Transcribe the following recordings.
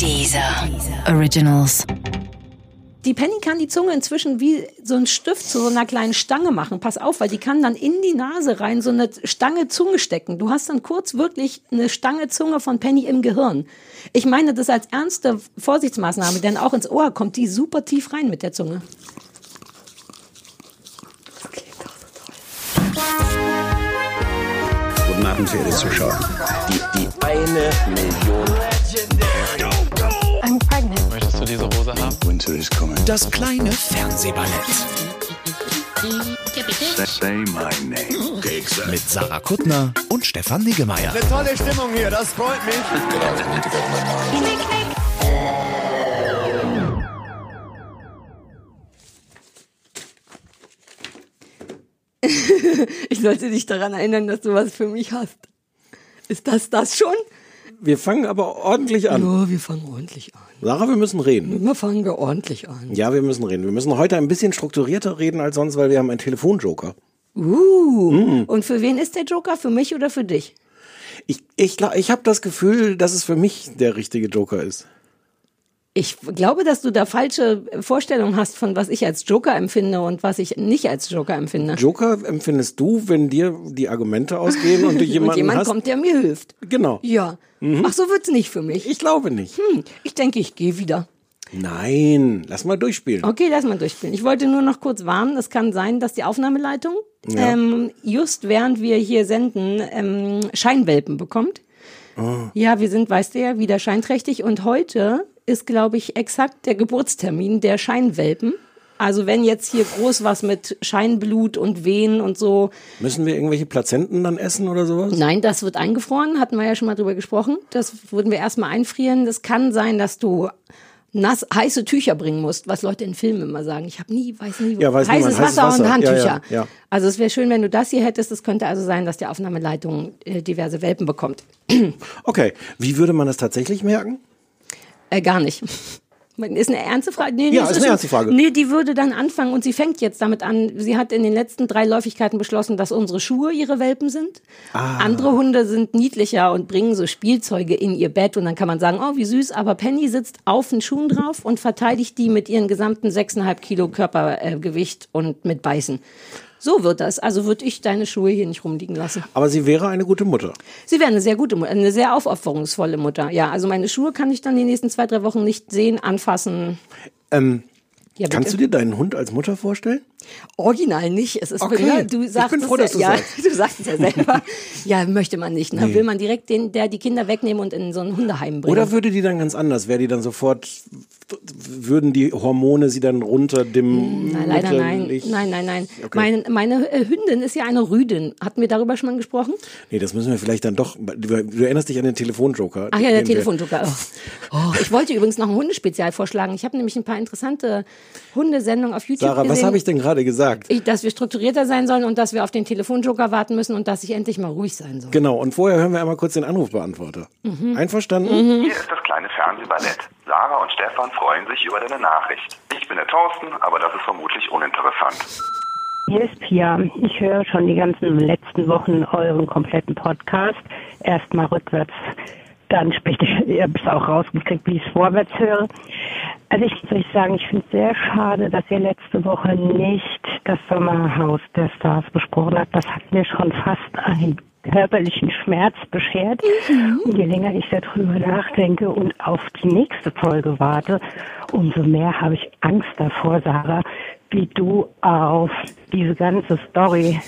Dieser Originals. Die Penny kann die Zunge inzwischen wie so ein Stift zu so einer kleinen Stange machen. Pass auf, weil die kann dann in die Nase rein so eine Stange Zunge stecken. Du hast dann kurz wirklich eine Stange Zunge von Penny im Gehirn. Ich meine das als ernste Vorsichtsmaßnahme, denn auch ins Ohr kommt die super tief rein mit der Zunge. Guten Abend, verehrte Zuschauer. Die, die eine Million. Pregnant. Möchtest du diese Hose haben? Winter is coming. Das kleine Fernsehballett Say my name. mit Sarah Kuttner und Stefan Niggemeier. Tolle Stimmung hier, das freut mich. Ich sollte dich daran erinnern, dass du was für mich hast. Ist das das schon? Wir fangen aber ordentlich an. Ja, wir fangen ordentlich an. Sarah, wir müssen reden. Immer fangen wir ordentlich an. Ja, wir müssen reden. Wir müssen heute ein bisschen strukturierter reden als sonst, weil wir haben einen Telefonjoker. Uh, und für wen ist der Joker? Für mich oder für dich? Ich, ich, ich habe das Gefühl, dass es für mich der richtige Joker ist. Ich glaube, dass du da falsche Vorstellungen hast von was ich als Joker empfinde und was ich nicht als Joker empfinde. Joker empfindest du, wenn dir die Argumente ausgehen und du jemanden und jemand hast? kommt, der mir hilft. Genau. Ja. Ach, so wird's nicht für mich. Ich glaube nicht. Hm, ich denke, ich gehe wieder. Nein, lass mal durchspielen. Okay, lass mal durchspielen. Ich wollte nur noch kurz warnen, es kann sein, dass die Aufnahmeleitung Ja. ähm, just während wir hier senden ähm, Scheinwelpen bekommt. Ah. Ja, wir sind, weißt du ja, wieder scheinträchtig und heute ist, glaube ich, exakt der Geburtstermin der Scheinwelpen. Also wenn jetzt hier groß was mit Scheinblut und Wehen und so, Müssen wir irgendwelche Plazenten dann essen oder sowas? Nein, das wird eingefroren, hatten wir ja schon mal drüber gesprochen. Das würden wir erstmal einfrieren. Das kann sein, dass du nass, heiße Tücher bringen musst, was Leute in Filmen immer sagen. Ich habe nie, weiß nie, wo. Ja, weiß heißes niemand. Heißes Wasser, und Wasser. Handtücher. Ja, ja, ja. Also es wäre schön, wenn du das hier hättest. Es könnte also sein, dass die Aufnahmeleitung äh, diverse Welpen bekommt. Okay, wie würde man das tatsächlich merken? Äh, gar nicht. Ist eine ernste Frage? Nee, nee, Ja, es ist eine ernste Frage. Nee, die würde dann anfangen und sie fängt jetzt damit an. Sie hat in den letzten drei Läufigkeiten beschlossen, dass unsere Schuhe ihre Welpen sind. Ah. Andere Hunde sind niedlicher und bringen so Spielzeuge in ihr Bett und dann kann man sagen, oh, wie süß. Aber Penny sitzt auf den Schuhen drauf und verteidigt die mit ihren gesamten 6,5 Kilo Körpergewicht und mit Beißen. So wird das. Also würde ich deine Schuhe hier nicht rumliegen lassen. Aber sie wäre eine gute Mutter. Sie wäre eine sehr gute Mutter, eine sehr aufopferungsvolle Mutter. Ja, also meine Schuhe kann ich dann die nächsten zwei, drei Wochen nicht sehen, anfassen. Ähm, Ja, kannst du dir deinen Hund als Mutter vorstellen? Original nicht. Es ist Okay. ja, du Ich sagst bin froh, es, dass du's ja, sagst. du sagst es ja selber. ja, möchte man nicht. Ne? Will man direkt den, der die Kinder wegnehmen und in so ein Hundeheim bringen. Oder würde die dann ganz anders? Wäre die dann sofort, würden die Hormone sie dann runterdimmen? Nein, leider nein. Nein, nein, nein. Okay. Meine, meine äh, Hündin ist ja eine Rüdin. Hatten wir darüber schon mal gesprochen? Nee, das müssen wir vielleicht dann doch. Du, du erinnerst dich an den Telefonjoker. Ach ja, der Telefonjoker. Oh. Oh, ich wollte übrigens noch ein Hundespezial vorschlagen. Ich habe nämlich ein paar interessante Hundesendungen auf YouTube Sarah, gesehen. was habe ich denn gerade gesagt? Ich, dass wir strukturierter sein sollen und dass wir auf den Telefonjoker warten müssen und dass ich endlich mal ruhig sein soll. Genau, und vorher hören wir einmal kurz den Anrufbeantworter. Mhm. Einverstanden? Hier ist das kleine Fernsehballett. Sarah und Stefan freuen sich über deine Nachricht. Ich bin der Thorsten, aber das ist vermutlich uninteressant. Hier ist Pia. Ich höre schon die ganzen letzten Wochen euren kompletten Podcast. Erstmal rückwärts, dann später, ihr habt es auch rausgekriegt, wie ich es vorwärts höre. Also ich muss euch sagen, ich finde es sehr schade, dass ihr letzte Woche nicht das Sommerhaus der Stars besprochen habt. Das hat mir schon fast einen körperlichen Schmerz beschert. Und je länger ich darüber nachdenke und auf die nächste Folge warte, umso mehr habe ich Angst davor, Sarah, wie du auf diese ganze Story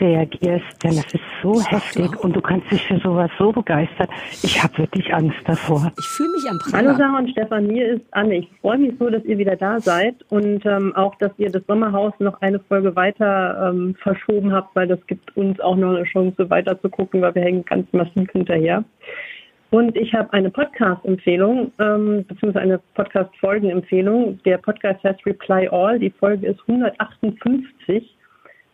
reagierst, denn das ist so heftig und du kannst dich für sowas so begeistern. Ich habe wirklich Angst davor. Ich fühle mich am Hallo Pranger. Sarah und Stefan, hier ist Anne. Ich freue mich so, dass ihr wieder da seid und ähm, auch, dass ihr das Sommerhaus noch eine Folge weiter ähm, verschoben habt, weil das gibt uns auch noch eine Chance, weiter zu gucken, weil wir hängen ganz massiv hinterher. Und ich habe eine Podcast-Empfehlung, ähm, beziehungsweise eine Podcast-Folgen-Empfehlung. Der Podcast heißt Reply All. Die Folge ist 158.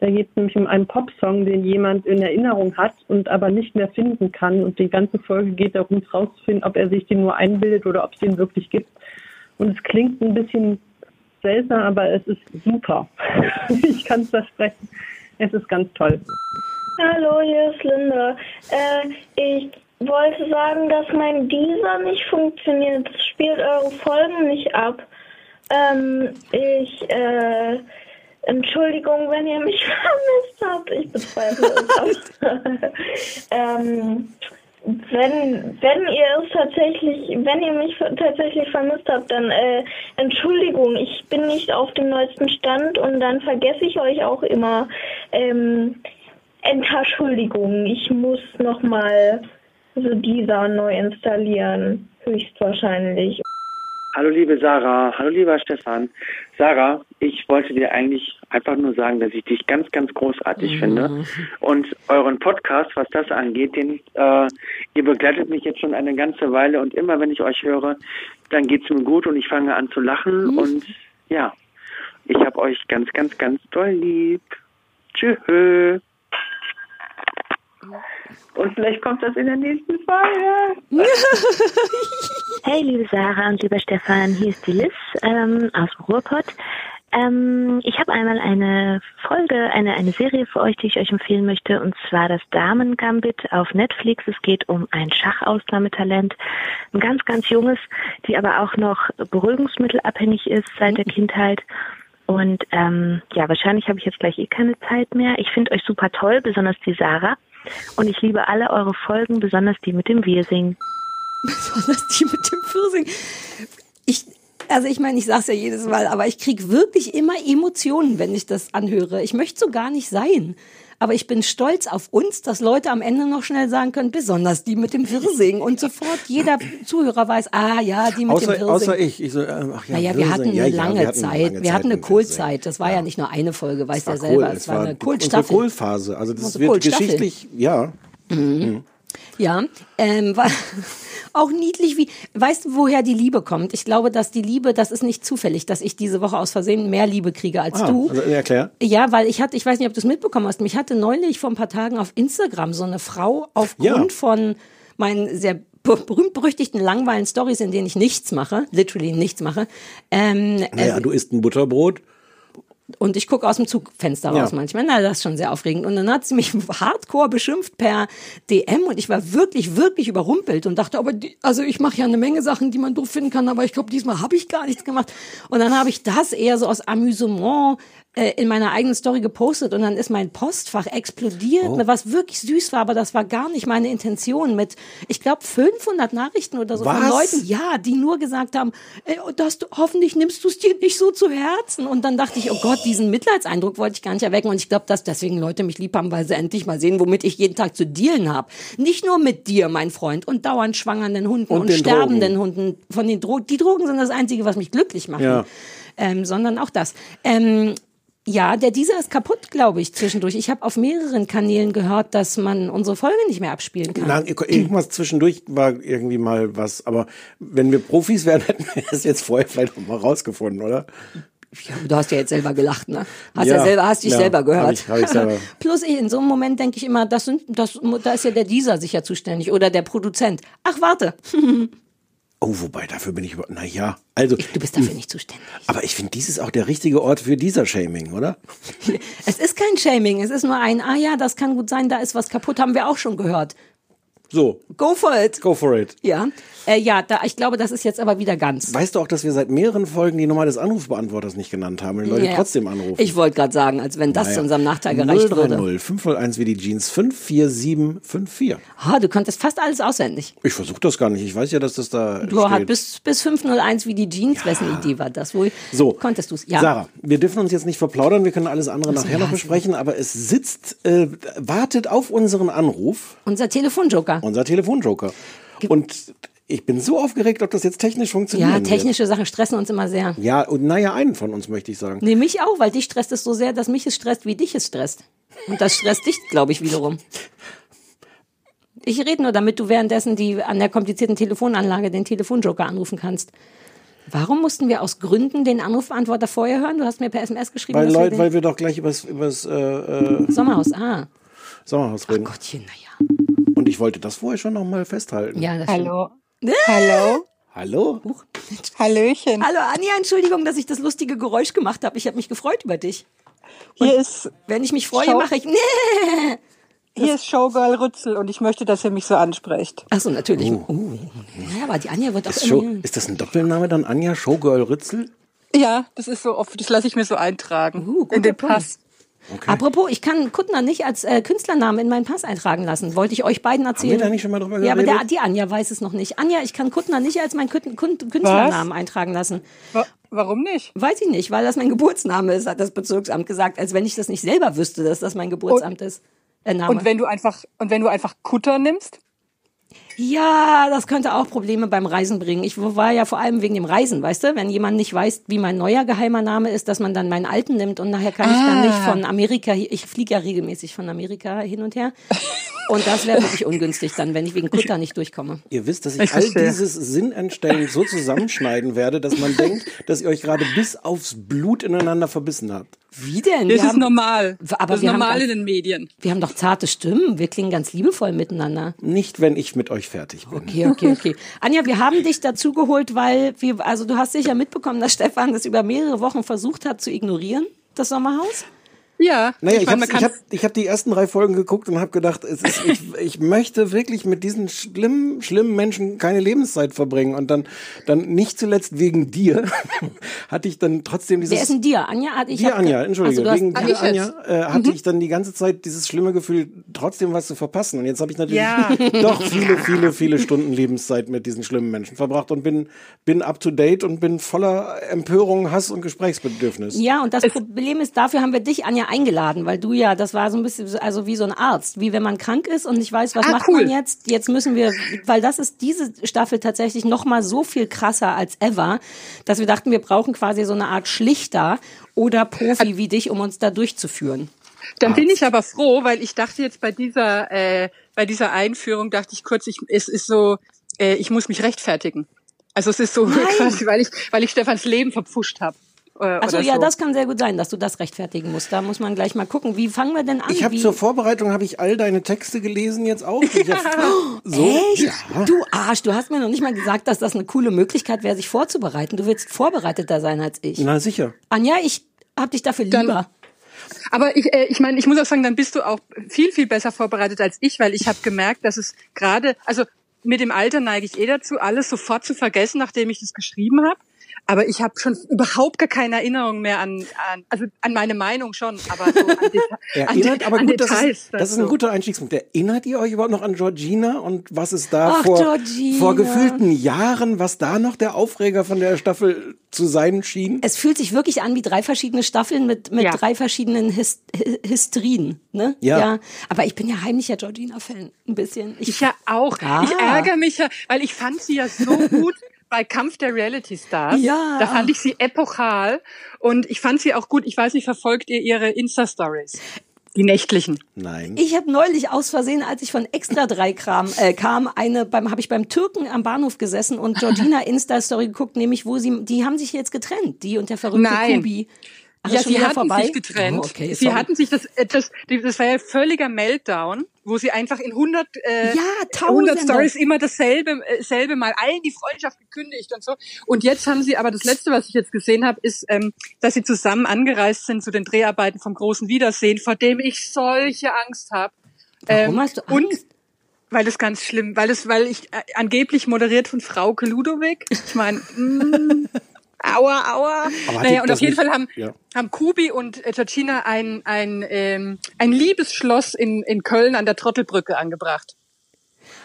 Da geht es nämlich um einen Popsong, den jemand in Erinnerung hat und aber nicht mehr finden kann. Und die ganze Folge geht darum, herauszufinden, ob er sich den nur einbildet oder ob es den wirklich gibt. Und es klingt ein bisschen seltsam, aber es ist super. ich kann es versprechen. Es ist ganz toll. Hallo, hier ist Linda. Äh, ich wollte sagen, dass mein Dieser nicht funktioniert. Es spielt eure Folgen nicht ab. Ähm, ich, äh, Entschuldigung, wenn ihr mich vermisst habt. Ich bezweifle es. ähm, wenn, wenn ihr es tatsächlich, wenn ihr mich tatsächlich vermisst habt, dann äh, Entschuldigung, ich bin nicht auf dem neuesten Stand und dann vergesse ich euch auch immer. Ähm, Entschuldigung, ich muss nochmal so dieser neu installieren, höchstwahrscheinlich. Hallo liebe Sarah, hallo lieber Stefan. Sarah, ich wollte dir eigentlich einfach nur sagen, dass ich dich ganz, ganz großartig Mhm. finde. Und euren Podcast, was das angeht, den äh, ihr begleitet mich jetzt schon eine ganze Weile und immer wenn ich euch höre, dann geht's mir gut und ich fange an zu lachen Mhm. und ja, ich hab euch ganz, ganz, ganz doll lieb. Tschüss. Und vielleicht kommt das in der nächsten Folge. Hey, liebe Sarah und lieber Stefan, hier ist die Liz ähm, aus dem Ruhrpott. Ähm, ich habe einmal eine Folge, eine, eine Serie für euch, die ich euch empfehlen möchte, und zwar das Damen Gambit auf Netflix. Es geht um ein Schachausnahmetalent, ein ganz, ganz junges, die aber auch noch beruhigungsmittelabhängig ist seit der Kindheit. Und ähm, ja, wahrscheinlich habe ich jetzt gleich eh keine Zeit mehr. Ich finde euch super toll, besonders die Sarah. Und ich liebe alle eure Folgen, besonders die mit dem Wir-Singen. Besonders die mit dem Pfirsing. Ich, also ich meine, ich sag's ja jedes Mal, aber ich krieg wirklich immer Emotionen, wenn ich das anhöre. Ich möchte so gar nicht sein. Aber ich bin stolz auf uns, dass Leute am Ende noch schnell sagen können, besonders die mit dem Pfirsing. Und sofort jeder Zuhörer weiß, ah ja, die mit dem Außer, Pfirsing. außer ich. ich so, äh, ach ja, naja, wir Wirsing. hatten eine Ja, ja, lange wir hatten Zeit. lange wir hatten eine Kultzeit. Das war ja. nicht nur eine Folge, weiß war der selber. cool. Es war eine die- Kultstaffel. Unsere Kohlphase. Also das wird Kohlstaffel. geschichtlich, ja. Mhm. Ja, ähm, war auch niedlich wie, weißt du, woher die Liebe kommt? Ich glaube, dass die Liebe, das ist nicht zufällig, dass ich diese Woche aus Versehen mehr Liebe kriege als Ah, du. also, erklär. Ja, weil ich hatte, ich weiß nicht, ob du es mitbekommen hast, mich hatte neulich vor ein paar Tagen auf Instagram so eine Frau aufgrund Ja. von meinen sehr be- berühmt-berüchtigten langweiligen Stories, in denen ich nichts mache, literally nichts mache, ähm, Naja, du isst ein Butterbrot. Und ich gucke aus dem Zugfenster raus Ja. manchmal. Na, das ist schon sehr aufregend. Und dann hat sie mich hardcore beschimpft per DM und ich war wirklich, wirklich überrumpelt und dachte, aber die, also ich mache ja eine Menge Sachen, die man doof finden kann, aber ich glaube, diesmal habe ich gar nichts gemacht. Und dann habe ich das eher so aus Amüsement äh, in meiner eigenen Story gepostet und dann ist mein Postfach explodiert, Oh. was wirklich süß war, aber das war gar nicht meine Intention mit, ich glaube, 500 Nachrichten oder so von Was? Leuten, ja, die nur gesagt haben, ey, das, du, hoffentlich nimmst du es dir nicht so zu Herzen. Und dann dachte ich, oh Gott, diesen Mitleidseindruck wollte ich gar nicht erwecken. Und ich glaube, dass deswegen Leute mich lieb haben, weil sie endlich mal sehen, womit ich jeden Tag zu dealen habe. Nicht nur mit dir, mein Freund, und dauernd schwangernden Hunden Und und, den sterbenden Hunden. Von den Dro die Drogen sind das Einzige, was mich glücklich macht. Ja. Ähm, sondern auch das. Ähm, ja, der Dieser ist kaputt, glaube ich, zwischendurch. Ich habe auf mehreren Kanälen gehört, dass man unsere Folge nicht mehr abspielen kann. Na, irgendwas zwischendurch war irgendwie mal was. Aber wenn wir Profis wären, hätten wir das jetzt vorher vielleicht noch mal rausgefunden, oder? Du hast ja jetzt selber gelacht, ne? Hast ja, Ja, selber, hast dich ja, selber hab gehört. ich- hab ich selber. Plus ich, in so einem Moment denke ich immer, das sind, das, da ist ja der Dieser sicher zuständig oder der Produzent. Ach, warte. Oh, wobei, dafür bin ich über. Naja, also. Du bist dafür nicht zuständig. Aber ich finde, dies ist auch der richtige Ort für dieser Shaming, oder? Es ist kein Shaming, es ist nur ein, ah ja, das kann gut sein, da ist was kaputt, haben wir auch schon gehört. So, Go for it. go for it. Ja, äh, ja, da, ich glaube, das ist jetzt aber wieder ganz. Weißt du auch, dass wir seit mehreren Folgen die Nummer des Anrufbeantworters nicht genannt haben, weil die Leute Ja. trotzdem anrufen? Ich wollte gerade sagen, als wenn das zu unserem Nachteil gereicht würde. 030 501 wie die Jeans 54754. Ha, du konntest fast alles auswendig. Ich versuche das gar nicht. Ich weiß ja, dass das da Du steht. hast bis, bis 501 wie die Jeans, wessen Idee war das wohl? So. Konntest du's? Ja. Sarah, wir dürfen uns jetzt nicht verplaudern, wir können alles andere nachher noch ja, besprechen, aber es sitzt, äh, wartet auf unseren Anruf, Unser Telefonjoker. unser Telefonjoker. Und ich bin so aufgeregt, ob das jetzt technisch funktioniert. Ja, technische Sachen stressen uns immer sehr. Ja, und naja, einen von uns möchte ich sagen. Nee, mich auch, weil dich stresst es so sehr, dass mich es stresst, wie dich es stresst. Und das stresst dich, glaube ich, wiederum. Ich rede nur, damit du währenddessen die an der komplizierten Telefonanlage den Telefonjoker anrufen kannst. Warum mussten wir aus Gründen den Anrufbeantworter vorher hören? Du hast mir per SMS geschrieben, Weil, dass Leute, wir weil wir doch gleich übers, übers äh, äh, Sommerhaus. Ah, Sommerhaus reden. Gottchen, naja. Und ich wollte das vorher schon noch mal festhalten. Ja, das Hallo. stimmt. Hallo. Hallo? Hallöchen. Hallo Anja, Entschuldigung, dass ich das lustige Geräusch gemacht habe. Ich habe mich gefreut über dich. Hier ist Wenn ich mich freue, Schau- mache ich. Nee. hier ist Showgirl Rützel und ich möchte, dass ihr mich so ansprecht. Ach so, natürlich. Uh. Ja, aber die Anja wird auch Ist, Show, immer... ist das ein Doppelname dann? Anja Showgirl Rützel? Ja, das ist so oft, das lasse ich mir so eintragen in den Pass. Apropos, ich kann Kuttner nicht als äh, Künstlernamen in meinen Pass eintragen lassen. Wollte ich euch beiden erzählen. wir da nicht schon mal drüber Ja, aber der, geredet? die Anja weiß es noch nicht. Anja, ich kann Kuttner nicht als meinen Kün Kün Künstlernamen eintragen lassen. warum nicht? Weiß ich nicht, weil das mein Geburtsname ist, hat das Bezirksamt gesagt. Als wenn ich das nicht selber wüsste, dass das mein Geburtsamt ist. Äh, Name. Und wenn du einfach und wenn du einfach Kutter nimmst? Ja, das könnte auch Probleme beim Reisen bringen. Ich war ja vor allem wegen dem Reisen, weißt du? Wenn jemand nicht weiß, wie mein neuer geheimer Name ist, dass man dann meinen alten nimmt und nachher kann ich dann Ah. nicht von Amerika, ich fliege ja regelmäßig von Amerika hin und her. Und das wäre wirklich ungünstig dann, wenn ich wegen Kutter nicht durchkomme. Ihr wisst, dass ich, Ich all verstehe. dieses Sinnentstellen so zusammenschneiden werde, dass man denkt, dass ihr euch gerade bis aufs Blut ineinander verbissen habt. Wie denn? Das Wir ist haben- normal. Aber das ist wir haben normal in den Medien. Wir haben doch zarte Stimmen. Wir klingen ganz liebevoll miteinander. Nicht, wenn ich mit euch fertig bin. Okay, okay, okay. Anja, wir haben dich dazu geholt, weil wir, also du hast sicher mitbekommen, dass Stefan das über mehrere Wochen versucht hat zu ignorieren, das Sommerhaus. Ja. Naja, ich ich, hab's- man ich habe hab die ersten drei Folgen geguckt und habe gedacht, es ist, ich, ich möchte wirklich mit diesen schlimmen, schlimmen Menschen keine Lebenszeit verbringen. Und dann, dann nicht zuletzt wegen dir, hatte ich dann trotzdem dieses... Wer ist denn dir? Anja hat ich Dir, hab- Anja, entschuldige. Ach so, du hast- Wegen dir, Anja, äh, hatte Mhm. ich dann die ganze Zeit dieses schlimme Gefühl, trotzdem was zu verpassen. Und jetzt habe ich natürlich Ja. doch viele, viele, viele Stunden Lebenszeit mit diesen schlimmen Menschen verbracht und bin, bin up to date und bin voller Empörung, Hass und Gesprächsbedürfnis. Ja, und das Problem ist, dafür haben wir dich, Anja, eingeladen, weil du ja, das war so ein bisschen, so- also wie so ein Arzt, wie wenn man krank ist und nicht weiß, was Ah, macht cool. man jetzt. Jetzt müssen wir, weil das ist diese Staffel tatsächlich noch mal so viel krasser als ever, dass wir dachten, wir brauchen quasi so eine Art Schlichter oder Profi wie dich, um uns da durchzuführen. Dann bin ich aber froh, weil ich dachte jetzt bei dieser äh, bei dieser Einführung dachte ich kurz, ich, es ist so, äh, ich muss mich rechtfertigen. Also es ist so quasi, weil ich weil ich Stefans Leben verpfuscht habe. Äh, Also ja, so. das kann sehr gut sein, dass du das rechtfertigen musst. Da muss man gleich mal gucken. Wie fangen wir denn an? Ich habe zur Vorbereitung habe ich all deine Texte gelesen jetzt auch. Hab, so, Echt? Ja. Du Arsch, du hast mir noch nicht mal gesagt, dass das eine coole Möglichkeit wäre, sich vorzubereiten. Du willst vorbereiteter sein als ich. Na sicher. Anja, ich hab dich dafür lieber. Aber ich, äh, ich meine, ich muss auch sagen, dann bist du auch viel, viel besser vorbereitet als ich, weil ich habe gemerkt, dass es gerade, also mit dem Alter neige ich eh dazu, alles sofort zu vergessen, nachdem ich das geschrieben habe. Aber ich habe schon überhaupt gar keine Erinnerung mehr an, an, also an meine Meinung schon, aber so an, Deta an, Erinnert, De aber an gut, das Details. ist, das ist ein guter Einstiegspunkt. Erinnert ihr euch überhaupt noch an Georgina und was es da Ach, vor, Georgina. vor gefühlten Jahren, was da noch der Aufreger von der Staffel zu sein schien? Es fühlt sich wirklich an wie drei verschiedene Staffeln mit, mit Ja. drei verschiedenen His Hi- Hysterien. Ne? Ja. Aber ich bin ja heimlicher Georgina-Fan. Ein bisschen. Ich ja auch. Ah. Ich ärgere mich ja, weil ich fand sie ja so gut bei Kampf der Reality Stars. Ja. Da fand ich sie epochal und ich fand sie auch gut. Ich weiß nicht, verfolgt ihr ihre Insta-Stories? Die nächtlichen. Nein. Ich habe neulich aus Versehen, als ich von Extra 3 kam, äh, kam eine beim habe ich beim Türken am Bahnhof gesessen und Georgina Insta Story geguckt, nämlich wo sie die haben sich jetzt getrennt, die und der verrückte Nein. Kubi. Ach, ja, sie hatten vorbei? sich getrennt. Oh, okay, sie hatten sich das, äh, das, das war ja völliger Meltdown, wo sie einfach in 100, äh, Ja, 100 Tausende. Stories immer dasselbe, äh, selbe mal allen die Freundschaft gekündigt und so. Und jetzt haben sie, aber das letzte, was ich jetzt gesehen habe, ist, ähm, dass sie zusammen angereist sind zu den Dreharbeiten vom großen Wiedersehen, vor dem ich solche Angst habe. Warum hast du Angst? Und weil das ganz schlimm, weil es, weil ich äh, angeblich moderiert von Frauke Ludowig. Ich meine, mm, aua, aua. Aber Naja, und auf jeden nicht- Fall haben, Ja. haben Kubi und äh, ein, ein, ähm, ein Liebesschloss in, in Köln an der Trottelbrücke angebracht.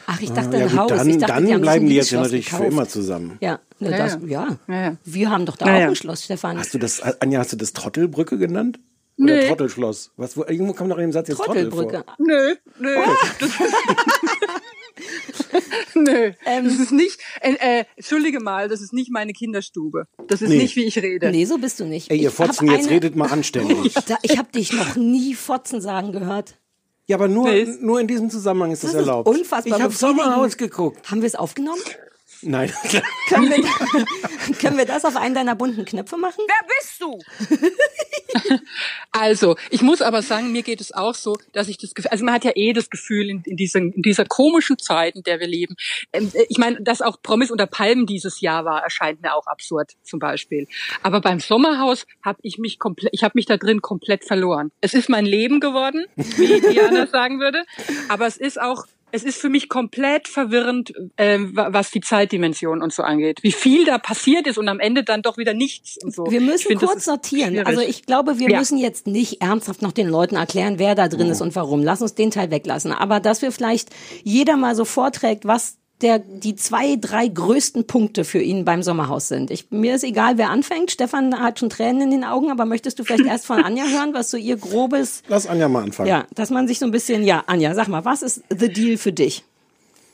Ach, ich Ah, dachte ja, ein gut, Haus. dann, ich dachte, dann die haben bleiben die jetzt natürlich für gekauft. immer zusammen. Ja, ne, Ja, das, ja. ja. Wir haben doch da Ja, auch ja. ein Schloss, Stefan. Hast du das, Anja, hast du das Trottelbrücke genannt? Oder Nee. Trottelschloss? Was, wo, irgendwo kommt doch in dem Satz jetzt Trottel Trottelbrücke. vor. Nö, nö. Ist, nö, Ähm. das ist nicht, äh, äh, entschuldige mal, das ist nicht meine Kinderstube. Das ist Nee. nicht, wie ich rede. Nee, so bist du nicht. Ey, ihr Ich Fotzen, jetzt eine- redet mal anständig. Da- Ich habe dich noch nie Fotzen sagen gehört. Ja, aber nur, Nee. nur in diesem Zusammenhang ist das, Das ist erlaubt. unfassbar Ich habe. Sommerhaus geguckt. Haben wir es aufgenommen? Nein. Können wir, können wir das auf einen deiner bunten Knöpfe machen? Wer bist du? Also, ich muss aber sagen, mir geht es auch so, dass ich das Gefühl, also man hat ja eh das Gefühl in, in, dieser, in dieser komischen Zeit, in der wir leben. Ähm, ich meine, dass auch Promis unter Palmen dieses Jahr war, erscheint mir auch absurd zum Beispiel. Aber beim Sommerhaus habe ich mich komplett, ich habe mich da drin komplett verloren. Es ist mein Leben geworden, wie Diana sagen würde, aber es ist auch es ist für mich komplett verwirrend, äh, was die Zeitdimension und so angeht. Wie viel da passiert ist und am Ende dann doch wieder nichts und so. Wir müssen find, kurz sortieren. schwierig. Also ich glaube, wir Ja. müssen jetzt nicht ernsthaft noch den Leuten erklären, wer da drin ist und warum. Lass uns den Teil weglassen. Aber dass wir vielleicht jeder mal so vorträgt, was der, die zwei, drei größten Punkte für ihn beim Sommerhaus sind. Ich, mir ist egal, wer anfängt. Stefan hat schon Tränen in den Augen, aber möchtest du vielleicht erst von Anja hören, was so ihr grobes, Lass Anja mal anfangen. ja, dass man sich so ein bisschen, ja, Anja, sag mal, was ist the deal für dich?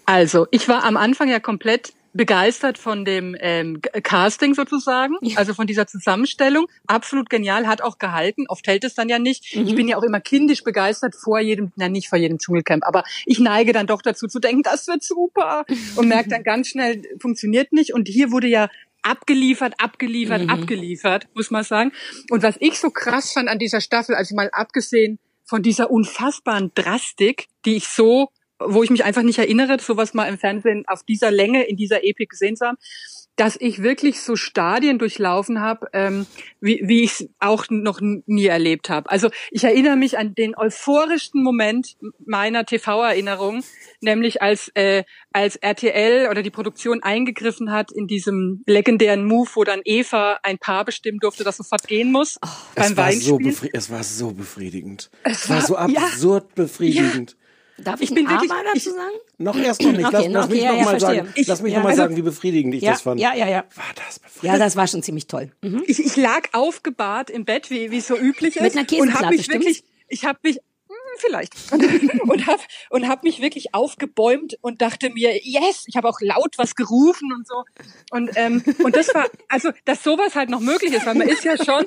Also, ich war am Anfang ja komplett begeistert von dem ähm, Casting sozusagen, also von dieser Zusammenstellung. Absolut genial, hat auch gehalten. Oft hält es dann ja nicht. Ich bin ja auch immer kindisch begeistert vor jedem, na nicht vor jedem Dschungelcamp, aber ich neige dann doch dazu zu denken, das wird super und merke dann ganz schnell, funktioniert nicht. Und hier wurde ja abgeliefert, abgeliefert, abgeliefert, muss man sagen. Und was ich so krass fand an dieser Staffel, also mal abgesehen von dieser unfassbaren Drastik, die ich so, wo ich mich einfach nicht erinnere, sowas mal im Fernsehen auf dieser Länge, in dieser Epik gesehen zu haben, dass ich wirklich so Stadien durchlaufen habe, ähm, wie, wie ich es auch noch nie erlebt habe. Also ich erinnere mich an den euphorischsten Moment meiner TV-Erinnerung, nämlich als äh, als RTL oder die Produktion eingegriffen hat in diesem legendären Move, wo dann Eva ein Paar bestimmen durfte, das sofort gehen muss Es beim war, so Weinspiel. es war so befriedigend. Es Es war so war- ja. absurd befriedigend. Darf ich, Ich bin wirklich- dazu sagen? Noch erst noch nicht. Okay, lass, lass okay, mich ja, noch ja, sagen, Ich- lass mich ja, noch mal also- sagen, wie befriedigend ich ja, das fand. Ja, ja, ja. War das befriedigend? Ja, das war schon ziemlich toll. Mhm. ich, ich lag aufgebahrt im Bett, wie wie es so üblich ist, Mit einer und Käseplatte, habe mich stimmt's? wirklich, ich habe mich hm, vielleicht und habe und hab mich wirklich aufgebäumt und dachte mir, yes, ich habe auch laut was gerufen und so und ähm, und das war also, dass sowas halt noch möglich ist, weil man ist ja schon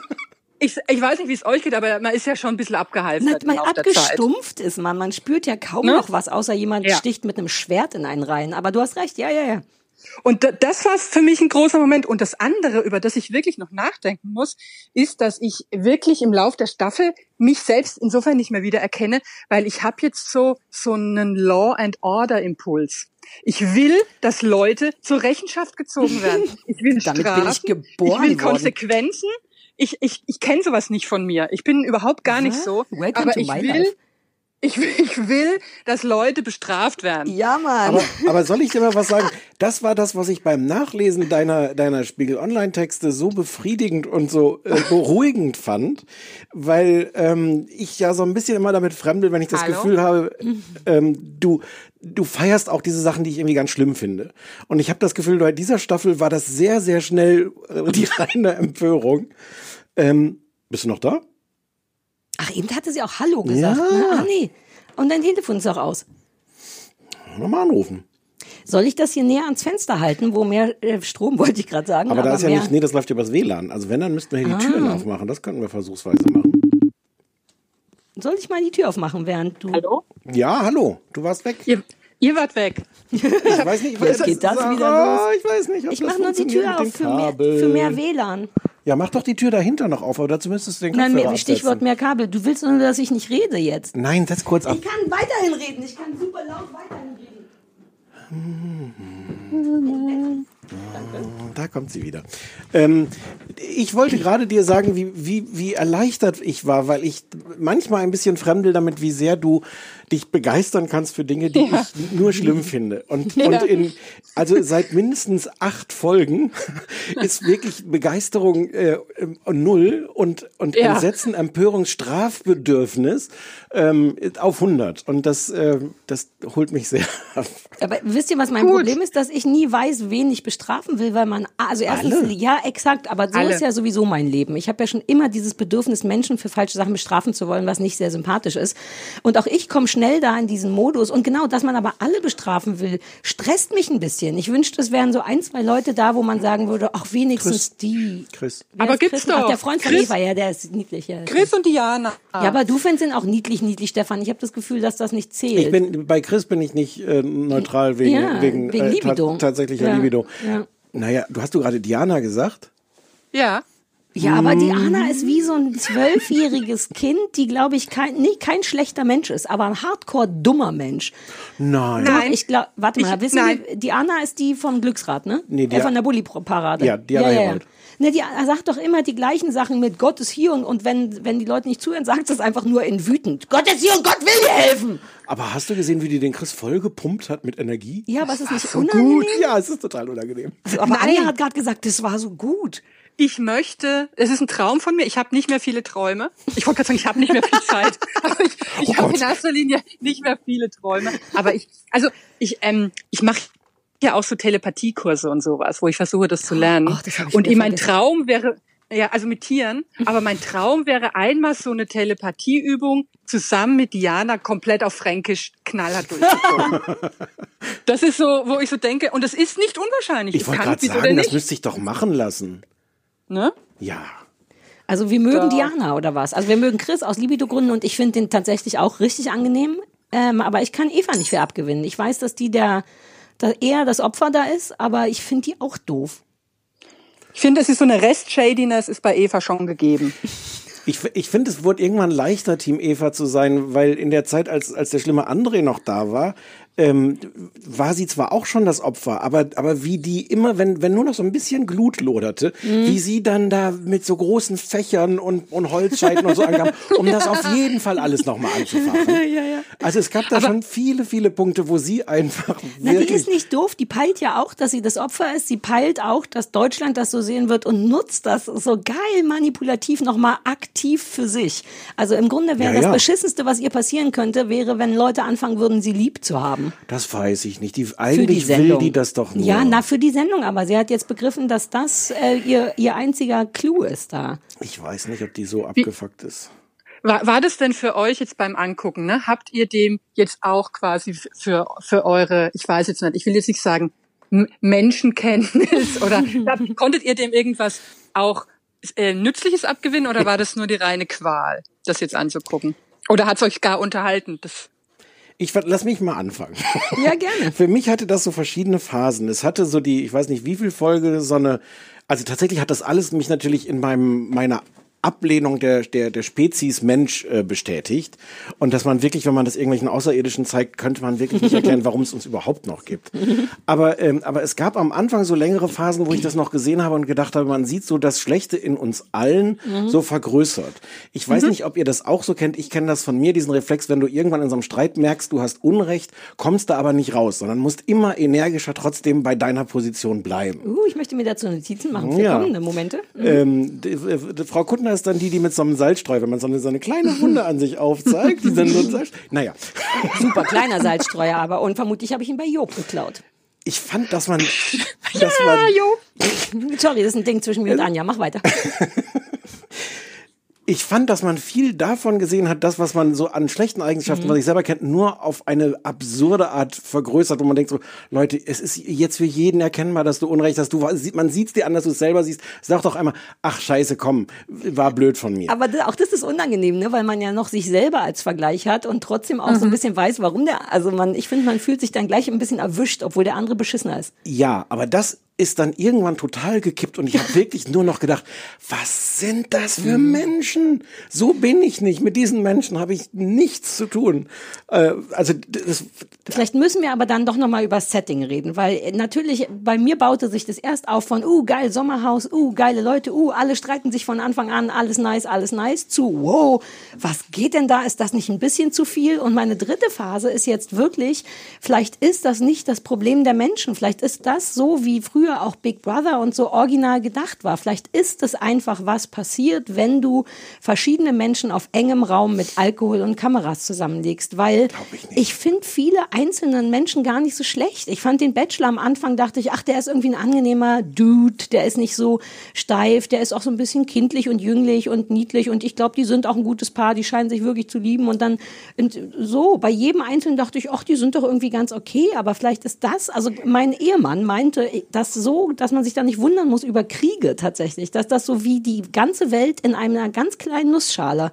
ich, ich weiß nicht, wie es euch geht, aber man ist ja schon ein bisschen abgehalftert Man, abgestumpft ist man. Man spürt ja kaum Ne? noch was, außer jemand Ja. sticht mit einem Schwert in einen rein. Aber du hast recht, ja, ja, ja. Und da, das war für mich ein großer Moment. Und das andere, über das ich wirklich noch nachdenken muss, ist, dass ich wirklich im Lauf der Staffel mich selbst insofern nicht mehr wiedererkenne, weil ich habe jetzt so so einen Law and Order Impuls. Ich will, dass Leute zur Rechenschaft gezogen werden. Ich will Damit bin Strafen. ich geboren ich will worden. Ich, ich, ich kenne sowas nicht von mir. Ich bin überhaupt gar nicht so. Welcome aber to ich my will, life. Ich will, ich will, dass Leute bestraft werden. Ja, Mann. Aber, aber soll ich dir mal was sagen? Das war das, was ich beim Nachlesen deiner, deiner Spiegel Online-Texte so befriedigend und so äh, beruhigend fand, weil ähm, ich ja so ein bisschen immer damit fremdel, wenn ich das Hallo? Gefühl habe, ähm, du, du feierst auch diese Sachen, die ich irgendwie ganz schlimm finde. Und ich habe das Gefühl, bei dieser Staffel war das sehr, sehr schnell äh, die reine Empörung. Ähm, bist du noch da? Ach, eben hatte sie auch Hallo gesagt. Ja. Ne? Ach nee. Und dein Telefon ist auch aus. Nochmal anrufen. Soll ich das hier näher ans Fenster halten, wo mehr äh, Strom, wollte ich gerade sagen. Aber da ist ja nicht, nee, das läuft ja übers WLAN. Also wenn, dann müssten wir hier die Ah. Türen aufmachen. Das könnten wir versuchsweise machen. Soll ich mal die Tür aufmachen, während du... Hallo? Ja, hallo, du warst weg. Ihr, ihr wart weg. Ich weiß nicht, Jetzt geht das wieder Ah, los. Ich weiß nicht, ob Ich das mache nur die Tür auf für mehr, für mehr WLAN. Ja, mach doch die Tür dahinter noch auf, aber dazu müsstest du den Nein, Kopfhörer mehr, Stichwort absetzen. mehr Kabel. Du willst nur, dass ich nicht rede jetzt. Nein, setz kurz ab. Ich kann weiterhin reden. Ich kann super laut weiterhin reden. Da kommt sie wieder. Ähm, ich wollte gerade dir sagen, wie, wie, wie erleichtert ich war, weil ich manchmal ein bisschen fremdel damit, wie sehr du dich begeistern kannst für Dinge, die Ja. ich nur schlimm finde. Und, Ja. und in, also seit mindestens acht Folgen ist wirklich Begeisterung äh, null und, und Ja. Entsetzen, Empörung, Strafbedürfnis ähm, auf 100. Und das, äh, das holt mich sehr ab. Aber wisst ihr, was mein Gut. Problem ist? Dass ich nie weiß, wen ich bestrafen will, weil man, also erstens, Alle? ja, exakt, aber so Alle. ist ja sowieso mein Leben. Ich habe ja schon immer dieses Bedürfnis, Menschen für falsche Sachen bestrafen zu wollen, was nicht sehr sympathisch ist. Und auch ich komme schnell da in diesen Modus. Und genau, dass man aber alle bestrafen will, stresst mich ein bisschen. Ich wünschte, es wären so ein, zwei Leute da, wo man sagen würde, ach, wenigstens die. Chris. Wer Aber gibt's Chris? Ach, doch. der Freund von Chris- Eva, ja, der ist niedlich. Ja, Chris und Diana. ja aber du findest ihn auch niedlich, niedlich, Stefan. Ich habe das Gefühl, dass das nicht zählt. Ich bin, bei Chris bin ich nicht äh, neutral wegen, Ja, wegen, wegen äh, Libido. ta tatsächlicher Ja, Libido. ja. Naja, du hast du gerade Diana gesagt? Ja. Ja, aber die Anna ist wie so ein zwölfjähriges Kind, die, glaube ich, kein, nee, kein schlechter Mensch ist, aber ein hardcore dummer Mensch. Nein. Doch, ich glaube, warte mal, Ich- wissen nein. Sie, die Anna ist die vom Glücksrad, ne? Nee, die- äh, von der Bulli-Parade. Ja, die Anna Herold. Ne, die er sagt doch immer die gleichen Sachen mit Gott ist hier und, und wenn, wenn die Leute nicht zuhören, sagt sie es einfach nur in wütend. Gott ist hier und Gott will dir helfen. Aber hast du gesehen, wie die den Chris voll gepumpt hat mit Energie? Ja, was ist nicht So unangenehm? gut. Ja, es ist total unangenehm. Aber Nein. Anja hat gerade gesagt, das war so gut. Ich möchte, es ist ein Traum von mir, ich habe nicht mehr viele Träume. Ich wollte gerade sagen, ich habe nicht mehr viel Zeit. Aber ich ich Oh habe in erster Linie nicht mehr viele Träume. Aber ich, also ich, ähm, ich mache ja auch so Telepathiekurse und sowas, wo ich versuche, das zu lernen. Ach, das ich und mein. Traum wäre, ja, also mit Tieren, aber mein Traum wäre einmal so eine Telepathieübung zusammen mit Diana komplett auf Fränkisch knallhart durchgezogen. das ist so, wo ich so denke, und das ist nicht unwahrscheinlich. Ich wollte gerade sagen, das müsste ich doch machen lassen. Ne? Ja. Also wir mögen Da. Diana oder was? Also wir mögen Chris aus Libido-Gründen und ich finde den tatsächlich auch richtig angenehm. Ähm, aber ich kann Eva nicht für abgewinnen. Ich weiß, dass die der, da eher das Opfer da ist, aber ich finde die auch doof. Ich finde, es ist so eine Rest-Shadiness ist bei Eva schon gegeben. Ich, ich finde, es wurde irgendwann leichter, Team Eva zu sein, weil in der Zeit, als, als der schlimme André noch da war, ähm, war sie zwar auch schon das Opfer, aber, aber wie die immer, wenn, wenn nur noch so ein bisschen Glut loderte, Mhm. wie sie dann da mit so großen Fächern und, und Holzscheiten und so ankam, um das auf jeden Fall alles nochmal anzufachen. ja, ja. Also es gab da schon viele, viele Punkte, wo sie einfach Na, die ist nicht doof. Die peilt ja auch, dass sie das Opfer ist. Sie peilt auch, dass Deutschland das so sehen wird und nutzt das so geil manipulativ nochmal aktiv für sich. Also im Grunde wäre Ja, das ja. Beschissenste, was ihr passieren könnte, wäre, wenn Leute anfangen würden, sie lieb zu haben. Das weiß ich nicht. Die, Für die eigentlich will die das doch nur. Ja, na, für die Sendung, aber sie hat jetzt begriffen, dass das äh, ihr, ihr einziger Clou ist da. Ich weiß nicht, ob die so abgefuckt ist. War, war das denn für euch jetzt beim Angucken, ne? Habt ihr dem jetzt auch quasi für, für eure, ich weiß jetzt nicht, ich will jetzt nicht sagen, Menschenkenntnis oder konntet ihr dem irgendwas auch äh, Nützliches abgewinnen oder war das nur die reine Qual, das jetzt anzugucken? Oder hat's euch gar unterhalten? Das Ich lass mich mal anfangen. Ja, gerne. Für mich hatte das so verschiedene Phasen. Es hatte so die, ich weiß nicht wie viel Folge, so eine, also tatsächlich hat das alles mich natürlich in meinem, meiner Ablehnung der, der, der Spezies Mensch äh, bestätigt. Und dass man wirklich, wenn man das irgendwelchen Außerirdischen zeigt, könnte man wirklich nicht erklären, warum es uns überhaupt noch gibt. Aber, ähm, aber es gab am Anfang so längere Phasen, wo ich das noch gesehen habe und gedacht habe, man sieht so das Schlechte in uns allen Mhm. so vergrößert. Ich weiß nicht, ob ihr das auch so kennt. Ich kenne das von mir, diesen Reflex, wenn du irgendwann in so einem Streit merkst, du hast Unrecht, kommst da aber nicht raus, sondern musst immer energischer trotzdem bei deiner Position bleiben. Uh, ich möchte mir dazu Notizen machen für Ja. kommende Momente. Ähm, die, die, Frau Kuttner ist dann die, die mit so einem Salzstreu, wenn man so eine, so eine kleine Wunde an sich aufzeigt, die dann so ein Salz, naja. Super kleiner Salzstreuer, aber und vermutlich habe ich ihn bei Job geklaut. Ich fand, dass man, dass man, Job. Sorry, das ist ein Ding zwischen mir und Anja. Mach weiter. ich fand, dass man viel davon gesehen hat, das, was man so an schlechten Eigenschaften, Mhm. was ich selber kennt, nur auf eine absurde Art vergrößert, wo man denkt so, Leute, es ist jetzt für jeden erkennbar, dass du Unrecht hast. Du, man sieht's dir an, dass du es selber siehst. Sag doch einmal, ach scheiße, komm, war blöd von mir. Aber auch das ist unangenehm, ne? weil man ja noch sich selber als Vergleich hat und trotzdem auch so ein bisschen weiß, warum der, also man, ich finde, man fühlt sich dann gleich ein bisschen erwischt, obwohl der andere beschissener ist. Ja, aber das ist dann irgendwann total gekippt und ich habe wirklich nur noch gedacht, was sind das für Menschen? So bin ich nicht. Mit diesen Menschen habe ich nichts zu tun. Äh, also das, Vielleicht müssen wir aber dann doch nochmal über das Setting reden, weil äh, natürlich bei mir baute sich das erst auf von, uh, geil, Sommerhaus, uh, geile Leute, uh, alle streiten sich von Anfang an, alles nice, alles nice, zu, wow, was geht denn da? Ist das nicht ein bisschen zu viel? Und meine dritte Phase ist jetzt wirklich, vielleicht ist das nicht das Problem der Menschen, vielleicht ist das so, wie früher auch Big Brother und so original gedacht war. Vielleicht ist es einfach, was passiert, wenn du verschiedene Menschen auf engem Raum mit Alkohol und Kameras zusammenlegst, weil ich finde viele einzelnen Menschen gar nicht so schlecht. Ich fand den Bachelor am Anfang, dachte ich, ach, der ist irgendwie ein angenehmer Dude, der ist nicht so steif, der ist auch so ein bisschen kindlich und jünglich und niedlich und ich glaube, die sind auch ein gutes Paar, die scheinen sich wirklich zu lieben und dann so, bei jedem Einzelnen dachte ich, ach, die sind doch irgendwie ganz okay, aber vielleicht ist das, also mein Ehemann meinte, das so, dass man sich da nicht wundern muss über Kriege tatsächlich, dass das so wie die ganze Welt in einer ganz kleinen Nussschale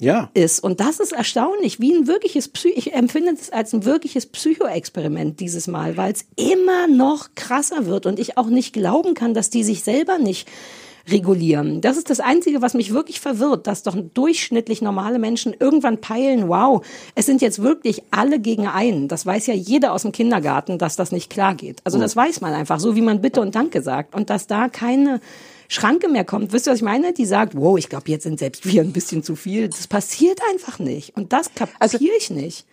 ja. ist. Und das ist erstaunlich, wie ein wirkliches Psy ich empfinde es als ein wirkliches Psychoexperiment dieses Mal, weil es immer noch krasser wird und ich auch nicht glauben kann, dass die sich selber nicht regulieren. Das ist das Einzige, was mich wirklich verwirrt, dass doch durchschnittlich normale Menschen irgendwann peilen, wow, es sind jetzt wirklich alle gegen einen. Das weiß ja jeder aus dem Kindergarten, dass das nicht klar geht. Also das weiß man einfach, so wie man Bitte und Danke sagt. Und dass da keine Schranke mehr kommt. Wisst ihr, was ich meine? Die sagt, wow, ich glaube, jetzt sind selbst wir ein bisschen zu viel. Das passiert einfach nicht. Und das kapiere ich nicht.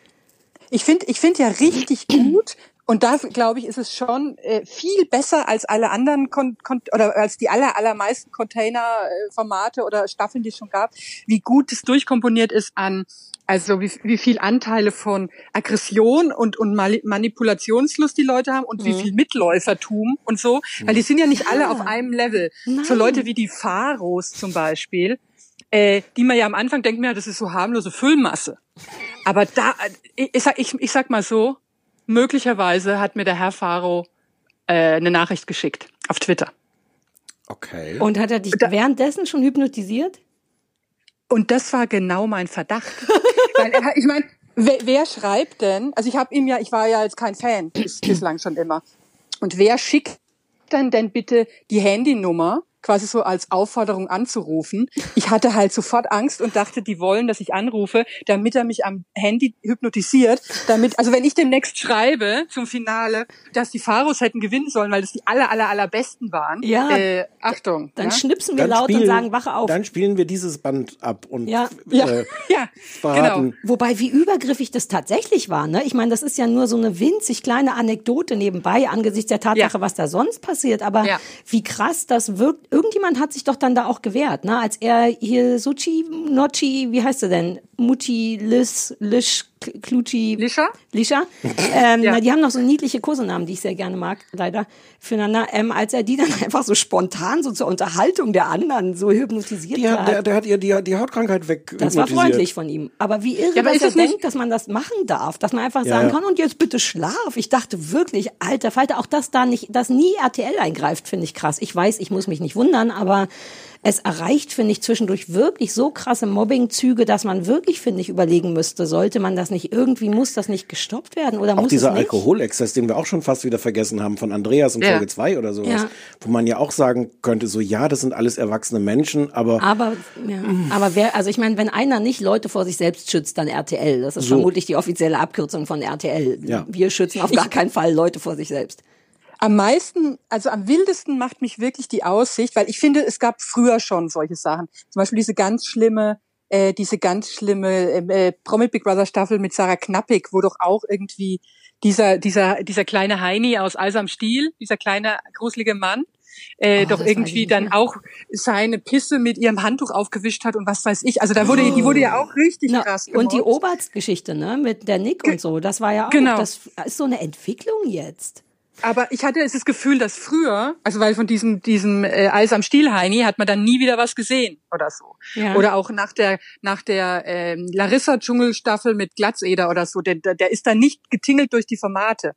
Ich finde ich finde ja richtig gut, und da glaube ich, ist es schon äh, viel besser als alle anderen Kon Kon oder als die aller allermeisten Container-Formate oder Staffeln, die es schon gab, wie gut es durchkomponiert ist an also wie, wie viel Anteile von Aggression und, und Manipulationslust die Leute haben und wie Mhm. viel Mitläufertum und so, weil die sind ja nicht alle auf einem Level. So Nein. Leute wie die Pharos zum Beispiel, äh, die man ja am Anfang denkt, mir, das ist so harmlose Füllmasse. Aber da, ich, ich, sag, ich, ich sag mal so, möglicherweise hat mir der Herr Faro äh, eine Nachricht geschickt auf Twitter. Okay. Und hat er dich währenddessen schon hypnotisiert? Und das war genau mein Verdacht. Weil er, ich meine, wer, wer schreibt denn? Also ich habe ihm ja, ich war ja jetzt kein Fan bis, bislang schon immer. Und wer schickt dann denn bitte die Handynummer quasi so als Aufforderung anzurufen? Ich hatte halt sofort Angst und dachte, die wollen, dass ich anrufe, damit er mich am Handy hypnotisiert. Damit, also wenn ich demnächst schreibe zum Finale, dass die Pharos hätten gewinnen sollen, weil das die aller aller allerbesten waren. Ja. Äh, Achtung. Dann ja? schnipsen wir laut und sagen, wache auf. Dann spielen wir dieses Band ab und Ja. äh, ja, verraten. Wobei, wie übergriffig das tatsächlich war. Ne? Ich meine, das ist ja nur so eine winzig kleine Anekdote nebenbei angesichts der Tatsache, was da sonst passiert. Aber Ja. wie krass das wirkt. Irgendjemand hat sich doch dann da auch gewehrt, ne? als er hier Suchi, Nochi, wie heißt er denn? Mutti, Liz, Lisch, Kluchi. Lischa? Lischa. Ähm, Ja. na, die haben noch so niedliche Kosenamen, die ich sehr gerne mag, leider, füreinander. Ähm, als er die dann einfach so spontan so zur Unterhaltung der anderen so hypnotisiert Die hat, der, der hat ihr die, die Hautkrankheit weg. Das war freundlich von ihm. Aber wie irre, Ja, aber dass ist er das denkt, dass man das machen darf. Dass man einfach Ja, sagen kann, und jetzt bitte schlaf. Ich dachte wirklich, alter Falter, auch dass da nicht, dass nie RTL eingreift, finde ich krass. Ich weiß, ich muss mich nicht wundern, aber es erreicht, finde ich, zwischendurch wirklich so krasse Mobbingzüge, dass man wirklich, finde ich, überlegen müsste, sollte man das nicht irgendwie, muss das nicht gestoppt werden oder Auch muss dieser es nicht? Alkoholexzess, den wir auch schon fast wieder vergessen haben von Andreas in Ja. Folge 2 oder sowas, Ja. wo man ja auch sagen könnte, so ja, das sind alles erwachsene Menschen, aber Aber, ja, aber wer, also ich meine, wenn einer nicht Leute vor sich selbst schützt, dann RTL. Das ist So. vermutlich die offizielle Abkürzung von RTL. Ja. Wir schützen auf gar keinen Fall Leute vor sich selbst. Am meisten, also am wildesten macht mich wirklich die Aussicht, weil ich finde, es gab früher schon solche Sachen. Zum Beispiel diese ganz schlimme, äh, diese ganz schlimme äh, Promi Big Brother Staffel mit Sarah Knappig, wo doch auch irgendwie dieser, dieser, dieser kleine Heini aus Eis am Stiel, dieser kleine gruselige Mann, äh, Oh, doch irgendwie dann auch seine Pisse mit ihrem Handtuch aufgewischt hat und was weiß ich. Also da wurde, die wurde ja auch richtig Na, krass und die. Oberst-Geschichte, ne, mit der Nick und so, das war ja auch, Genau. das ist so eine Entwicklung jetzt. Aber ich hatte das Gefühl, dass früher, also weil von diesem diesem äh, Eis am Stiel Heini hat man dann nie wieder was gesehen oder so. Ja. Oder auch nach der nach der ähm, Larissa Dschungelstaffel mit Glatzeder oder so, der, der ist dann nicht getingelt durch die Formate.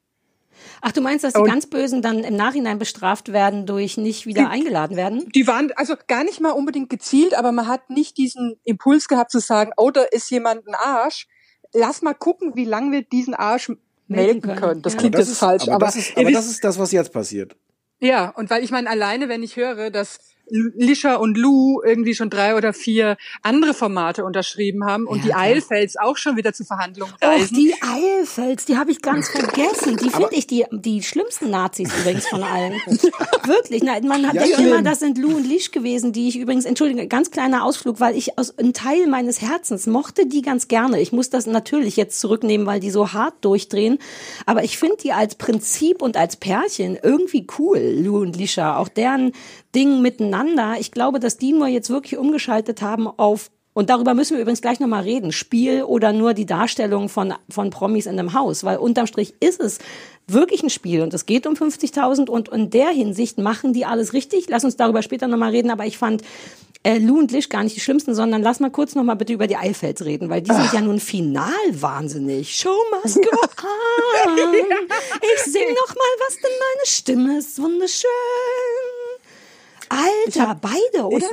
Ach, du meinst, dass die Und- ganz Bösen dann im Nachhinein bestraft werden durch nicht wieder eingeladen werden? Die waren also gar nicht mal unbedingt gezielt, aber man hat nicht diesen Impuls gehabt zu sagen, oh, da ist jemand ein Arsch. Lass mal gucken, wie lange wir diesen Arsch melden können. können. Das Ja. klingt das jetzt ist, falsch, aber, aber, das ist, aber das ist das, was jetzt passiert. Ja, und weil ich meine, alleine, wenn ich höre, dass Lischa und Lou irgendwie schon drei oder vier andere Formate unterschrieben haben und die Eilfels auch schon wieder zu Verhandlungen Och, reisen. die Eilfels, die habe ich ganz vergessen. Die finde ich die, die schlimmsten Nazis übrigens von allen. Wirklich. Na, man hat Ja, denkt ja. immer, das sind Lou und Lisch gewesen, die ich übrigens, entschuldige, ganz kleiner Ausflug, weil ich aus einem Teil meines Herzens mochte die ganz gerne. Ich muss das natürlich jetzt zurücknehmen, weil die so hart durchdrehen. Aber ich finde die als Prinzip und als Pärchen irgendwie cool, Lou und Lisha. Auch deren Ding miteinander. Ich glaube, dass die nur jetzt wirklich umgeschaltet haben auf und darüber müssen wir übrigens gleich nochmal reden. Spiel oder nur die Darstellung von, von Promis in einem Haus. Weil unterm Strich ist es wirklich ein Spiel und es geht um 50.000 und in der Hinsicht machen die alles richtig. Lass uns darüber später nochmal reden, aber ich fand äh, Lou und Lisch gar nicht die schlimmsten, sondern lass mal kurz nochmal bitte über die Eifels reden, weil die sind ja nun final wahnsinnig. Show must go on. Ich sing noch mal, was denn meine Stimme ist wunderschön. Alter, beide, oder?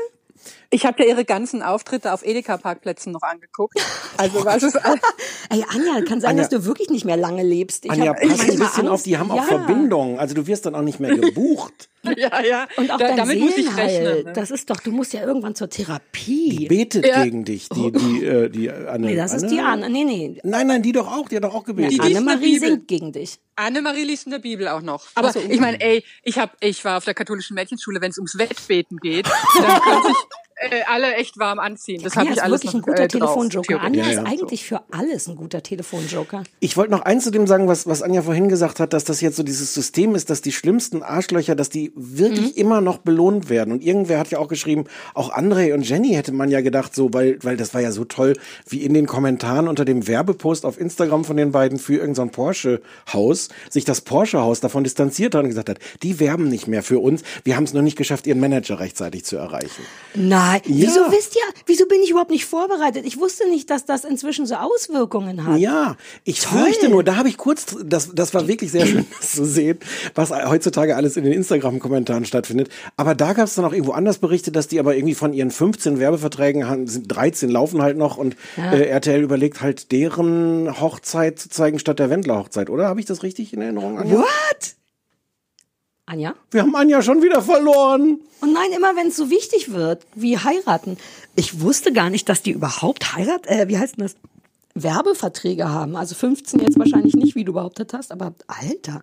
Ich habe ja ihre ganzen Auftritte auf Edeka-Parkplätzen noch angeguckt. Also was ist Ey, Anja, kann sein, Anja- dass du wirklich nicht mehr lange lebst. Ich Anja, hab pass ein bisschen auf, die haben auch Ja. Verbindungen. Also du wirst dann auch nicht mehr gebucht. ja, ja. Und auch Da- dein damit muss ich Seelenheil. rechnen. Ne? Das ist doch, du musst ja irgendwann zur Therapie. Betet Ja. gegen dich, die, die, äh, die Anne. Nee, das ist die Anne. Nee, nee. Nein, nein, die doch auch, die hat doch auch gebetet. Die- die- liest Annemarie singt gegen dich. Annemarie liest in der Bibel auch noch. Aber Ach so, ich meine, ey, ich hab, ich war auf der katholischen Mädchenschule, wenn es ums Wettbeten geht, dann können sich äh, alle echt warm anziehen. Das habe Anja ich ist alles wirklich noch ein guter äh, Telefonjoker. Anja Ja, ist ja. eigentlich für alles ein guter Telefonjoker. Ich wollte noch eins zu dem sagen, was, was Anja vorhin gesagt hat, dass das jetzt so dieses System ist, dass die schlimmsten Arschlöcher, dass die wirklich immer noch belohnt werden. Und irgendwer hat ja auch geschrieben, auch André und Jenny hätte man ja gedacht, so, weil, weil das war ja so toll, wie in den Kommentaren unter dem Werbepost auf Instagram von den beiden für irgendein Porsche-Haus sich das Porsche-Haus davon distanziert hat und gesagt hat, die werben nicht mehr für uns, wir haben es nur nicht geschafft, ihren Manager rechtzeitig zu erreichen. Nein, Ja. wieso wisst ihr, wieso bin ich überhaupt nicht vorbereitet? Ich wusste nicht, dass das inzwischen so Auswirkungen hat. Ja, ich fürchte nur, da habe ich kurz, das, das war wirklich sehr schön zu sehen, was heutzutage alles in den Instagram-Kommentaren stattfindet. Aber da gab es dann auch irgendwo anders Berichte, dass die aber irgendwie von ihren 15 Werbeverträgen haben, sind 13 laufen halt noch und Ja. äh, RTL überlegt halt deren Hochzeit zu zeigen statt der Wendler-Hochzeit, oder? Habe ich das richtig in Erinnerung? Anja? What? Anja? Wir haben Anja schon wieder verloren. Und nein, immer wenn es so wichtig wird, wie heiraten. Ich wusste gar nicht, dass die überhaupt heirat, äh, wie heißt denn das? Werbeverträge haben. Also 15 jetzt wahrscheinlich nicht, wie du behauptet hast, aber Alter.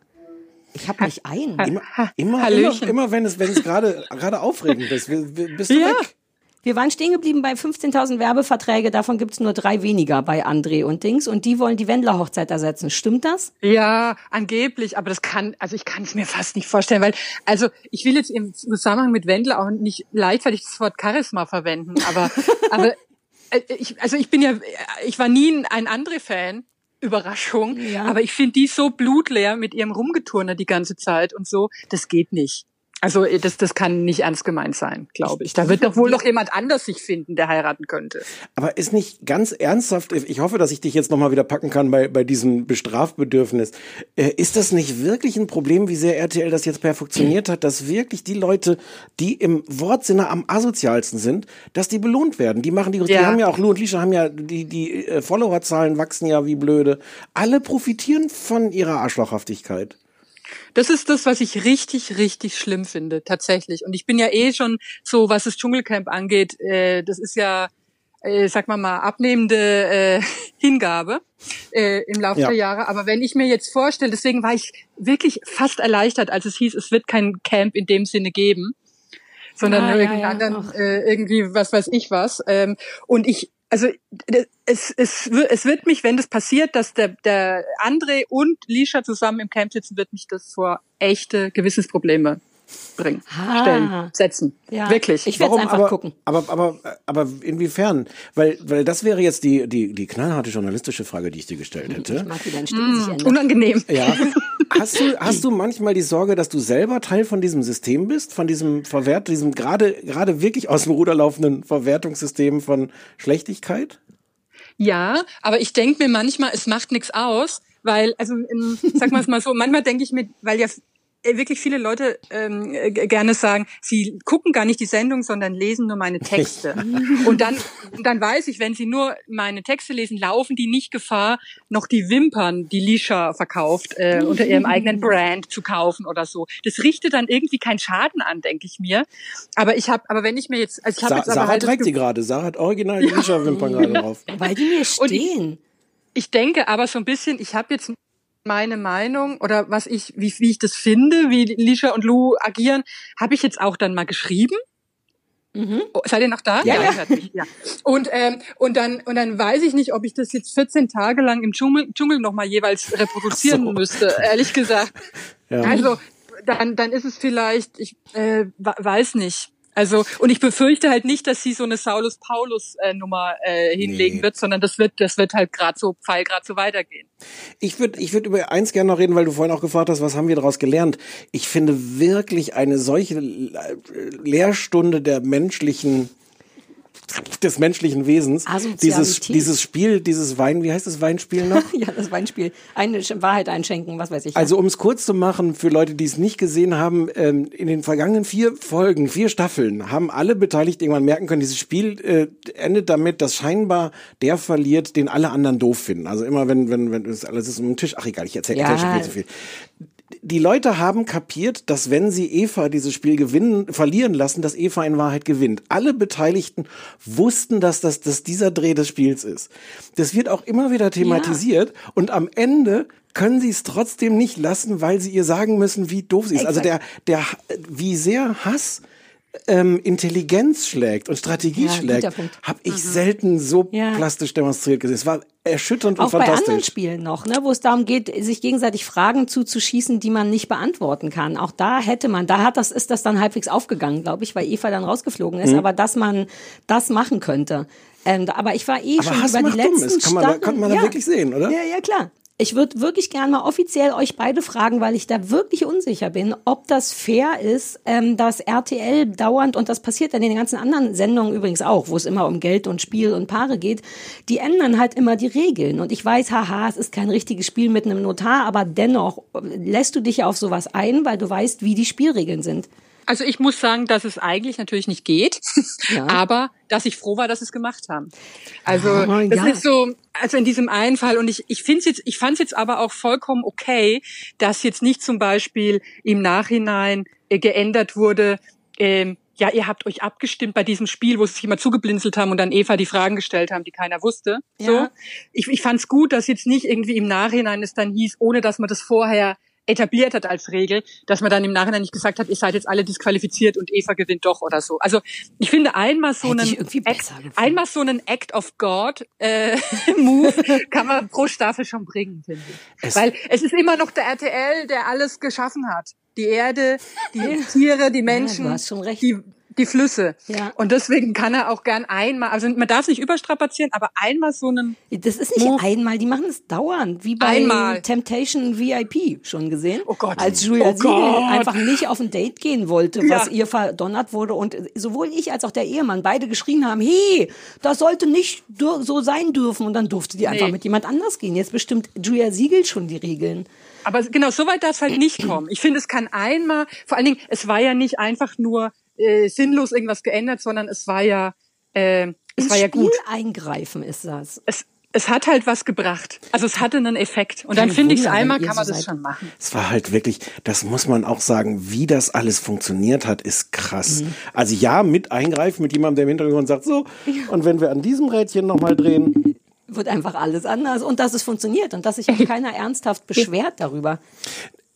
Ich hab mich ein. Immer, immer, immer, immer wenn es, wenn es gerade, gerade aufregend ist, bist du Ja. weg. Wir waren stehen geblieben bei 15.000 Werbeverträge, davon gibt's nur drei weniger bei André und Dings und die wollen die Wendler-Hochzeit ersetzen. Stimmt das? Ja, angeblich, aber das kann, also ich kann es mir fast nicht vorstellen, weil, also ich will jetzt im Zusammenhang mit Wendler auch nicht leichtfertig das Wort Charisma verwenden, aber, aber äh, ich, also ich bin ja, ich war nie ein André-Fan. Überraschung. Ja. Aber ich finde die so blutleer mit ihrem Rumgeturner die ganze Zeit und so, das geht nicht. Also äh, das, das kann nicht ernst gemeint sein, glaube ich. Da wird doch wohl noch jemand anders sich finden, der heiraten könnte. Aber ist nicht ganz ernsthaft, ich hoffe, dass ich dich jetzt nochmal wieder packen kann bei, bei diesem Bestrafbedürfnis. Äh, ist das nicht wirklich ein Problem, wie sehr RTL das jetzt perfektioniert hat, dass wirklich die Leute, die im Wortsinne am asozialsten sind, dass die belohnt werden? Die machen die, die Ja. haben ja auch, Lou und Lisha haben ja, die, die äh, Followerzahlen wachsen ja wie blöde. Alle profitieren von ihrer Arschlochhaftigkeit. Das ist das, was ich richtig, richtig schlimm finde, tatsächlich. Und ich bin ja eh schon so, was das Dschungelcamp angeht, äh, das ist ja, äh, sag mal mal, abnehmende äh, Hingabe äh, im Laufe Ja. der Jahre. Aber wenn ich mir jetzt vorstelle, deswegen war ich wirklich fast erleichtert, als es hieß, es wird kein Camp in dem Sinne geben, sondern Ah, ja, irgendeinen ja, anderen, äh, irgendwie was weiß ich was. Ähm, und ich, also es, es, es wird mich, wenn das passiert, dass der, der André und Lisha zusammen im Camp sitzen, wird mich das vor echte Gewissensprobleme bringen, Ah. stellen, setzen. Ja. Wirklich. Ich werde Warum? einfach aber, gucken. Aber, aber, aber inwiefern? Weil, weil das wäre jetzt die, die, die knallharte journalistische Frage, die ich dir gestellt hätte. Ich mag, wie deine Stimme sich ändert. Unangenehm. Ja. Hast du, hast du manchmal die Sorge, dass du selber Teil von diesem System bist, von diesem Verwert, diesem gerade, gerade wirklich aus dem Ruder laufenden Verwertungssystem von Schlechtigkeit? Ja, aber ich denke mir manchmal, es macht nichts aus, weil, also ähm, sag mal es mal so, manchmal denke ich mir, weil ja wirklich viele Leute ähm, äh, gerne sagen, sie gucken gar nicht die Sendung, sondern lesen nur meine Texte. Und dann, dann weiß ich, wenn sie nur meine Texte lesen, laufen die nicht Gefahr, noch die Wimpern, die Lisha verkauft, äh, unter ihrem eigenen Brand zu kaufen oder so. Das richtet dann irgendwie keinen Schaden an, denke ich mir. Aber ich habe, aber wenn ich mir jetzt, also ich habe jetzt aber Sarah halt trägt die gerade. Sarah hat original die Lisha-Wimpern gerade drauf. Weil die mir Und ich- stehen. ich denke aber so ein bisschen, ich habe jetzt meine Meinung oder was ich, wie, wie ich das finde, wie Lisha und Lou agieren, habe ich jetzt auch dann mal geschrieben. Oh, seid ihr noch da? Ja, ja. mich, ja. Und ähm, und dann und dann weiß ich nicht, ob ich das jetzt 14 Tage lang im Dschungel, Dschungel noch mal jeweils reproduzieren so. müsste. Ehrlich gesagt. Ja. Also dann dann ist es vielleicht, ich äh, weiß nicht. Also und ich befürchte halt nicht, dass sie so eine Saulus Paulus äh, Nummer äh, hinlegen Nee. wird, sondern das wird das wird halt gerade so Pfeil gerade so weitergehen. Ich würde ich würd über eins gerne noch reden, weil du vorhin auch gefragt hast, was haben wir daraus gelernt? Ich finde wirklich eine solche äh, Lehrstunde der menschlichen des menschlichen Wesens. Dieses, dieses Spiel, dieses Wein, wie heißt das Weinspiel noch? ja, das Weinspiel. Eine Wahrheit einschenken, was weiß ich. Also um es kurz zu machen, für Leute, die es nicht gesehen haben, ähm, in den vergangenen vier Folgen, vier Staffeln, haben alle Beteiligten irgendwann merken können, dieses Spiel äh, endet damit, dass scheinbar der verliert, den alle anderen doof finden. Also immer wenn, wenn, wenn es alles ist um den Tisch, ach egal, ich erzähle Ja. erzähl schon viel zu viel. Die Leute haben kapiert, dass wenn sie Eva dieses Spiel gewinnen, verlieren lassen, dass Eva in Wahrheit gewinnt. Alle Beteiligten wussten, dass das dass dieser Dreh des Spiels ist. Das wird auch immer wieder thematisiert und am Ende können sie es trotzdem nicht lassen, weil sie ihr sagen müssen, wie doof sie ist. Also der, der, wie sehr Hass ähm, Intelligenz schlägt und Strategie Ja, schlägt, habe ich selten so Ja. plastisch demonstriert gesehen. Es war erschütternd und Auch bei anderen fantastisch. Spielen noch, ne, wo es darum geht, sich gegenseitig Fragen zuzuschießen, die man nicht beantworten kann. Auch da hätte man, da hat das, ist das dann halbwegs aufgegangen, glaube ich, weil Eva dann rausgeflogen ist, Mhm. aber dass man das machen könnte. Ähm, aber ich war eh Aber schon über die macht dumm. letzten Das kann man da- Staffeln- kann man da wirklich sehen, oder? Ja, ja, klar. Ich würde wirklich gern mal offiziell euch beide fragen, weil ich da wirklich unsicher bin, ob das fair ist, ähm, dass RTL dauernd, und das passiert in den ganzen anderen Sendungen übrigens auch, wo es immer um Geld und Spiel und Paare geht, die ändern halt immer die Regeln. Und ich weiß, haha, es ist kein richtiges Spiel mit einem Notar, aber dennoch äh, lässt du dich ja auf sowas ein, weil du weißt, wie die Spielregeln sind. Also ich muss sagen, dass es eigentlich natürlich nicht geht, aber dass ich froh war, dass sie es gemacht haben. Also Ah, das ja. ist so, also in diesem einen Fall und ich ich finde jetzt, ich fand es jetzt aber auch vollkommen okay, dass jetzt nicht zum Beispiel im Nachhinein äh, geändert wurde. Ähm, ja, ihr habt euch abgestimmt bei diesem Spiel, wo sie sich immer zugeblinzelt haben und dann Eva die Fragen gestellt haben, die keiner wusste. So, Ja. ich, ich fand es gut, dass jetzt nicht irgendwie im Nachhinein es dann hieß, ohne dass man das vorher etabliert hat als Regel, dass man dann im Nachhinein nicht gesagt hat, ihr seid jetzt alle disqualifiziert und Eva gewinnt doch oder so. Also ich finde einmal so Hätte einen Act, einmal so einen Act of God äh, Move kann man pro Staffel schon bringen, finde ich. Es- Weil es ist immer noch der RTL, der alles geschaffen hat. Die Erde, die Tiere, die Menschen, recht. die die Flüsse. Ja. Und deswegen kann er auch gern einmal, also man darf es nicht überstrapazieren, aber einmal so einen Das ist nicht Move. einmal, die machen es dauernd, wie bei Einmal. Temptation VIP schon gesehen. Oh Gott. Als Julia Oh Siegel Gott. einfach nicht auf ein Date gehen wollte, Ja. was ihr verdonnert wurde und sowohl ich als auch der Ehemann beide geschrien haben, hey, das sollte nicht so sein dürfen und dann durfte die einfach Nee. mit jemand anders gehen. Jetzt bestimmt Julia Siegel schon die Regeln. Aber genau, so weit darf es halt nicht kommen. Ich finde, es kann einmal, vor allen Dingen, es war ja nicht einfach nur äh, sinnlos irgendwas geändert, sondern es war ja, äh, es Ins war ja Spiel gut. eingreifen ist das. Es, es hat halt was gebracht. Also es hatte einen Effekt. Und dann finde ich es einmal, kann so man das seid. schon machen. Es war halt wirklich, das muss man auch sagen, wie das alles funktioniert hat, ist krass. Mhm. Also ja, mit eingreifen, mit jemandem, der im Hintergrund sagt, so, und wenn wir an diesem Rädchen nochmal drehen, Wird einfach alles anders und dass es funktioniert und dass sich auch keiner ernsthaft beschwert darüber.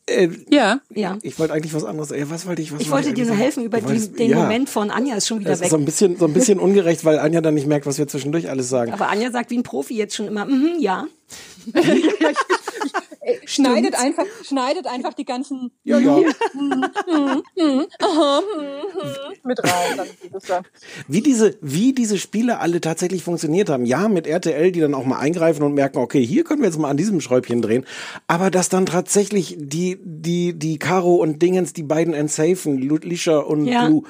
Äh, Ja. Ja. ich wollte eigentlich was anderes, äh, was wollte ich, was Ich wollte dir nur helfen über die, den ja. Moment von Anja ist schon wieder Das weg. ist so ein bisschen, so ein bisschen ungerecht, weil Anja dann nicht merkt, was wir zwischendurch alles sagen. Aber Anja sagt wie ein Profi jetzt schon immer, mhm, ja. Schneidet einfach, schneidet einfach die ganzen Ja, ja. mit rein. Dann geht es dann. Wie diese, wie diese Spiele alle tatsächlich funktioniert haben. Ja, mit RTL, die dann auch mal eingreifen und merken, okay, hier können wir jetzt mal an diesem Schräubchen drehen. Aber dass dann tatsächlich die, die, die Caro und Dingens, die beiden entsafen, Lisha und Ja. Lou,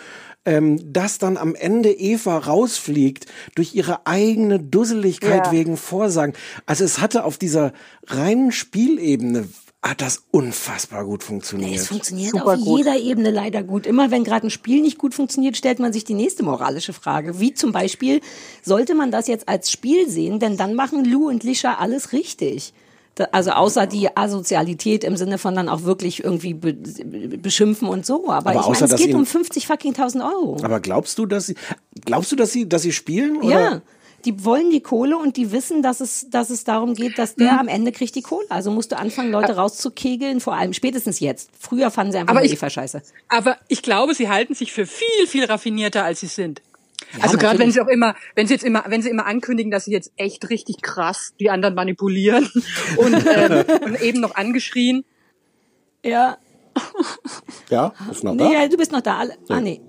ähm, dass dann am Ende Eva rausfliegt durch ihre eigene Dusseligkeit Ja. wegen Vorsagen. Also es hatte auf dieser reinen Spielebene hat das unfassbar gut funktioniert. Es funktioniert Super auf gut. jeder Ebene leider gut. Immer wenn gerade ein Spiel nicht gut funktioniert, stellt man sich die nächste moralische Frage. Wie zum Beispiel, sollte man das jetzt als Spiel sehen? Denn dann machen Lou und Lisha alles richtig. Also außer die Asozialität im Sinne von dann auch wirklich irgendwie be beschimpfen und so. Aber, Aber ich außer, meine, es geht um 50 fucking 1000 Euro. Aber glaubst du, dass sie, glaubst du, dass sie, dass sie spielen? Oder? Ja, die wollen die Kohle und die wissen, dass es, dass es darum geht, dass der am Ende kriegt die Kohle. Also musst du anfangen, Leute rauszukegeln, vor allem spätestens jetzt. Früher fanden sie einfach Aber nur ich- Eva scheiße. Aber ich glaube, sie halten sich für viel, viel raffinierter, als sie sind. Also gerade wenn sie auch immer, wenn sie jetzt immer, wenn sie immer ankündigen, dass sie jetzt echt richtig krass die anderen manipulieren und, ähm, und eben noch angeschrien. Ja. Ja, ist noch Nee, da? ja, du bist noch da. Alle- Ah, nee.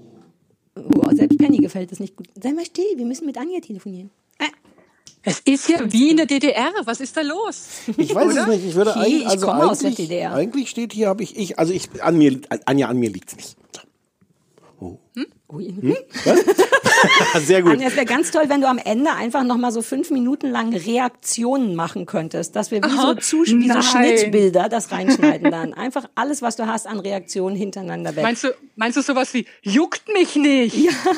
Oh, selbst Penny gefällt es nicht gut. Sei mal still, wir müssen mit Anja telefonieren. Es ist ja wie in der DDR. Was ist da los? Ich weiß es nicht. Ich würde Okay, eigentlich, ich also komme aus der eigentlich, DDR. eigentlich steht hier, habe ich, ich, also ich, an mir, Anja, an mir liegt's nicht. Oh. Ui. Sehr gut. Anja, es wäre ganz toll, wenn du am Ende einfach noch mal so fünf Minuten lang Reaktionen machen könntest, dass wir wie so. Zus wie so. Schnittbilder das reinschneiden dann. Einfach alles, was du hast an Reaktionen hintereinander weg. Meinst du, meinst du sowas wie, juckt mich nicht?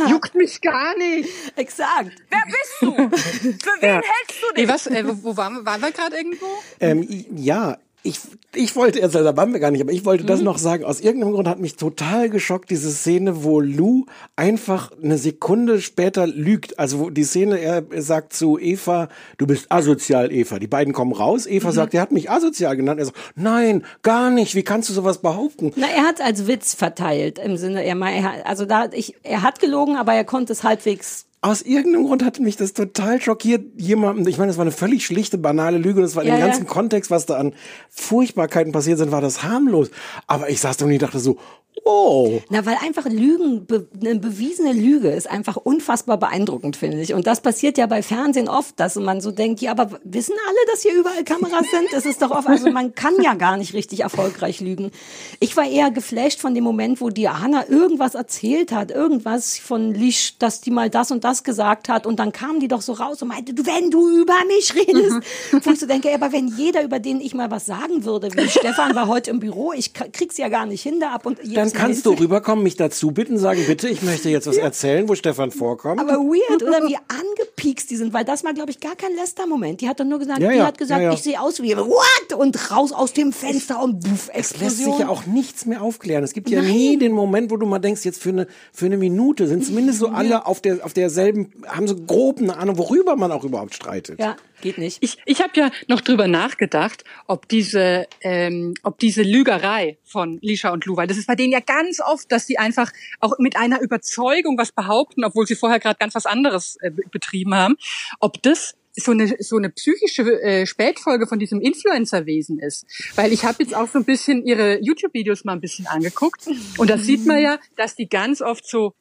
Juckt mich gar nicht. Exakt. Wer bist du? Für wen hältst du dich? Nee, was, äh, wo, waren wir, waren wir gerade irgendwo? Ähm, ja, ich, ich wollte, also da waren wir gar nicht, aber ich wollte Mhm. das noch sagen. Aus irgendeinem Grund hat mich total geschockt, diese Szene, wo Lou einfach eine Sekunde später lügt. Also wo die Szene, er sagt zu Eva, du bist asozial, Eva. Die beiden kommen raus. Eva Mhm. sagt, er hat mich asozial genannt. Er sagt, nein, gar nicht. Wie kannst du sowas behaupten? Na, er hat als Witz verteilt im Sinne, er, also da ich, er hat gelogen, aber er konnte es halbwegs. Aus irgendeinem Grund hat mich das total schockiert, jemandem, ich meine, das war eine völlig schlichte, banale Lüge, und das war Ja, im ja. ganzen Kontext, was da an Furchtbarkeiten passiert sind, war das harmlos. Aber ich saß da und ich dachte so, oh. Na, weil einfach Lügen, be, eine bewiesene Lüge ist einfach unfassbar beeindruckend, finde ich. Und das passiert ja bei Fernsehen oft, dass man so denkt, ja, aber wissen alle, dass hier überall Kameras sind? Es ist doch oft, also man kann ja gar nicht richtig erfolgreich lügen. Ich war eher geflasht von dem Moment, wo Diana irgendwas erzählt hat, irgendwas von Lisch, dass die mal das und das gesagt hat und dann kam die doch so raus und meinte, du, wenn du über mich redest, wo ich so denke, aber wenn jeder, über den ich mal was sagen würde, wie Stefan war heute im Büro, ich krieg's ja gar nicht hin da ab und Dann kannst du rüberkommen, mich dazu bitten, sagen, bitte, ich möchte jetzt was erzählen, wo Stefan vorkommt. Aber weird, oder wie angepiekst die sind, weil das war, glaube ich, gar kein Lester-Moment. Die hat doch nur gesagt, Ja, die ja, hat gesagt, ja, ich sehe aus wie what? Und raus aus dem Fenster und buff, Es lässt Explosion. sich ja auch nichts mehr aufklären. Es gibt ja Nein. nie den Moment, wo du mal denkst, jetzt für eine, für eine Minute sind zumindest so alle auf der, auf derselben, haben so grob eine Ahnung, worüber man auch überhaupt streitet. Ja, geht nicht. Ich, ich habe ja noch drüber nachgedacht, ob diese, ähm, ob diese Lügerei von Lisha und Lou, weil das ist bei denen ja ganz oft, dass sie einfach auch mit einer Überzeugung was behaupten, obwohl sie vorher gerade ganz was anderes äh, be- betrieben haben, ob das so eine so eine psychische äh, Spätfolge von diesem Influencer-Wesen ist, weil ich habe jetzt auch so ein bisschen ihre YouTube-Videos mal ein bisschen angeguckt und da sieht man ja, dass die ganz oft so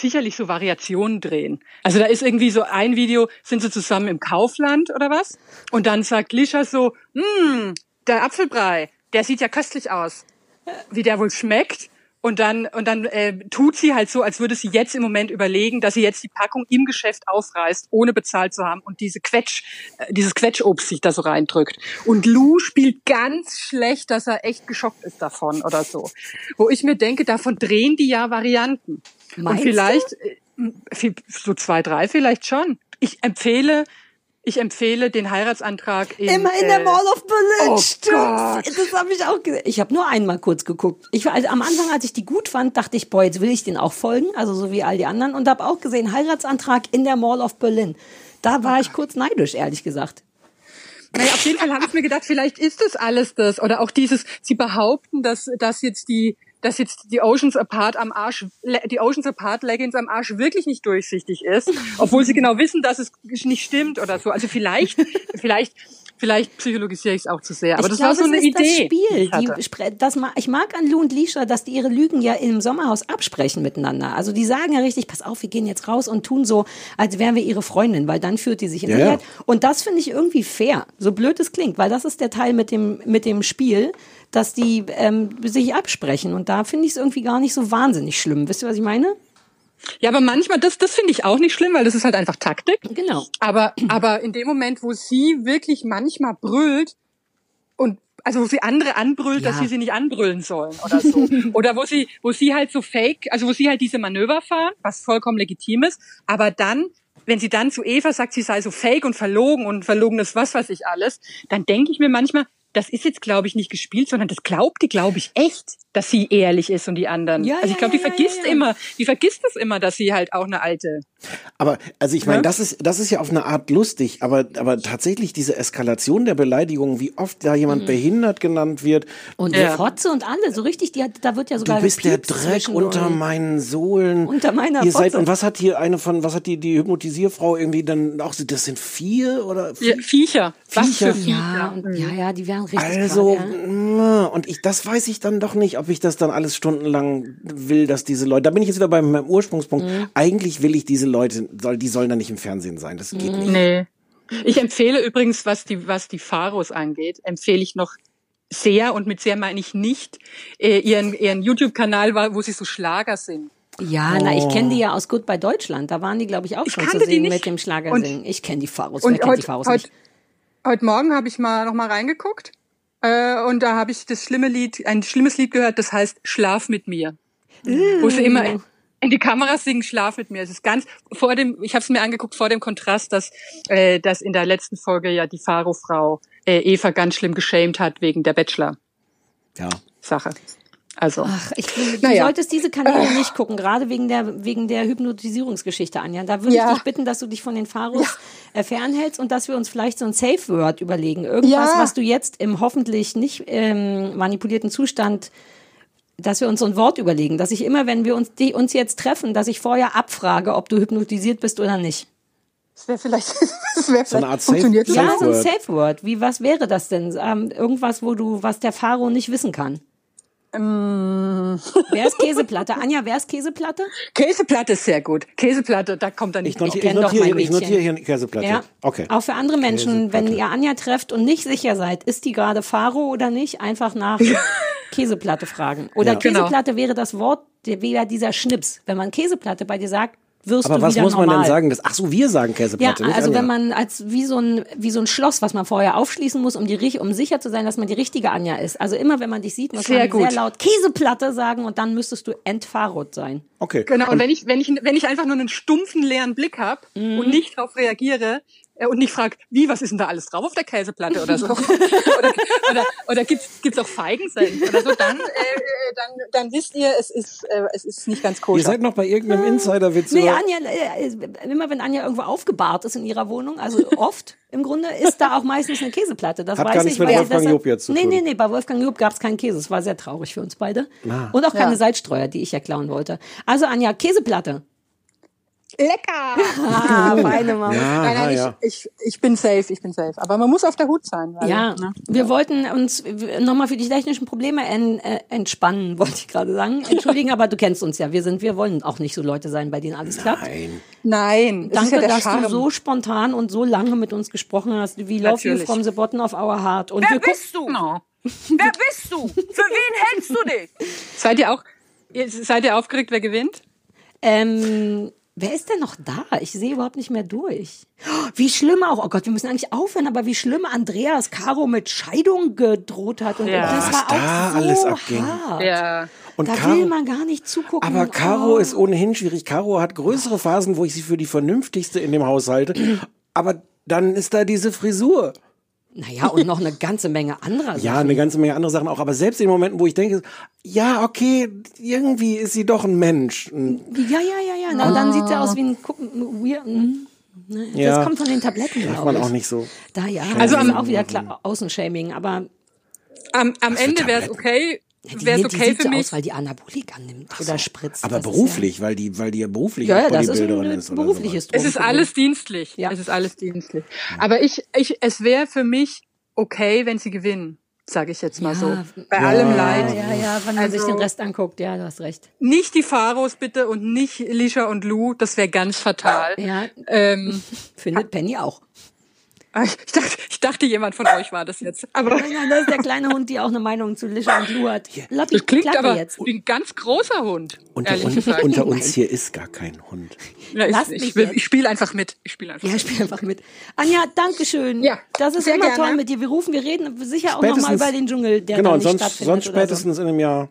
sicherlich so Variationen drehen. Also da ist irgendwie so ein Video, sind sie zusammen im Kaufland oder was? Und dann sagt Lisha so, hm, der Apfelbrei, der sieht ja köstlich aus. Wie der wohl schmeckt. Und dann, und dann äh, tut sie halt so, als würde sie jetzt im Moment überlegen, dass sie jetzt die Packung im Geschäft aufreißt, ohne bezahlt zu haben und diese Quetsch, äh, dieses Quetschobst sich da so reindrückt. Und Lou spielt ganz schlecht, dass er echt geschockt ist davon oder so. Wo ich mir denke, davon drehen die ja Varianten. Meinst und vielleicht, äh, viel- so zwei, drei vielleicht schon. Ich empfehle, ich empfehle den Heiratsantrag in, Immer in der äh, Mall of Berlin, Oh? Gott. Das habe ich auch gesehen. Ich habe nur einmal kurz geguckt. Ich war, also am Anfang, als ich die gut fand, dachte ich, boah, jetzt will ich den auch folgen, also so wie all die anderen. Und habe auch gesehen, Heiratsantrag in der Mall of Berlin. Da war ich kurz neidisch, ehrlich gesagt. Naja, auf jeden Fall habe ich mir gedacht, vielleicht ist das alles das. Oder auch dieses, sie behaupten, dass, dass jetzt die, dass jetzt die Oceans Apart am Arsch, die Oceans Apart Leggings am Arsch wirklich nicht durchsichtig ist, obwohl sie genau wissen, dass es nicht stimmt oder so. Also vielleicht, vielleicht, vielleicht psychologisiere ich es auch zu sehr. Aber ich das glaube, war so es eine ist Idee. Das die Spiel. Die, spre- das, ma- ich mag an Lou und Lisha, dass die ihre Lügen ja im Sommerhaus absprechen miteinander. Also die sagen ja richtig, pass auf, wir gehen jetzt raus und tun so, als wären wir ihre Freundin, weil dann führt die sich in Ja, Sicherheit. ja. Und das finde ich irgendwie fair, so blöd es klingt, weil das ist der Teil mit dem, mit dem Spiel, dass die ähm, sich absprechen. Und da finde ich es irgendwie gar nicht so wahnsinnig schlimm. Wisst ihr, was ich meine? Ja, aber manchmal, das, das finde ich auch nicht schlimm, weil das ist halt einfach Taktik. Genau. Aber, aber in dem Moment, wo sie wirklich manchmal brüllt und also wo sie andere anbrüllt, dass Ja. sie sie nicht anbrüllen sollen oder so. oder wo sie, wo sie halt so fake, also wo sie halt diese Manöver fahren, was vollkommen legitim ist, aber dann, wenn sie dann zu Eva sagt, sie sei so fake und verlogen und verlogenes was weiß ich alles, dann denke ich mir manchmal, das ist jetzt, glaube ich, nicht gespielt, sondern das glaubt die, glaube ich, echt, dass sie ehrlich ist und die anderen. Ja, also ich ja, glaube, die ja, ja, vergisst ja, ja. immer, die vergisst es immer, dass sie halt auch eine alte Aber also ich meine, Ne? das ist das ist ja auf eine Art lustig, aber aber tatsächlich diese Eskalation der Beleidigungen, wie oft da jemand behindert genannt wird. Und Ja. Fotze und alle, so richtig, die hat, da wird ja Du sogar bist der Dreck unter meinen Sohlen. Unter meiner Ihr seid Fotze. und was hat hier eine von was hat die die Hypnotisierfrau irgendwie dann auch das sind vier oder Ja, Viecher. Was Viecher. für Ja, Viecher. und, ja, ja, die wären richtig Also, ja. mh, und ich, das weiß ich dann doch nicht, ob ich das dann alles stundenlang will, dass diese Leute, da bin ich jetzt wieder bei meinem Ursprungspunkt. Mhm. Eigentlich will ich diese Leute, soll, die sollen dann nicht im Fernsehen sein. Das geht nicht. Nee. Ich empfehle übrigens, was die, was die Pharos angeht, empfehle ich noch sehr, und mit sehr meine ich nicht, äh, ihren, ihren YouTube-Kanal, wo sie so Schlager singen. Ja, na, ich kenne die ja aus Goodbye Deutschland. Da waren die, glaube ich, auch Ich schon zu die nicht. mit dem Schlagersingen. Ich kenne die Faros. Wer Und kennt die heute, Faros heute, nicht? heute Morgen habe ich mal noch mal reingeguckt äh, und da habe ich das schlimme Lied, ein schlimmes Lied gehört, das heißt Schlaf mit mir. Wo sie immer in, in die Kamera singen, Schlaf mit mir. Es ist ganz vor dem, ich habe es mir angeguckt vor dem Kontrast, dass, äh, dass in der letzten Folge ja die Faro-Frau äh, Eva ganz schlimm geschämt hat wegen der Bachelor-Sache. Ja. Also, Ach, ich, du Naja. solltest diese Kanäle nicht gucken, gerade wegen der, wegen der Hypnotisierungsgeschichte, Anja. Da würde Ja. ich dich bitten, dass du dich von den Faros äh, fernhältst und dass wir uns vielleicht so ein Safe Word überlegen. Irgendwas, Ja. was du jetzt im hoffentlich nicht ähm, manipulierten Zustand dass wir uns so ein Wort überlegen, dass ich immer, wenn wir uns, die, uns jetzt treffen, dass ich vorher abfrage, ob du hypnotisiert bist oder nicht. das wäre vielleicht, das wäre So eine vielleicht Art Safe- funktioniert. Safe Ja, so ein. Safe Word. Wie, was wäre das denn? Ähm, irgendwas, wo du, was der Faro nicht wissen kann. Ähm, Wer ist Käseplatte? Anja, wer ist Käseplatte? Käseplatte ist sehr gut. Käseplatte, da kommt dann Ich nicht kenn ich doch notiere, mein ich notiere hier eine Käseplatte. Ja. Okay. Auch für andere Menschen, wenn ihr Anja trefft und nicht sicher seid, ist die gerade Faro oder nicht, einfach nach Käseplatte fragen. Oder Ja. Genau. Käseplatte wäre das Wort, der wäre dieser Schnips. Wenn man Käseplatte bei dir sagt, wirst Aber du was wieder muss man normal. denn sagen? Das, ach so, wir sagen Ja, Käseplatte. nicht also Anja. wenn man als wie so ein wie so ein Schloss, was man vorher aufschließen muss, um die um sicher zu sein, dass man die richtige Anja ist. Also immer wenn man dich sieht, muss Sehr man gut. sehr laut Käseplatte sagen und dann müsstest du entfahrrot sein. Okay. Genau, und wenn ich, wenn ich, wenn ich einfach nur einen stumpfen, leeren Blick habe Mhm. und nicht darauf reagiere und nicht frage, wie, was ist denn da alles drauf auf der Käseplatte oder so? oder oder, oder gibt's gibt's auch Feigensenf oder so, dann, äh, äh, dann, dann wisst ihr, es ist, äh, es ist nicht ganz Ihr koscher. seid noch bei irgendeinem Insider-Witz. Nee, Anja, äh, immer wenn Anja irgendwo aufgebahrt ist in ihrer Wohnung, also oft im Grunde, ist da auch meistens eine Käseplatte. Das Hat weiß gar nichts ich, mit Wolfgang Job jetzt zu nee, tun. Nee, nee, bei Wolfgang Job gab es keinen Käse. Es war sehr traurig für uns beide. Ah. Und auch keine Ja. Salzstreuer, die ich ja klauen wollte. Also Anja, Käseplatte. Lecker! Ah, feine Maus. Ja, nein, nein, ja. ich, ich, ich bin safe, ich bin safe. Aber man muss auf der Hut sein. Weil, Ja, ne? wir wollten uns nochmal für die technischen Probleme en, äh, entspannen, wollte ich gerade sagen. Entschuldigen, aber du kennst uns ja. Wir sind, wir wollen auch nicht so Leute sein, bei denen alles klappt. Nein. Nein, Danke, ja dass Charme. du so spontan und so lange mit uns gesprochen hast. wie Love You from the bottom of our heart. Und Wer wir bist du? Genau. Wer bist du? Für wen hältst du dich? Seid ihr auch, seid ihr aufgeregt, wer gewinnt? Ähm, wer ist denn noch da? Ich sehe überhaupt nicht mehr durch. Oh, Wie schlimm auch. Oh Gott, wir müssen eigentlich aufhören, aber wie schlimm Andreas Caro mit Scheidung gedroht hat. Und Ja. das Was war da auch so alles abging. hart. Ja. Und da Caro- will man gar nicht zugucken. Aber Caro Oh. ist ohnehin schwierig. Caro hat größere Phasen, wo ich sie für die vernünftigste in dem Haus halte. Aber dann ist da diese Frisur. Naja, und noch eine ganze Menge anderer Sachen. Ja, eine ganze Menge andere Sachen auch. Aber selbst in Momenten, wo ich denke, ja, okay, irgendwie ist sie doch ein Mensch. Ja, ja, ja, ja. Na, dann sieht er aus wie ein Gucken. Weird. Ne, Ja. Das kommt von den Tabletten, Darf glaube man ich. auch nicht so. Da ja, Also also am- auch wieder klar, Außenshaming, aber Am, am Ende wäre es Tabletten? Okay, die, wäre es nimmt- die okay sieht für so mich. aus, weil die Anabolik annimmt oder spritzt. Aber Das beruflich, weil die, weil die ja beruflich Ja, ja, das ist ist. oder berufliches sowas. Es ist alles dienstlich. Ja. Es ist alles dienstlich. Aber ich, ich, es wäre für mich okay, wenn sie gewinnen, sage ich jetzt mal so. Ja. Bei Ja. allem Ja, Leid. ja, ja, wenn man sich Also- den Rest anguckt, ja, du hast recht. Nicht die Pharos bitte und nicht Lisha und Lou, das wäre ganz fatal. Ja, Ähm, findet Penny auch. Ich, dachte, ich dachte, jemand von euch war das jetzt. Aber Nein, nein, das ist der kleine Hund, die auch eine Meinung zu Lisha und Lou hat. Lappi, das klingt aber jetzt. wie ein ganz großer Hund. Unter, ehrlich un, gesagt. unter uns hier ist gar kein Hund. Ja, Lass ich mich ich, ich spiele einfach mit. Ich spiele einfach. Ja, spiel einfach mit. Anja, danke schön. Ja, das ist sehr immer gerne. toll mit dir. Wir rufen, wir reden sicher auch nochmal Spätestens- über den Dschungel, der genau, nicht sonst, stattfindet. sonst oder so. spätestens in einem Jahr.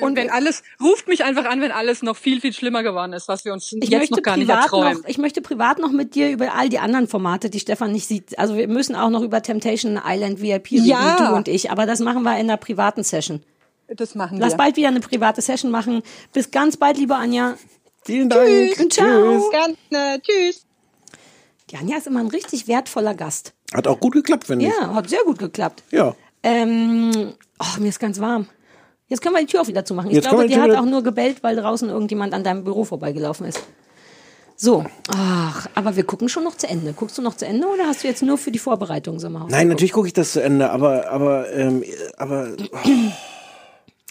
Und wenn alles, ruft mich einfach an, wenn alles noch viel, viel schlimmer geworden ist, was wir uns Ich jetzt noch gar nicht erträumen. noch, ich möchte privat noch mit dir über all die anderen Formate, die Stefan nicht sieht. Also wir müssen auch noch über Temptation Island VIP reden, Ja. du und ich. Aber das machen wir in einer privaten Session. Das machen Lass wir. bald wieder eine private Session machen. Bis ganz bald, liebe Anja. Vielen Dank. Ciao. Gerne. Tschüss. Die Anja ist immer ein richtig wertvoller Gast. Hat auch gut geklappt, finde ich. Ja, hat sehr gut geklappt. Ja. Ähm, oh, mir ist ganz warm. Jetzt können wir die Tür auch wieder zumachen. Ich Jetzt glaube, die die hat auch nur gebellt, weil draußen irgendjemand an deinem Büro vorbeigelaufen ist. So, ach, aber wir gucken schon noch zu Ende. Guckst du noch zu Ende oder hast du jetzt nur für die Vorbereitung Sommerhaus? Nein, natürlich gucke ich das zu Ende, aber, aber, ähm, aber, oh.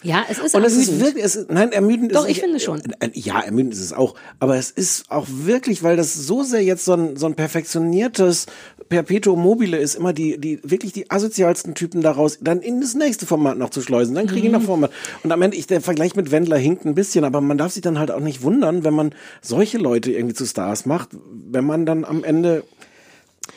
Ja, es ist Und es ist wirklich, es ist, nein, ermüdend Doch, ist ich finde schon. Äh, Ja, ermüdend ist es auch. Aber es ist auch wirklich, weil das so sehr jetzt so ein, so ein perfektioniertes Perpetuum mobile ist, immer die, die, wirklich die asozialsten Typen daraus, dann in das nächste Format noch zu schleusen. Dann kriege ich Mhm. noch Format. Und am Ende, ich, der Vergleich mit Wendler hinkt ein bisschen, aber man darf sich dann halt auch nicht wundern, wenn man solche Leute irgendwie zu Stars macht, wenn man dann am Ende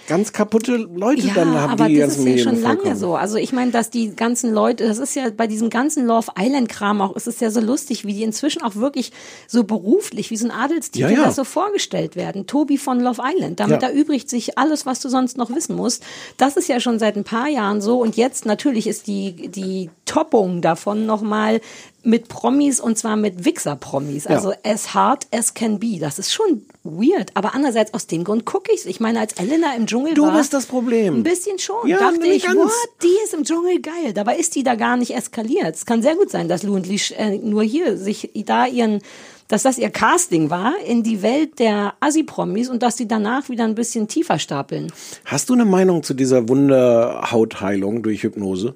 ganz kaputte Leute Ja, dann haben, aber die das ganzen ist ja schon lange so. Also ich meine, dass die ganzen Leute, das ist ja bei diesem ganzen Love Island Kram auch, es ist ja so lustig, wie die inzwischen auch wirklich so beruflich, wie so ein Adelstitel, Ja, ja. das so vorgestellt werden. Tobi von Love Island. Damit Ja. erübrigt sich alles, was du sonst noch wissen musst. Das ist ja schon seit ein paar Jahren so. Und jetzt natürlich ist die, die Toppung davon nochmal mit Promis und zwar mit Wichser-Promis. Ja. Also as hard as can be. Das ist schon weird. Aber andererseits aus dem Grund gucke ich's. Ich meine, als Elena im Dschungel Du war. bist das Problem. Ein bisschen schon. Ja, dachte ich, ganz. what? Die ist im Dschungel geil. Dabei ist die da gar nicht eskaliert. Es kann sehr gut sein, dass Lou und Lish äh, nur hier sich da ihren, dass das ihr Casting war in die Welt der Assi-Promis und dass sie danach wieder ein bisschen tiefer stapeln. Hast du eine Meinung zu dieser Wunderhautheilung durch Hypnose?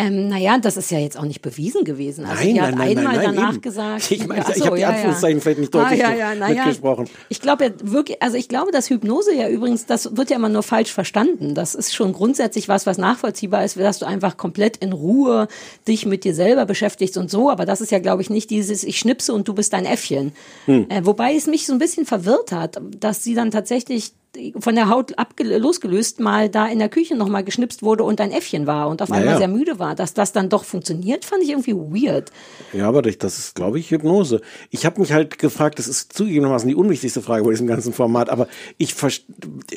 Ähm, naja, das ist ja jetzt auch nicht bewiesen gewesen. Also Nein, die hat nein, nein, einmal nein, nein, danach eben. gesagt. Ich meine, Ja, ich habe die ja, ja. Anführungszeichen vielleicht nicht deutlich ah, ja, ja, ja. mitgesprochen. Ich glaube ja wirklich, also ich glaube, dass Hypnose ja übrigens, das wird ja immer nur falsch verstanden. Das ist schon grundsätzlich was, was nachvollziehbar ist, dass du einfach komplett in Ruhe dich mit dir selber beschäftigst und so. Aber das ist ja, glaube ich, nicht dieses, ich schnipse und du bist dein Äffchen. Hm. Äh, wobei es mich so ein bisschen verwirrt hat, dass sie dann tatsächlich von der Haut losgelöst mal da in der Küche nochmal geschnipst wurde und ein Äffchen war und auf Ja, einmal ja. sehr müde war. Dass das dann doch funktioniert, fand ich irgendwie weird. Ja, aber das ist, glaube ich, Hypnose. Ich habe mich halt gefragt, das ist zugegebenermaßen die unwichtigste Frage bei diesem ganzen Format, aber ich,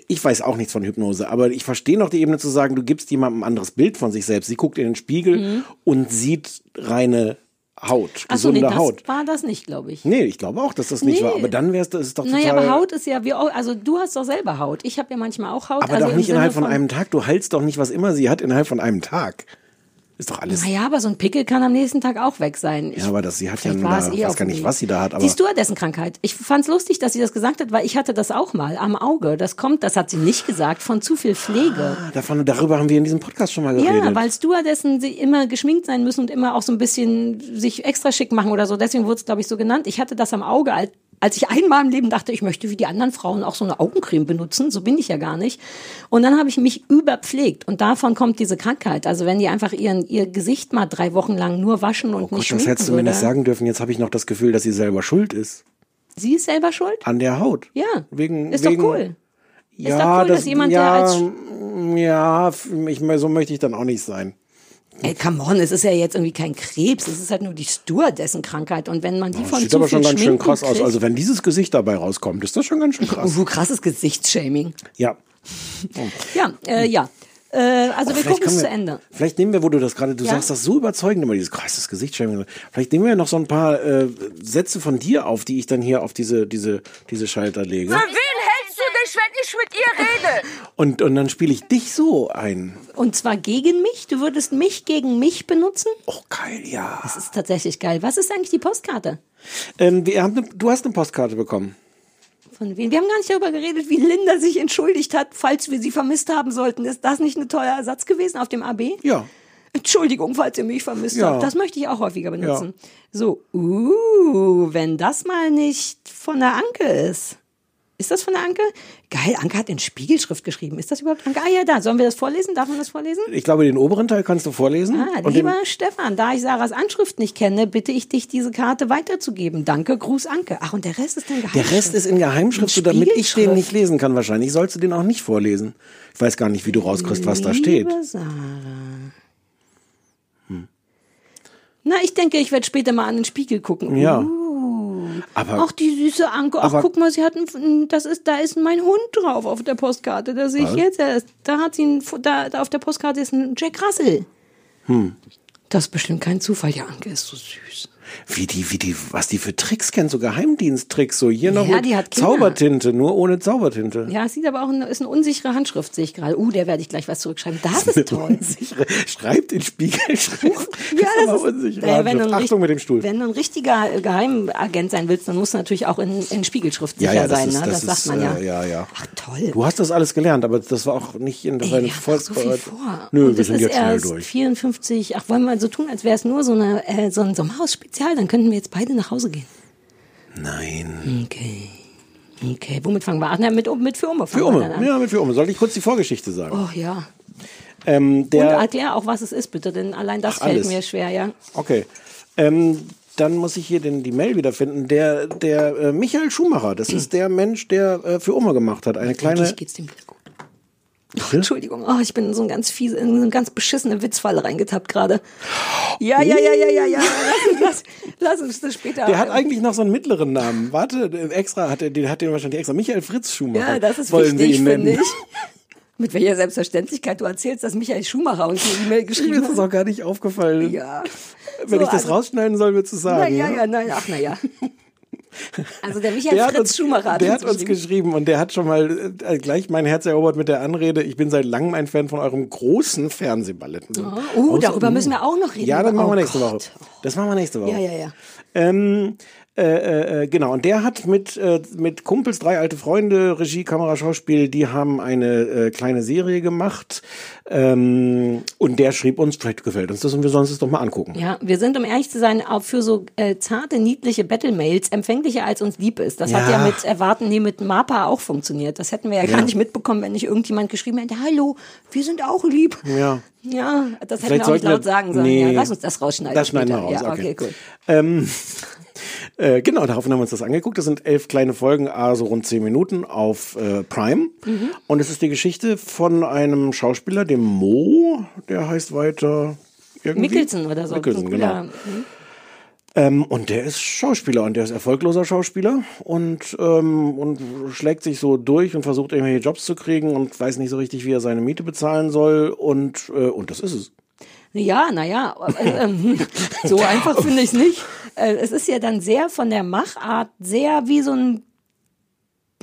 ich weiß auch nichts von Hypnose, aber ich verstehe noch die Ebene zu sagen, du gibst jemandem ein anderes Bild von sich selbst. Sie guckt in den Spiegel Mhm. und sieht reine Haut, Ach so, gesunde nee, das Haut. war das nicht, glaube ich. Nee, ich glaube auch, dass das nicht Nee. war. Aber dann wär's das ist doch total. Naja, aber Haut ist ja wie, auch- also du hast doch selber Haut. Ich habe ja manchmal auch Haut. aber also doch nicht innerhalb von einem Tag. Du heilst doch nicht, was immer sie hat, innerhalb von einem Tag. Ist doch alles. Naja, aber so ein Pickel kann am nächsten Tag auch weg sein. Ja, aber das, sie hat ja, es da, eh weiß gar nicht, Weg. was sie da hat. Aber Die Stewardessen-Krankheit. Ich fand's lustig, dass sie das gesagt hat, weil ich hatte das auch mal am Auge. Das kommt, das hat sie nicht gesagt, von zu viel Pflege. davon, darüber haben wir in diesem Podcast schon mal geredet. Ja, weil Stewardessen sie immer geschminkt sein müssen und immer auch so ein bisschen sich extra schick machen oder so. Deswegen wurde es, glaube ich, so genannt. Ich hatte das am Auge, als, als ich einmal im Leben dachte, ich möchte wie die anderen Frauen auch so eine Augencreme benutzen. So bin ich ja gar nicht. Und dann habe ich mich überpflegt. Und davon kommt diese Krankheit. Also wenn die einfach ihren, ihr Gesicht mal drei Wochen lang nur waschen und nicht Oh Gott, das schminken hättest du mir nicht sagen dürfen. Jetzt habe ich noch das Gefühl, dass sie selber schuld ist. Sie ist selber schuld? An der Haut. Ja. Wegen, Ist wegen, doch cool. Ja, ist doch cool, das, dass jemand, ja, der als ja, ich, so möchte ich dann auch nicht sein. Ey, come on, es ist ja jetzt irgendwie kein Krebs, es ist halt nur die Stewardessen-Krankheit. Und wenn man die Das von sieht zu aber schon ganz schön krass aus. kriegt- Also wenn dieses Gesicht dabei rauskommt, ist das schon ganz schön krass. Oh, krasses Gesichtsshaming. Ja. Ja, äh, ja. Äh, also Aber wir vielleicht gucken es zu Ende. Vielleicht nehmen wir, wo du das gerade, du Ja. sagst das so überzeugend immer, dieses krasses Gesichtsshaming. Vielleicht nehmen wir noch so ein paar äh, Sätze von dir auf, die ich dann hier auf diese, diese, diese Schalter lege. Du dich, wenn ich mit ihr rede? Und, und dann spiele ich dich so ein. Und zwar gegen mich? Du würdest mich gegen mich benutzen? Oh, geil, ja. Das ist tatsächlich geil. Was ist eigentlich die Postkarte? Ähm, wir haben ne, du hast eine Postkarte bekommen. Von wem? Wir haben gar nicht darüber geredet, wie Linda sich entschuldigt hat, falls wir sie vermisst haben sollten. Ist das nicht ein toller Ersatz gewesen auf dem AB? Ja. Entschuldigung, falls ihr mich vermisst Ja. habt. Das möchte ich auch häufiger benutzen. So, uh, wenn das mal nicht von der Anke ist. Ist das von der Anke? Geil, Anke hat in Spiegelschrift geschrieben. Ist das überhaupt Anke? Ah ja, da. Sollen wir das vorlesen? Darf man das vorlesen? Ich glaube, den oberen Teil kannst du vorlesen. Ah, lieber Stefan, da ich Sarahs Anschrift nicht kenne, bitte ich dich, diese Karte weiterzugeben. Danke, Gruß Anke. Ach, und der Rest ist der Geheimschrift. Rest ist in Geheimschrift, so damit ich den nicht lesen kann wahrscheinlich. Sollst du den auch nicht vorlesen. Ich weiß gar nicht, wie du rauskriegst, was da steht. Liebe Sarah. Na, ich denke, ich werde später mal an den Spiegel gucken. Ja. Uh. Aber Ach, die süße Anke. Ach, Aber- guck mal, sie hat ein, das ist, da ist mein Hund drauf auf der Postkarte. Da sehe ich jetzt erst. Da hat sie ein, da, da auf der Postkarte ist ein Jack Russell. Hm. Das ist bestimmt kein Zufall. Ja, Anke ist so süß. Wie die, wie die, was die für Tricks kennt, so Geheimdiensttricks, so hier noch Ja, mit die hat Kinder. Zaubertinte, nur ohne Zaubertinte. Ja, es sieht aber auch, eine, ist eine unsichere Handschrift, sehe ich gerade. Uh, der werde ich gleich was zurückschreiben. Das ist toll. Unsichere, schreibt in Spiegelschrift. Ja, das aber ist, unsichere Naja, wenn, Handschrift. ein, Achtung mit dem Stuhl. wenn du ein richtiger äh, Geheimagent sein willst, dann musst du natürlich auch in, in Spiegelschrift sicher ja, ja, das sein. ist, ne? das, das ist, sagt man ja. Äh, ja, ja. Ach, toll. Du hast das alles gelernt, aber das war auch nicht in deinem Noch so. Nö, Und wir sind ist jetzt schnell durch. 54. Ach, wollen wir so tun, als wäre es nur so, eine, äh, so ein Sommerhaus-Spezial? Dann könnten wir jetzt beide nach Hause gehen. Nein. Okay. Okay, womit fangen wir an? Ja, mit, mit für Umme Für Umme, ja, mit für Umme. Soll ich kurz die Vorgeschichte sagen? Oh ja. Ähm, Und erklär auch, was es ist, bitte, denn allein das Ach, fällt alles. mir schwer, ja. Okay. Ähm, dann muss ich hier den, die Mail wiederfinden. Der, der äh, Michael Schumacher, das ist der Mensch, der äh, für Oma gemacht hat. Eine kleine. Geht's dem wieder gut. Oh, Entschuldigung, oh, ich bin in so ein ganz fiese, in so eine ganz beschissene Witzfalle reingetappt gerade. Ja, ja, ja, ja, ja, ja. Lass, lass, lass uns das später. Der hat eigentlich noch so einen mittleren Namen. Warte, äh, extra hat er, den hat den wahrscheinlich extra. Michael Fritz Schumacher. ja, das ist wollen wir wichtig, ihn finde nennen. ich. Mit welcher Selbstverständlichkeit du erzählst, dass Michael Schumacher uns eine E-Mail Mir geschrieben ist das hat. auch gar nicht aufgefallen. Ja. Wenn So, ich das also- rausschneiden soll, willst du Na, sagen. ja, ne? ja, nein, ach, na ja. Also der Michael Der Fritz uns, Schumacher hat der uns hat uns geschrieben. und der hat schon mal äh, gleich mein Herz erobert mit der Anrede, ich bin seit langem ein Fan von eurem großen Fernsehballett. Oh, uh, darüber müssen wir auch noch reden. Ja, das machen wir Oh nächste. Woche. Das machen wir nächste Woche. Ja, ja, ja. Ähm, äh, äh, genau, und der hat mit, äh, mit Kumpels, drei alte Freunde, Regie, Kamera, Schauspiel, die haben eine äh, kleine Serie gemacht. Ähm, und der schrieb uns, vielleicht gefällt uns das und wir sollen uns das doch mal angucken. Ja, wir sind, um ehrlich zu sein, auch für so äh, zarte, niedliche Battle-Mails empfänglicher, als uns lieb ist. Das hat Ja. ja mit Erwarten, nee, mit MAPA auch funktioniert. Das hätten wir ja, Ja. gar nicht mitbekommen, wenn nicht irgendjemand geschrieben hätte, hallo, wir sind auch lieb. Ja. Ja, das hätten Vielleicht wir auch nicht wir- laut sagen sollen. Nee. Ja, lass uns das rausschneiden. Das schneiden wir später. raus, Ja, okay. okay, cool. Ähm, äh, genau, daraufhin haben wir uns das angeguckt. Das sind elf kleine Folgen, also rund zehn Minuten auf äh, Prime. Mhm. Und es ist die Geschichte von einem Schauspieler, dem Mo, der heißt weiter irgendwie. Mickelson oder so. Mickelson, genau. cooler- Mhm. Ähm, und der ist Schauspieler und der ist erfolgloser Schauspieler und, ähm, und schlägt sich so durch und versucht irgendwelche Jobs zu kriegen und weiß nicht so richtig, wie er seine Miete bezahlen soll und, äh, und das ist es. Ja, naja, äh, ähm, so einfach finde ich es nicht. Äh, es ist ja dann sehr von der Machart sehr wie so ein,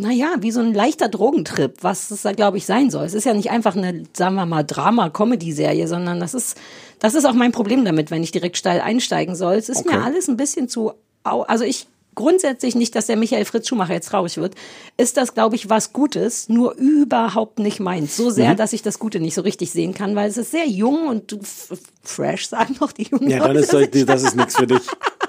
naja, wie so ein leichter Drogentrip, was es da, glaube ich, sein soll. Es ist ja nicht einfach eine, sagen wir mal, Drama-Comedy-Serie, sondern das ist, das ist auch mein Problem damit, wenn ich direkt steil einsteigen soll. Es ist Okay. mir alles ein bisschen zu, also ich grundsätzlich nicht, dass der Michael Fritz Schumacher jetzt traurig wird, ist das, glaube ich, was Gutes, nur überhaupt nicht meins. So sehr, Mhm. dass ich das Gute nicht so richtig sehen kann, weil es ist sehr jung und fresh, sagen noch die jungen Ja, dann ist das, das ist nichts für dich.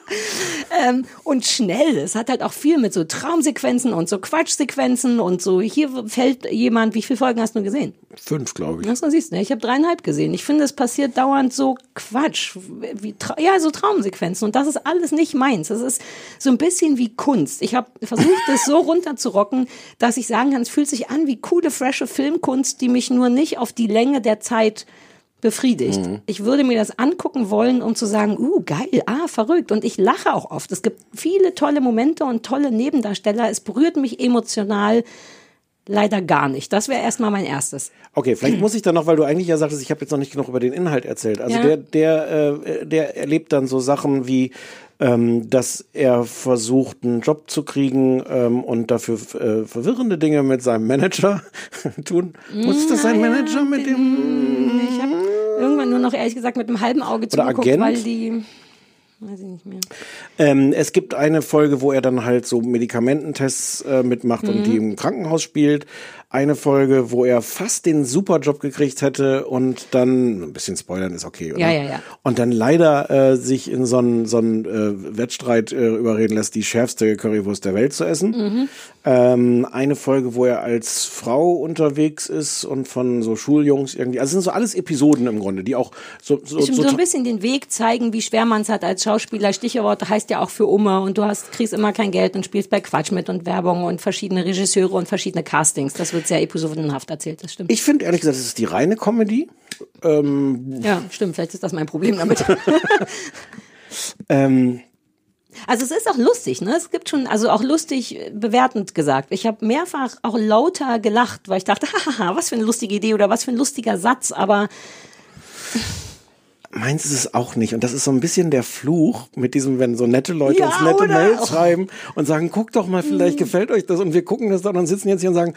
ähm, und schnell. Es hat halt auch viel mit so Traumsequenzen und so Quatschsequenzen und so. Hier fällt jemand, wie viele Folgen hast du gesehen? Fünf, glaube ich. Ach so, siehst du, ich habe dreieinhalb gesehen. Ich finde, es passiert dauernd so Quatsch, wie, Tra- ja, so Traumsequenzen. Und das ist alles nicht meins. Das ist so ein bisschen wie Kunst. Ich habe versucht, das so runterzurocken, dass ich sagen kann, es fühlt sich an wie coole, frische Filmkunst, die mich nur nicht auf die Länge der Zeit befriedigt. Mhm. Ich würde mir das angucken wollen, um zu sagen, uh, geil, ah, verrückt. Und ich lache auch oft. Es gibt viele tolle Momente und tolle Nebendarsteller. Es berührt mich emotional leider gar nicht. Das wäre erstmal mein erstes. Okay, vielleicht muss ich dann noch, weil du eigentlich ja sagtest, ich habe jetzt noch nicht genug über den Inhalt erzählt. Also Ja. der, der, äh, der erlebt dann so Sachen wie, ähm, dass er versucht, einen Job zu kriegen ähm, und dafür äh, verwirrende Dinge mit seinem Manager tun. Muss das sein Manager mit dem? Ich habe irgendwann nur noch ehrlich gesagt mit einem halben Auge zugeguckt, weil die weiß ich nicht mehr. Ähm, es gibt eine Folge, wo er dann halt so Medikamententests äh, mitmacht und Mhm. die im Krankenhaus spielt. Eine Folge, wo er fast den Superjob gekriegt hätte und dann, ein bisschen spoilern ist okay, oder? Ja, ja, ja. Und dann leider äh, sich in so einen so einen, äh, Wettstreit äh, überreden lässt, die schärfste Currywurst der Welt zu essen. Mhm. Ähm, eine Folge, wo er als Frau unterwegs ist und von so Schuljungs irgendwie. Also sind so alles Episoden im Grunde, die auch so, so, Ich so, so ein bisschen den Weg zeigen, wie schwer man es hat als Schauspieler. Stichwort heißt ja auch für Umme und du hast, kriegst immer kein Geld und spielst bei Quatsch mit und Werbung und verschiedene Regisseure und verschiedene Castings. Das wird sehr episodenhaft erzählt, das stimmt. Ich finde ehrlich gesagt, es ist die reine Comedy. Ähm, ja, stimmt, vielleicht ist das mein Problem damit. ähm, Also es ist auch lustig, ne? Es gibt schon, also auch lustig äh, bewertend gesagt. Ich habe mehrfach auch lauter gelacht, weil ich dachte, haha, was für eine lustige Idee oder was für ein lustiger Satz, aber meins ist es auch nicht. Und das ist so ein bisschen der Fluch mit diesem, wenn so nette Leute Ja, uns nette? Mails schreiben und sagen, guck doch mal, vielleicht gefällt euch das. Und wir gucken das dann und sitzen jetzt hier und sagen,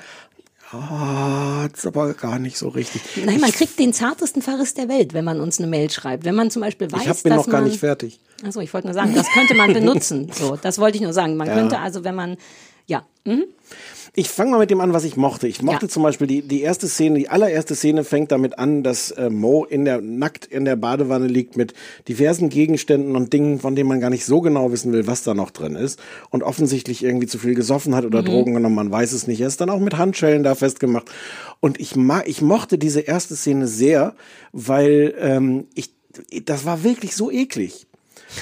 ah, das ist aber gar nicht so richtig. Nein, man kriegt den zartesten Verriss der Welt, wenn man uns eine Mail schreibt. Wenn man zum Beispiel weiß, ich hab, bin dass noch gar man, nicht fertig. Also ich wollte nur sagen, das könnte man benutzen. So, das wollte ich nur sagen. Man Ja. könnte also, wenn man, ja, mhm. Ich fange mal mit dem an, was ich mochte. Ich mochte Ja. zum Beispiel die, die erste Szene, die allererste Szene fängt damit an, dass äh, Mo in der, nackt in der Badewanne liegt mit diversen Gegenständen und Dingen, von denen man gar nicht so genau wissen will, was da noch drin ist. Und offensichtlich irgendwie zu viel gesoffen hat oder Mhm. Drogen genommen, man weiß es nicht. Er ist dann auch mit Handschellen da festgemacht. Und ich, ma ich mochte diese erste Szene sehr, weil ähm, ich, das war wirklich so eklig.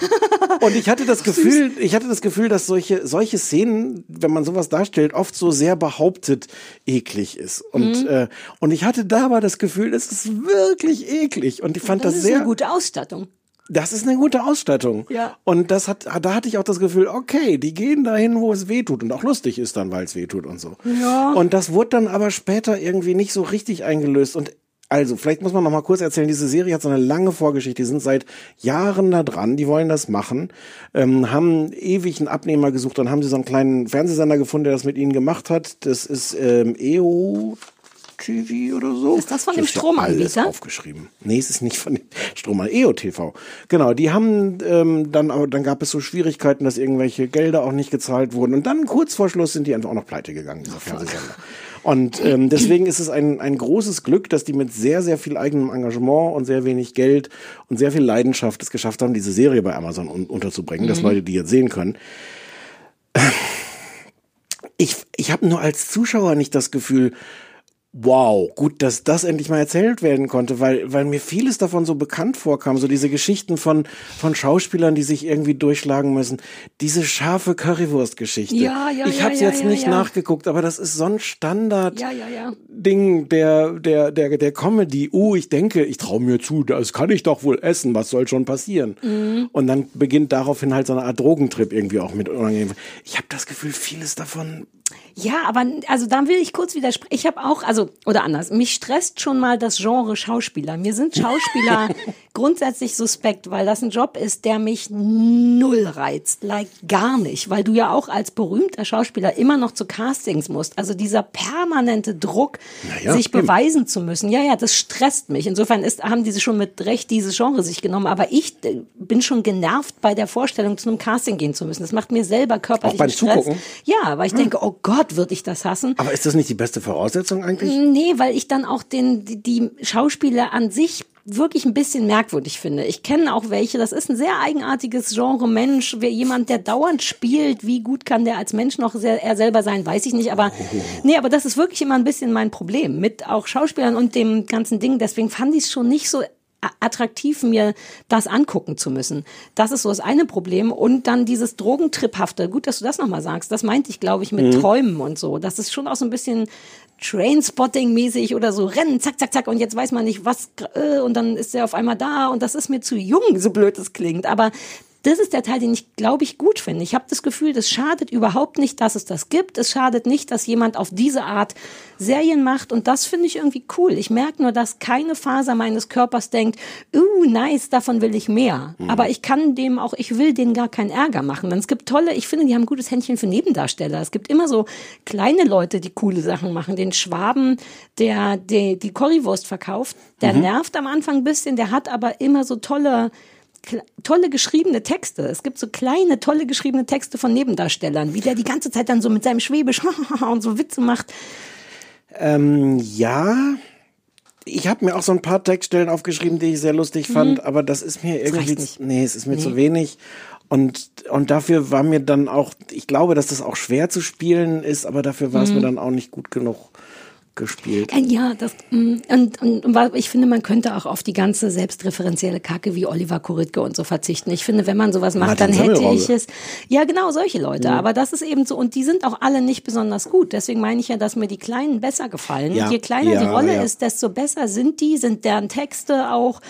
Und ich hatte das Gefühl, ich hatte das Gefühl, dass solche, solche Szenen, wenn man sowas darstellt, oft so sehr behauptet eklig ist. Und, Mhm. äh, und ich hatte da aber das Gefühl, es ist wirklich eklig. Und ich fand das das, ist sehr. eine gute Ausstattung. Das ist eine gute Ausstattung. Ja. Und das hat, da hatte ich auch das Gefühl, okay, die gehen dahin, wo es weh tut und auch lustig ist dann, weil es weh tut und so. Ja. Und das wurde dann aber später irgendwie nicht so richtig eingelöst und also, vielleicht muss man noch mal kurz erzählen, diese Serie hat so eine lange Vorgeschichte, die sind seit Jahren da dran, die wollen das machen, ähm, haben ewig einen Abnehmer gesucht, dann haben sie so einen kleinen Fernsehsender gefunden, der das mit ihnen gemacht hat, das ist ähm, EO TV oder so. Ist das von dem Stromanbieter? aufgeschrieben. Nee, es ist nicht von dem Stromanbieter. EO TV. Genau, die haben ähm, dann, aber dann gab es so Schwierigkeiten, dass irgendwelche Gelder auch nicht gezahlt wurden. Und dann kurz vor Schluss sind die einfach auch noch pleite gegangen, dieser Fernsehsender. Und ähm, deswegen ist es ein, ein großes Glück, dass die mit sehr, sehr viel eigenem Engagement und sehr wenig Geld und sehr viel Leidenschaft es geschafft haben, diese Serie bei Amazon un unterzubringen, dass Mhm. Leute die jetzt sehen können. Ich, ich habe nur als Zuschauer nicht das Gefühl, wow, gut, dass das endlich mal erzählt werden konnte, weil, weil mir vieles davon so bekannt vorkam, so diese Geschichten von, von Schauspielern, die sich irgendwie durchschlagen müssen. Diese scharfe Currywurst-Geschichte. Ja, ja, ich ja, habe ja, jetzt ja, nicht ja. nachgeguckt, aber das ist so ein Standard. Ja, ja, ja. Ding der, der, der, der Comedy. Uh, ich denke, ich traue mir zu, das kann ich doch wohl essen, was soll schon passieren? Mhm. Und dann beginnt daraufhin halt so eine Art Drogentrip irgendwie auch mit. Ich habe das Gefühl, vieles davon Ja, aber also da will ich kurz widersprechen. Ich habe auch, also, oder anders, mich stresst schon mal das Genre Schauspieler. Mir sind Schauspieler grundsätzlich suspekt, weil das ein Job ist, der mich null reizt. Like gar nicht. Weil du ja auch als berühmter Schauspieler immer noch zu Castings musst. Also dieser permanente Druck, ja, sich eben. beweisen zu müssen. Ja, ja, das stresst mich. Insofern ist, haben diese schon mit Recht dieses Genre sich genommen. Aber ich äh, bin schon genervt bei der Vorstellung, zu einem Casting gehen zu müssen. Das macht mir selber körperlichen beim Stress. Zugucken? Ja, weil ich denke, oh Gott, würde ich das hassen. Aber ist das nicht die beste Voraussetzung eigentlich? Nee, weil ich dann auch den, die, die Schauspieler an sich wirklich ein bisschen merkwürdig finde. Ich kenne auch welche, das ist ein sehr eigenartiges Genre Mensch. Wer jemand, der dauernd spielt, wie gut kann der als Mensch noch sehr, er selber sein, weiß ich nicht. Aber nee, aber das ist wirklich immer ein bisschen mein Problem mit auch Schauspielern und dem ganzen Ding. Deswegen fand ich es schon nicht so attraktiv, mir das angucken zu müssen. Das ist so das eine Problem. Und dann dieses Drogentriphafte. Gut, dass du das nochmal sagst. Das meinte ich, glaube ich, mit Mhm. Träumen und so. Das ist schon auch so ein bisschen Trainspotting-mäßig oder so rennen, zack, zack, zack, und jetzt weiß man nicht, was, äh, und dann ist er auf einmal da und das ist mir zu jung, so blöd es klingt. Aber das ist der Teil, den ich, glaube ich, gut finde. Ich habe das Gefühl, das schadet überhaupt nicht, dass es das gibt. Es schadet nicht, dass jemand auf diese Art Serien macht. Und das finde ich irgendwie cool. Ich merke nur, dass keine Faser meines Körpers denkt, uh, nice, davon will ich mehr. Mhm. Aber ich kann dem auch, ich will denen gar keinen Ärger machen. Denn es gibt tolle, ich finde, die haben ein gutes Händchen für Nebendarsteller. Es gibt immer so kleine Leute, die coole Sachen machen. Den Schwaben, der, der die Currywurst verkauft, der Mhm. nervt am Anfang ein bisschen, der hat aber immer so tolle, tolle geschriebene Texte. Es gibt so kleine, tolle geschriebene Texte von Nebendarstellern, wie der die ganze Zeit dann so mit seinem Schwäbisch und so Witze macht. Ähm, ja. Ich habe mir auch so ein paar Textstellen aufgeschrieben, die ich sehr lustig Mhm. fand, aber das ist mir irgendwie, nicht. nee, es ist mir Nee. zu wenig. Und, und dafür war mir dann auch, ich glaube, dass das auch schwer zu spielen ist, aber dafür war es Mhm. mir dann auch nicht gut genug gespielt. Äh, Ja, das mm, und, und, und ich finde, man könnte auch auf die ganze selbstreferenzielle Kacke wie Oliver Kuritke und so verzichten. Ich finde, wenn man sowas macht, Martin dann hätte ich es. Ja, genau, solche Leute. Mhm. Aber das ist eben so, und die sind auch alle nicht besonders gut. Deswegen meine ich ja, dass mir die Kleinen besser gefallen. Ja, Je kleiner die ja, Rolle ja. ist, desto besser sind die, sind deren Texte auch.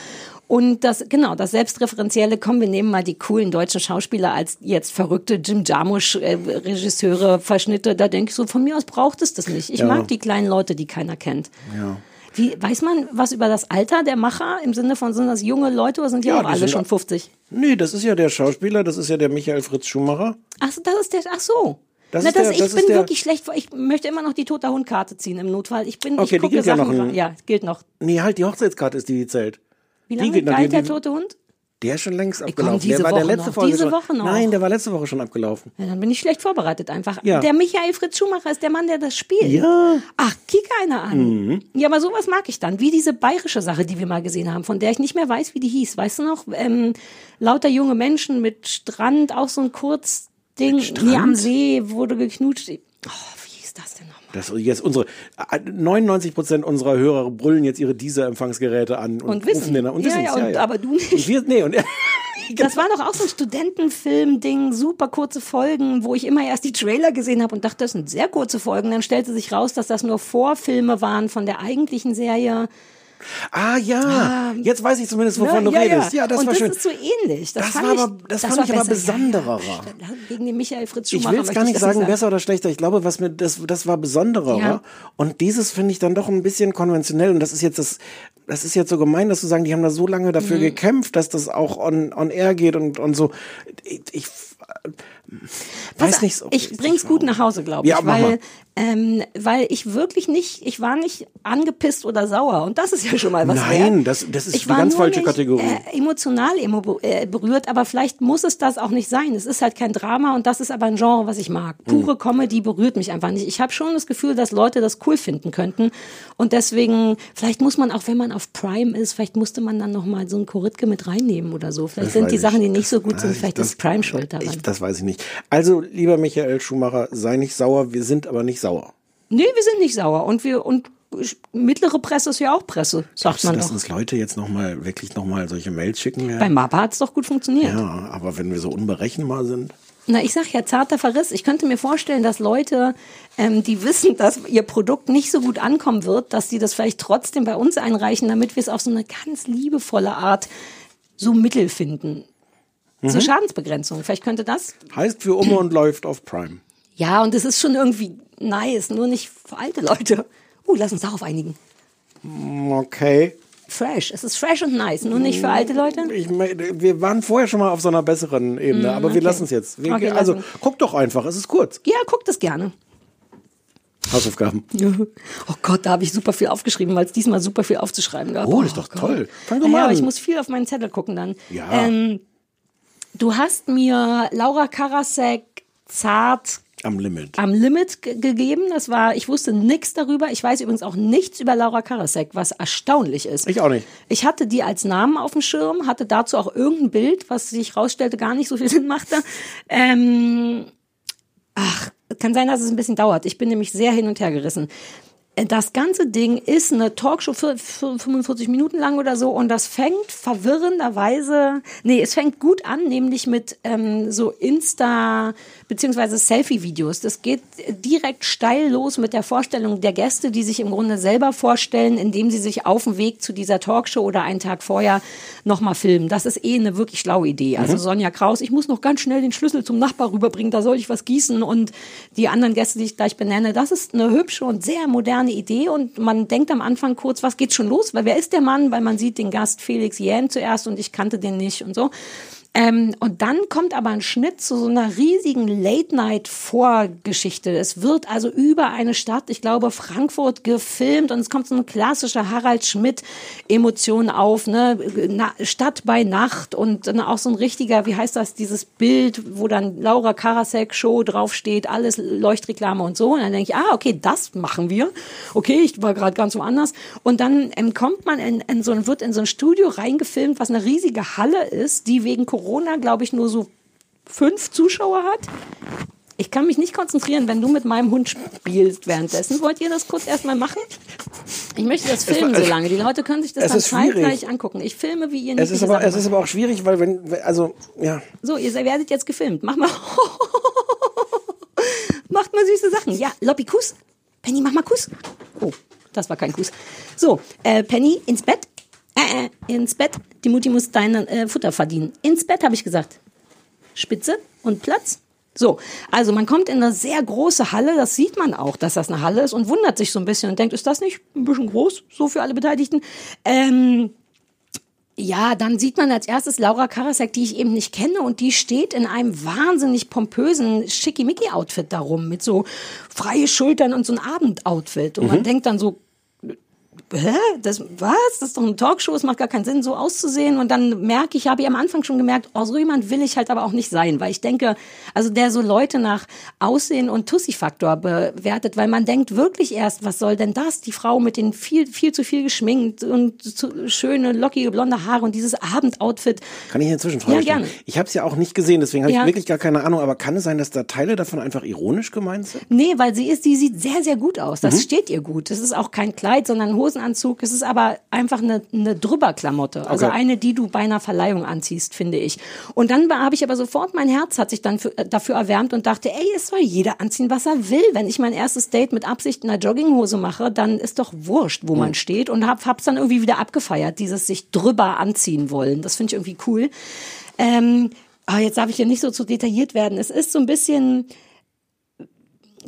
Und das, genau, das Selbstreferenzielle, komm, wir nehmen mal die coolen deutschen Schauspieler als jetzt verrückte Jim Jarmusch-Regisseure, Verschnitte. Da denke ich so, von mir aus braucht es das nicht. Ich Ja. mag die kleinen Leute, die keiner kennt. Ja. Wie, weiß man was über das Alter der Macher im Sinne von, sind das junge Leute oder sind die Ja, auch die alle schon auch- 50? Nee, das ist ja der Schauspieler, das ist ja der Michael Fritz Schumacher. Ach, so, das ist der, ach so. Das Na, ist der- das, ich das bin wirklich schlecht. Ich möchte immer noch die tote Hundkarte ziehen im Notfall. Ich bin, Okay, ich die gucke ja Sachen. noch ein- ja, gilt noch. Nee, halt, die Hochzeitskarte ist die, die zählt. Wie Die lange noch, galt die- der die- tote Hund? Der ist schon längst komm, abgelaufen. diese der war der Woche letzte noch. Folge Diese schon. Woche noch. Nein, der war letzte Woche schon abgelaufen. Ja, dann bin ich schlecht vorbereitet einfach. Ja. Der Michael Fritz Schumacher ist der Mann, der das spielt. Ja. Ach, kick einer an. Mhm. Ja, aber sowas mag ich dann. Wie diese bayerische Sache, die wir mal gesehen haben, von der ich nicht mehr weiß, wie die hieß. Weißt du noch? Ähm, lauter junge Menschen mit Strand, auch so ein Kurzding. Nee, am See wurde geknutscht. Oh, hieß das denn noch? Das jetzt unsere 99 Prozent unserer Hörer brüllen jetzt ihre Deezer-Empfangsgeräte an und, Und wissen. den an und Ja, wissen's, ja, und- aber du nicht. Und wir, nee, und Das war doch auch so ein Studentenfilm-Ding, super kurze Folgen, wo ich immer erst die Trailer gesehen habe und dachte, das sind sehr kurze Folgen. Dann stellte sich raus, dass das nur Vorfilme waren von der eigentlichen Serie. Ah ja, jetzt weiß ich zumindest, wovon Ne? du redest. Ja, das und war das schön. ist so ähnlich. Das, Das fand war ich, aber- das fand war ich aber besonderer. Ja, Gegen den Michael Fritz Ich Schumacher. will es gar nicht das sagen, besser oder schlechter. Ich glaube, was mir das, das war besonderer. Ja. Und dieses finde ich dann doch ein bisschen konventionell. Und das ist jetzt das, das ist jetzt so gemein, dass zu sagen, die haben da so lange dafür Mhm. gekämpft, dass das auch on, on air geht und, und so. Ich, ich äh, weiß nicht so. Ich bring's gut nach Hause, glaube ich, Ja, weil. Ähm, weil ich wirklich nicht, ich war nicht angepisst oder sauer und das ist ja schon mal was Nein, wert. das, das ist Ich die ganz falsche nicht, Kategorie. Äh, emotional emo äh, berührt, aber vielleicht muss es das auch nicht sein. Es ist halt kein Drama und das ist aber ein Genre, was ich mag. Hm. Pure Comedy berührt mich einfach nicht. Ich habe schon das Gefühl, dass Leute das cool finden könnten und deswegen, vielleicht muss man auch, wenn man auf Prime ist, vielleicht musste man dann noch mal so ein Koritke mit reinnehmen oder so. Vielleicht Das sind die ich. Sachen, die nicht so gut sind, vielleicht das- ist Prime schuld daran. ich, das weiß ich nicht. Also, lieber Michael Schumacher, sei nicht sauer. Wir sind aber nicht sauer. Nee, wir sind nicht sauer. Und wir, und mittlere Presse ist ja auch Presse, sagt Glaubst du, man dass doch. uns Leute jetzt noch mal wirklich noch mal solche Mails schicken werden? Bei Mappa hat's doch gut funktioniert. ja, aber wenn wir so unberechenbar sind. Na, ich sag ja, zarter Verriss. Ich könnte mir vorstellen, dass Leute, ähm, die wissen, dass ihr Produkt nicht so gut ankommen wird, dass sie das vielleicht trotzdem bei uns einreichen, damit wir es auf so eine ganz liebevolle Art so Mittel finden. Zur Mhm. Schadensbegrenzung. Vielleicht könnte das. Heißt für Umme und läuft auf Prime. Ja, und es ist schon irgendwie nice, nur nicht für alte Leute. Uh, lass uns darauf einigen. Okay. Fresh. Es ist fresh und nice, nur nicht für alte Leute. Ich, wir waren vorher schon mal auf so einer besseren Ebene, Mm, aber wir okay. lassen es jetzt. Wir, Okay, also lassen. guck doch einfach, es ist kurz. Ja, guckt es gerne. Hausaufgaben. Oh Gott, da habe ich super viel aufgeschrieben, weil es diesmal super viel aufzuschreiben gab. Oh, das ist doch toll. Fang doch mal aber an. ich muss viel auf meinen Zettel gucken dann. Ja. Ähm, du hast mir Laura Karasek zart Am Limit. am Limit ge- gegeben. Das war, ich wusste nichts darüber. Ich weiß übrigens auch nichts über Laura Karasek, was erstaunlich ist. Ich auch nicht. Ich hatte die als Namen auf dem Schirm, hatte dazu auch irgendein Bild, was sich rausstellte, gar nicht so viel Sinn machte. Ähm, ach, kann sein, dass es ein bisschen dauert. Ich bin nämlich sehr hin und her gerissen. Äh, Das ganze Ding ist eine Talkshow für, für 45 Minuten lang oder so und das fängt verwirrenderweise, nee, es fängt gut an, nämlich mit ähm, so Insta- beziehungsweise Selfie-Videos. Das geht direkt steil los mit der Vorstellung der Gäste, die sich im Grunde selber vorstellen, indem sie sich auf dem Weg zu dieser Talkshow oder einen Tag vorher nochmal filmen. Das ist eh eine wirklich schlaue Idee. Also Mhm. Sonja Kraus, ich muss noch ganz schnell den Schlüssel zum Nachbar rüberbringen, da soll ich was gießen und die anderen Gäste, die ich gleich benenne, das ist eine hübsche und sehr moderne Idee und man denkt am Anfang kurz, was geht schon los? Weil wer ist der Mann? Weil man sieht den Gast Felix Jähn zuerst und ich kannte den nicht und so. Ähm, und dann kommt aber ein Schnitt zu so einer riesigen Late-Night-Vorgeschichte. Es wird also über eine Stadt, ich glaube Frankfurt, gefilmt und es kommt so eine klassische Harald Schmidt-Emotion auf, ne? Na, Stadt bei Nacht und dann auch so ein richtiger, wie heißt das, dieses Bild, wo dann Laura Karasek Show draufsteht, alles Leuchtreklame und so. Und dann denke ich, ah, okay, das machen wir. Okay, ich war gerade ganz woanders. Und dann ähm, kommt man in, in so ein, wird in so ein Studio reingefilmt, was eine riesige Halle ist, die wegen Corona, glaube ich, nur so fünf Zuschauer hat. Ich kann mich nicht konzentrieren, wenn du mit meinem Hund spielst währenddessen. Wollt ihr das kurz erstmal machen? Ich möchte das filmen war- so lange. Die Leute können sich das dann zeitgleich angucken. Ich filme, wie ihr Es ist, aber, es ist aber auch schwierig, weil wenn, also, ja. So, ihr werdet jetzt gefilmt. Mach mal. Macht mal süße Sachen. Ja, Lobby, Kuss. Penny, mach mal Kuss. Oh, das war kein Kuss. So, äh, Penny, ins Bett. Äh, äh, ins Bett. Die Mutti muss dein äh, Futter verdienen. Ins Bett, habe ich gesagt. Spitze und Platz. So, also man kommt in eine sehr große Halle, das sieht man auch, dass das eine Halle ist und wundert sich so ein bisschen und denkt, ist das nicht ein bisschen groß, so für alle Beteiligten? Ähm, ja, dann sieht man als erstes Laura Karasek, die ich eben nicht kenne und die steht in einem wahnsinnig pompösen Schickimicki-Outfit darum mit so freie Schultern und so ein Abendoutfit und man Mhm. denkt dann so, hä, das, was? Das ist doch eine Talkshow, es macht gar keinen Sinn, so auszusehen. Und dann merke ich, habe ich am Anfang schon gemerkt, oh, so jemand will ich halt aber auch nicht sein, weil ich denke, also der so Leute nach Aussehen und Tussi-Faktor bewertet, weil man denkt wirklich erst, was soll denn das? Die Frau mit den viel, viel zu viel geschminkt und zu, schöne, lockige, blonde Haare und dieses Abendoutfit. Kann ich inzwischen Frage Ja, gerne. Ich habe es ja auch nicht gesehen, deswegen habe Ja. ich wirklich gar keine Ahnung. Aber kann es sein, dass da Teile davon einfach ironisch gemeint sind? Nee, weil sie ist, die sieht sehr, sehr gut aus. Das Mhm. steht ihr gut. Das ist auch kein Kleid, sondern ein Hosenanzug. Es ist aber einfach eine, eine Drüberklamotte. Also Okay. eine, die du bei einer Verleihung anziehst, finde ich. Und dann habe ich aber sofort, mein Herz hat sich dann für, äh, dafür erwärmt und dachte, ey, es soll jeder anziehen, was er will. Wenn ich mein erstes Date mit Absicht in einer Jogginghose mache, dann ist doch wurscht, wo man steht. Und hab, hab's dann irgendwie wieder abgefeiert, dieses sich drüber anziehen wollen. Das finde ich irgendwie cool. Ähm, aber jetzt darf ich hier nicht so zu detailliert werden. Es ist so ein bisschen,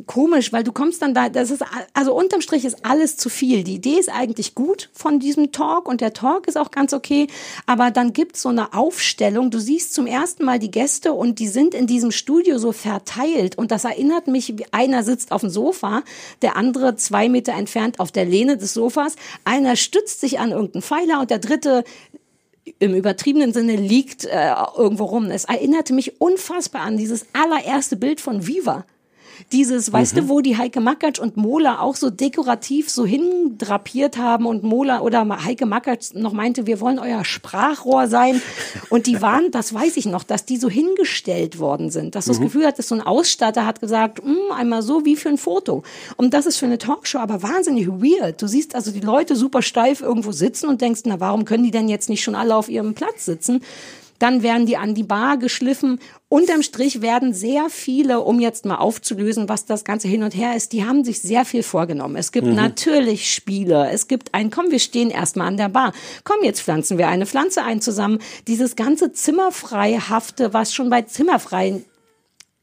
komisch, weil du kommst dann da, das ist, also unterm Strich ist alles zu viel. Die Idee ist eigentlich gut von diesem Talk und der Talk ist auch ganz okay, aber dann gibt's so eine Aufstellung. Du siehst zum ersten Mal die Gäste und die sind in diesem Studio so verteilt und das erinnert mich, einer sitzt auf dem Sofa, der andere zwei Meter entfernt auf der Lehne des Sofas, einer stützt sich an irgendeinen Pfeiler und der dritte im übertriebenen Sinne liegt äh, irgendwo rum. Es erinnerte mich unfassbar an dieses allererste Bild von Viva. Dieses, weißt du, wo die Heike Makatsch und Mola auch so dekorativ so hindrapiert haben und Mola oder Heike Makatsch noch meinte, wir wollen euer Sprachrohr sein. Und die waren, das weiß ich noch, dass die so hingestellt worden sind. Dass du das Mhm. Gefühl hattest, so ein Ausstatter hat gesagt, "Hm, einmal so wie für ein Foto. Und das ist für eine Talkshow aber wahnsinnig weird. Du siehst also die Leute super steif irgendwo sitzen und denkst, na, warum können die denn jetzt nicht schon alle auf ihrem Platz sitzen? Dann werden die an die Bar geschliffen. Unterm Strich werden sehr viele, um jetzt mal aufzulösen, was das Ganze hin und her ist, die haben sich sehr viel vorgenommen. Es gibt Mhm. natürlich Spiele. Es gibt ein, komm, wir stehen erstmal an der Bar. Komm, jetzt pflanzen wir eine Pflanze ein zusammen. Dieses ganze Zimmerfreihafte, was schon bei Zimmerfrei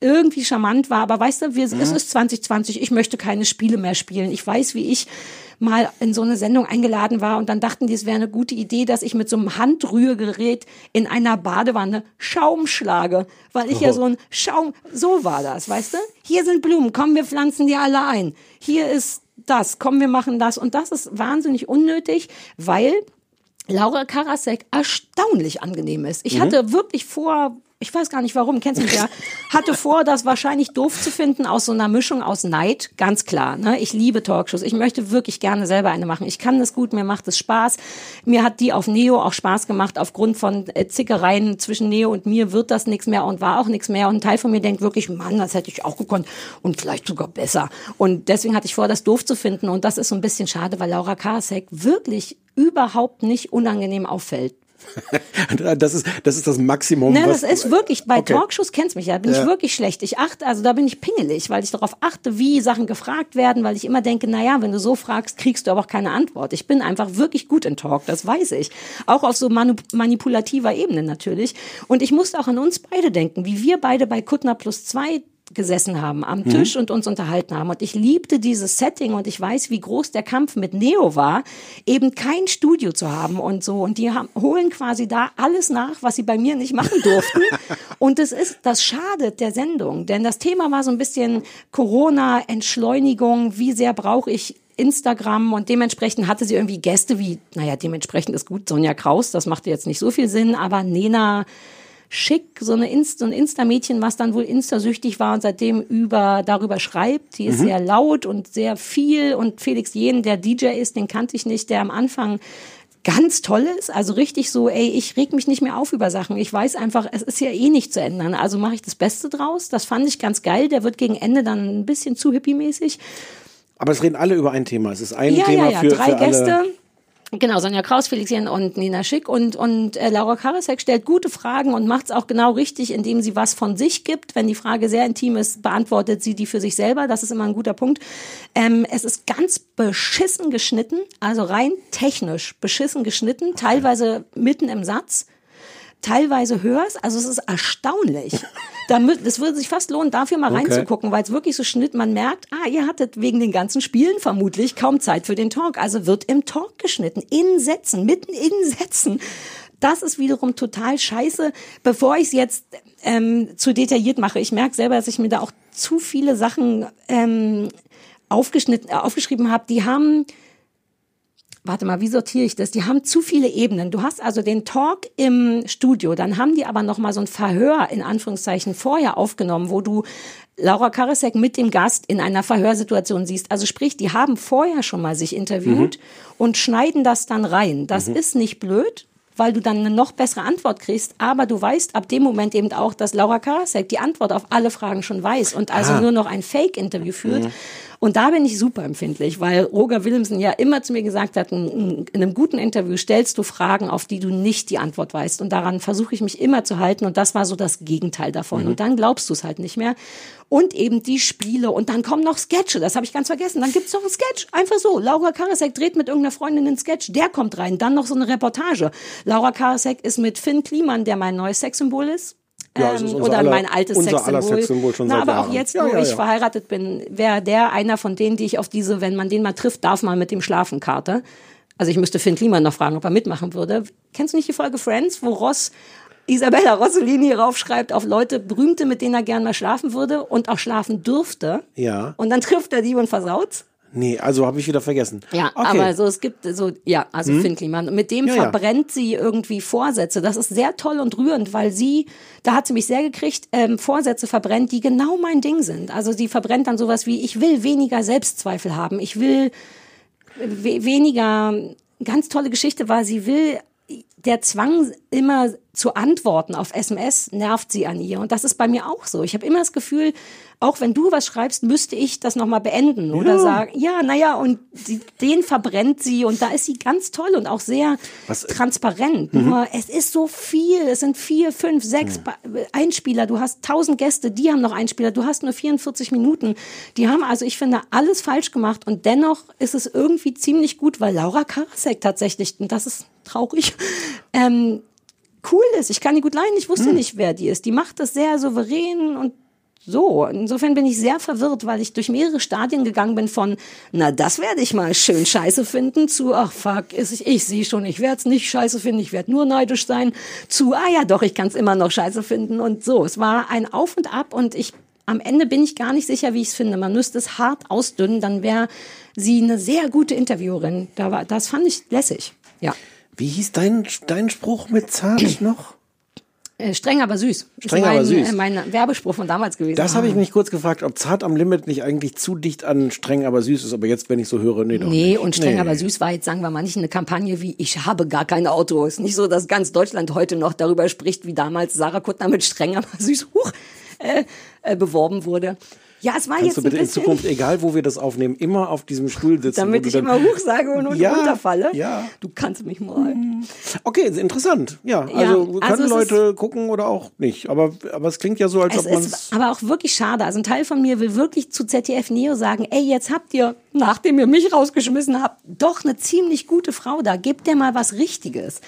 irgendwie charmant war, aber weißt du, wir, es Mhm. ist 2020, ich möchte keine Spiele mehr spielen. Ich weiß, wie ich mal in so eine Sendung eingeladen war und dann dachten die, es wäre eine gute Idee, dass ich mit so einem Handrührgerät in einer Badewanne Schaum schlage, weil ich ja Oh. so ein Schaum, so war das, weißt du? Hier sind Blumen, komm, wir pflanzen die alle ein. Hier ist das, komm, wir machen das und das ist wahnsinnig unnötig, weil Laura Karasek erstaunlich angenehm ist. Ich Mhm. hatte wirklich vor, ich weiß gar nicht warum, kennst du mich ja, hatte vor, das wahrscheinlich doof zu finden aus so einer Mischung aus Neid, ganz klar. Ne? Ich liebe Talkshows. Ich möchte wirklich gerne selber eine machen. Ich kann das gut, mir macht es Spaß. Mir hat die auf Neo auch Spaß gemacht. Aufgrund von äh, Zickereien zwischen Neo und mir wird das nichts mehr und war auch nichts mehr. Und ein Teil von mir denkt wirklich, Mann, das hätte ich auch gekonnt und vielleicht sogar besser. Und deswegen hatte ich vor, das doof zu finden. Und das ist so ein bisschen schade, weil Laura Karasek wirklich überhaupt nicht unangenehm auffällt. Das ist das, ist das Maximum. Ne, was, das ist wirklich, bei Okay. Talkshows kennst mich ja, bin Ja. ich wirklich schlecht. Ich achte, also da bin ich pingelig, weil ich darauf achte, wie Sachen gefragt werden, weil ich immer denke, na ja, wenn du so fragst, kriegst du aber auch keine Antwort. Ich bin einfach wirklich gut in Talk, das weiß ich. Auch auf so manipulativer Ebene natürlich. Und ich musste auch an uns beide denken, wie wir beide bei Kuttner plus zwei gesessen haben am Mhm. Tisch und uns unterhalten haben. Und ich liebte dieses Setting und ich weiß, wie groß der Kampf mit Neo war, eben kein Studio zu haben und so. Und die haben, holen quasi da alles nach, was sie bei mir nicht machen durften. und das ist, das schadet der Sendung. Denn das Thema war so ein bisschen Corona, Entschleunigung, wie sehr brauche ich Instagram und dementsprechend hatte sie irgendwie Gäste wie, naja, dementsprechend ist gut, Sonja Kraus, das machte jetzt nicht so viel Sinn, aber Nena Schick, so, eine Inst so ein Insta-Mädchen, was dann wohl Insta-süchtig war und seitdem über, darüber schreibt. Die ist Mhm. sehr laut und sehr viel und Felix Jen, der DJ ist, den kannte ich nicht, der am Anfang ganz toll ist, also richtig so, ey, ich reg mich nicht mehr auf über Sachen. Ich weiß einfach, es ist ja eh nicht zu ändern. Also mache ich das Beste draus. Das fand ich ganz geil. Der wird gegen Ende dann ein bisschen zu hippie-mäßig. Aber es reden alle über ein Thema. Es ist ein ja, Thema ja, ja, für, drei für Gäste. alle. Genau, Sonja Kraus, Felix Jen und Nina Schick und, und äh, Laura Karasek stellt gute Fragen und macht es auch genau richtig, indem sie was von sich gibt. Wenn die Frage sehr intim ist, beantwortet sie die für sich selber. Das ist immer ein guter Punkt. Ähm, es ist ganz beschissen geschnitten, also rein technisch beschissen geschnitten, teilweise mitten im Satz teilweise hörst, also es ist erstaunlich. Da mü- Das würde sich fast lohnen, dafür mal Okay. reinzugucken, weil es wirklich so schnitt, man merkt, ah, ihr hattet wegen den ganzen Spielen vermutlich kaum Zeit für den Talk. Also wird im Talk geschnitten, in Sätzen, mitten in Sätzen. Das ist wiederum total scheiße. Bevor ich es jetzt ähm, zu detailliert mache, ich merke selber, dass ich mir da auch zu viele Sachen ähm, aufgeschnitten, äh, aufgeschrieben habe, die haben warte mal, wie sortiere ich das? Die haben zu viele Ebenen. Du hast also den Talk im Studio, dann haben die aber noch mal so ein Verhör in Anführungszeichen vorher aufgenommen, wo du Laura Karasek mit dem Gast in einer Verhörsituation siehst. Also sprich, die haben vorher schon mal sich interviewt und schneiden das dann rein. Das Mhm. ist nicht blöd, weil du dann eine noch bessere Antwort kriegst, aber du weißt ab dem Moment eben auch, dass Laura Karasek die Antwort auf alle Fragen schon weiß und also Ah. nur noch ein Fake-Interview führt. Mhm. Und da bin ich super empfindlich, weil Roger Willemsen ja immer zu mir gesagt hat, in, in einem guten Interview stellst du Fragen, auf die du nicht die Antwort weißt. Und daran versuche ich mich immer zu halten. Und das war so das Gegenteil davon. Mhm. Und dann glaubst du es halt nicht mehr. Und eben die Spiele. Und dann kommen noch Sketche. Das habe ich ganz vergessen. Dann gibt's noch einen Sketch. Einfach so. Laura Karasek dreht mit irgendeiner Freundin einen Sketch. Der kommt rein. Dann noch so eine Reportage. Laura Karasek ist mit Finn Kliman, der mein neues Sexsymbol ist. Ja, Ähm, oder aller- mein altes Sexsymbol. Sexsymbol schon Na, seit aber auch Jahren. jetzt, Ja, wo ja, ich ja. verheiratet bin, wäre der einer von denen, die ich auf diese, wenn man den mal trifft, darf man mit dem schlafen Karte. Also ich müsste Finn Kliman noch fragen, ob er mitmachen würde. Kennst du nicht die Folge Friends, wo Ross Isabella Rossellini raufschreibt auf Leute, Berühmte, mit denen er gern mal schlafen würde und auch schlafen dürfte. Ja. Und dann trifft er die und versaut's. Nee, also habe ich wieder vergessen. Ja, Okay. aber so, es gibt so, ja, also Hm? Finn Kliman. Mit dem Ja, ja. verbrennt sie irgendwie Vorsätze. Das ist sehr toll und rührend, weil sie, da hat sie mich sehr gekriegt, ähm, Vorsätze verbrennt, die genau mein Ding sind. Also sie verbrennt dann sowas wie, ich will weniger Selbstzweifel haben. Ich will we weniger, ganz tolle Geschichte war, sie will, der Zwang immer zu antworten auf SMS nervt sie an ihr. Und das ist bei mir auch so. Ich habe immer das Gefühl, auch wenn du was schreibst, müsste ich das nochmal beenden oder Ja. sagen, ja, naja, und die, den verbrennt sie und da ist sie ganz toll und auch sehr Was- transparent. Mhm. Nur es ist so viel, es sind vier, fünf, sechs Ba- Einspieler, du hast tausend Gäste, die haben noch Einspieler, du hast nur 44 Minuten. Die haben also, ich finde, alles falsch gemacht und dennoch ist es irgendwie ziemlich gut, weil Laura Karasek tatsächlich, und das ist traurig, ähm, cool ist. Ich kann die gut leiden, ich wusste Hm. nicht, wer die ist. Die macht das sehr souverän und so. Insofern bin ich sehr verwirrt, weil ich durch mehrere Stadien gegangen bin von, na, das werde ich mal schön scheiße finden, zu, ach fuck, ist ich, ich sehe schon, ich werde es nicht scheiße finden, ich werde nur neidisch sein, zu, ah ja, doch, ich kann es immer noch scheiße finden und so. Es war ein Auf und Ab und ich, am Ende bin ich gar nicht sicher, wie ich es finde. Man müsste es hart ausdünnen, dann wäre sie eine sehr gute Interviewerin. Da war, das fand ich lässig. Ja. Wie hieß dein, dein Spruch mit zart noch? Äh, streng, aber süß. Streng, mein, aber süß. Äh, mein Werbespruch von damals gewesen. Das habe ich Ah. mich kurz gefragt, ob zart am Limit nicht eigentlich zu dicht an streng, aber süß ist. Aber jetzt, wenn ich so höre, nee, doch Nee, nicht. und streng, Nee. aber süß war jetzt, sagen wir mal, nicht eine Kampagne wie Ich habe gar kein Auto. Ist nicht so, dass ganz Deutschland heute noch darüber spricht, wie damals Sarah Kuttner mit streng, aber süß huch, äh, äh, beworben wurde. Ja, es war Kannst jetzt du bitte in Zukunft, egal wo wir das aufnehmen, immer auf diesem Stuhl sitzen? damit ich immer huch sage und, und Ja, runterfalle. ja. Du kannst mich mal. Okay, ist interessant. Ja, Ja, also also können es Leute gucken oder auch nicht. Aber, aber es klingt ja so, als Es ob man aber auch wirklich schade. Also ein Teil von mir will wirklich zu ZDF Neo sagen, ey, jetzt habt ihr, nachdem ihr mich rausgeschmissen habt, doch eine ziemlich gute Frau da. Gebt der mal was Richtiges.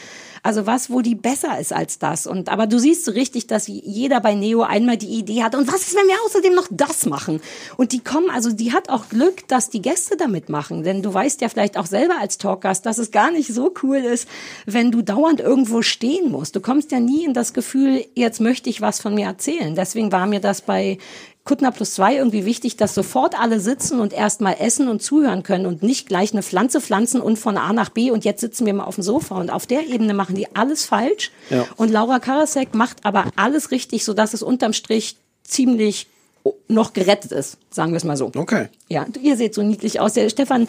Also was, wo die besser ist als das. Und aber du siehst so richtig, dass jeder bei Neo einmal die Idee hat. Und was ist, wenn wir außerdem noch das machen? Und die kommen, also die hat auch Glück, dass die Gäste damit machen. Denn du weißt ja vielleicht auch selber als Talkgast, dass es gar nicht so cool ist, wenn du dauernd irgendwo stehen musst. Du kommst ja nie in das Gefühl, jetzt möchte ich was von mir erzählen. Deswegen war mir das bei Kuttner plus zwei irgendwie wichtig, dass sofort alle sitzen und erstmal essen und zuhören können und nicht gleich eine Pflanze pflanzen und von A nach B und jetzt sitzen wir mal auf dem Sofa und auf der Ebene machen die alles falsch. Ja. Und Laura Karasek macht aber alles richtig, sodass es unterm Strich ziemlich noch gerettet ist, sagen wir es mal so. Okay. Ja, ihr seht so niedlich aus. Der Stefan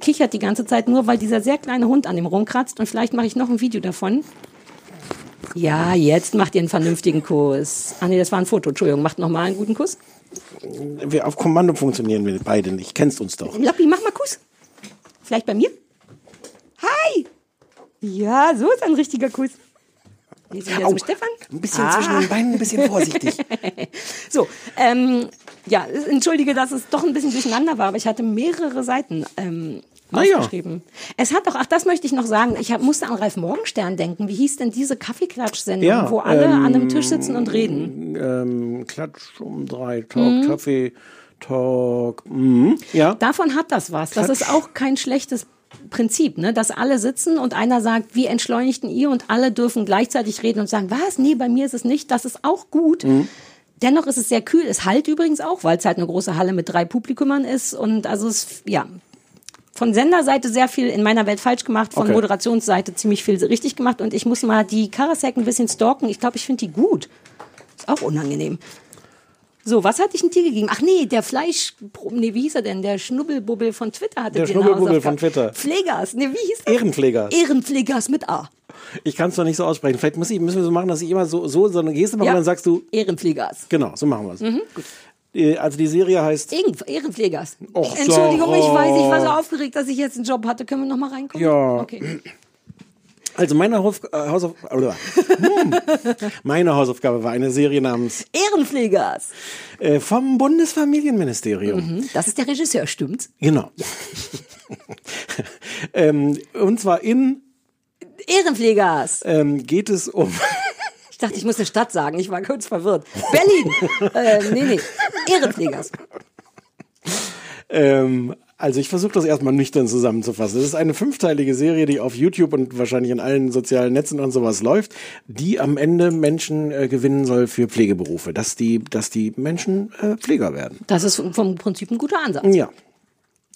kichert die ganze Zeit nur, weil dieser sehr kleine Hund an ihm rumkratzt und vielleicht mache ich noch ein Video davon. Ja, jetzt macht ihr einen vernünftigen Kuss. Ah nee, das war ein Foto. Entschuldigung, macht noch mal einen guten Kuss. wir auf Kommando funktionieren wir beide nicht. Kennst uns doch. Lappi, mach mal Kuss. Vielleicht bei mir? Hi! Ja, so ist ein richtiger Kuss. Jetzt wieder Au, Stefan. Ein bisschen zwischen den Beinen, ein bisschen vorsichtig. So, ähm, ja, entschuldige, dass es doch ein bisschen durcheinander war, aber ich hatte mehrere Seiten ähm, Naja. aufgeschrieben. Es hat doch, ach, das möchte ich noch sagen. Ich hab, musste an Ralf Morgenstern denken. Wie hieß denn diese Kaffeeklatsch-Sendung, Ja, wo alle ähm, an einem Tisch sitzen und reden? Ähm, Klatsch um drei, Talk, Mhm. Kaffee, Talk. Mhm. Ja. Davon hat das was. Das Klatsch. ist auch kein schlechtes Prinzip, ne? dass alle sitzen und einer sagt, wie entschleunigten ihr und alle dürfen gleichzeitig reden und sagen, was? Nee, bei mir ist es nicht. Das ist auch gut. Mhm. Dennoch ist es sehr kühl. Es halt übrigens auch, weil es halt eine große Halle mit drei Publikumern ist. Und also es, ja, von Senderseite sehr viel in meiner Welt falsch gemacht, von Okay. Moderationsseite ziemlich viel richtig gemacht. Und ich muss mal die Karasek ein bisschen stalken. Ich glaube, ich finde die gut. Ist auch unangenehm. So, was hatte ich denn dir gegeben? Ach nee, der Fleisch, nee, wie hieß er denn? Der Schnubbelbubbel von Twitter hatte Der Schnubbelbubbel von Twitter. Pflegers, nee, wie hieß der? Ehrenpfleger. Ehrenpflegers mit A. Ich kann es doch nicht so aussprechen. Vielleicht muss ich, müssen wir so machen, dass ich immer so, so, so eine Geste mache Ja. und dann sagst du, Ehrenpflegers. genau, so machen wir es. Mhm, gut. Äh, Also die Serie heißt, Ehrenpflegers. Och, Entschuldigung, ich weiß, ich war so Sarah. aufgeregt, dass ich jetzt einen Job hatte. Können wir noch mal reinkommen? Ja. Okay. also meine, Hauf, äh, Hausaufgabe, meine Hausaufgabe war eine Serie namens Ehrenpflegers. äh, vom Bundesfamilienministerium. Mhm. Das ist der Regisseur, stimmt's? Genau. ähm, und zwar in Ehrenpflegers. ähm, geht es um Ich dachte, ich muss eine Stadt sagen. Ich war kurz verwirrt. Berlin. äh, nee, nee. Ehrenpflegers. Ähm, also ich versuche das erstmal nüchtern zusammenzufassen. Es ist eine fünfteilige Serie, die auf YouTube und wahrscheinlich in allen sozialen Netzen und sowas läuft, die am Ende Menschen äh, gewinnen soll für Pflegeberufe, dass die, dass die Menschen äh, Pfleger werden. Das ist vom Prinzip ein guter Ansatz. Ja.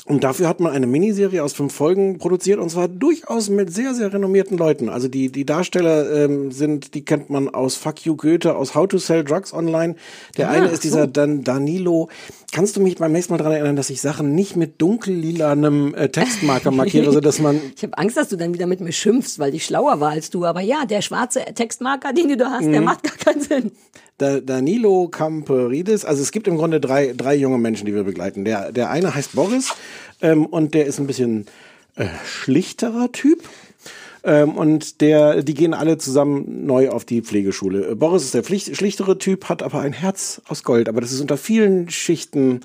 Und dafür hat man eine Miniserie aus fünf Folgen produziert und zwar durchaus mit sehr, sehr renommierten Leuten. Also die, die Darsteller ähm, sind, die kennt man aus Fuck You Goethe, aus How to Sell Drugs Online. Der Ah, eine ist dieser so. Dan Danilo. Kannst du mich beim nächsten Mal daran erinnern, dass ich Sachen nicht mit dunkellilanem äh, Textmarker markiere, sodass man Ich habe Angst, dass du dann wieder mit mir schimpfst, weil ich schlauer war als du. Aber ja, der schwarze Textmarker, den du da hast, der Mhm. macht gar keinen Sinn. Da, Danilo Camperidis, also es gibt im Grunde drei, drei junge Menschen, die wir begleiten. Der, der eine heißt Boris ähm, und der ist ein bisschen äh, schlichterer Typ. Ähm, und der, die gehen alle zusammen neu auf die Pflegeschule. Boris ist der Pflicht, schlichtere Typ, hat aber ein Herz aus Gold. Aber das ist unter vielen Schichten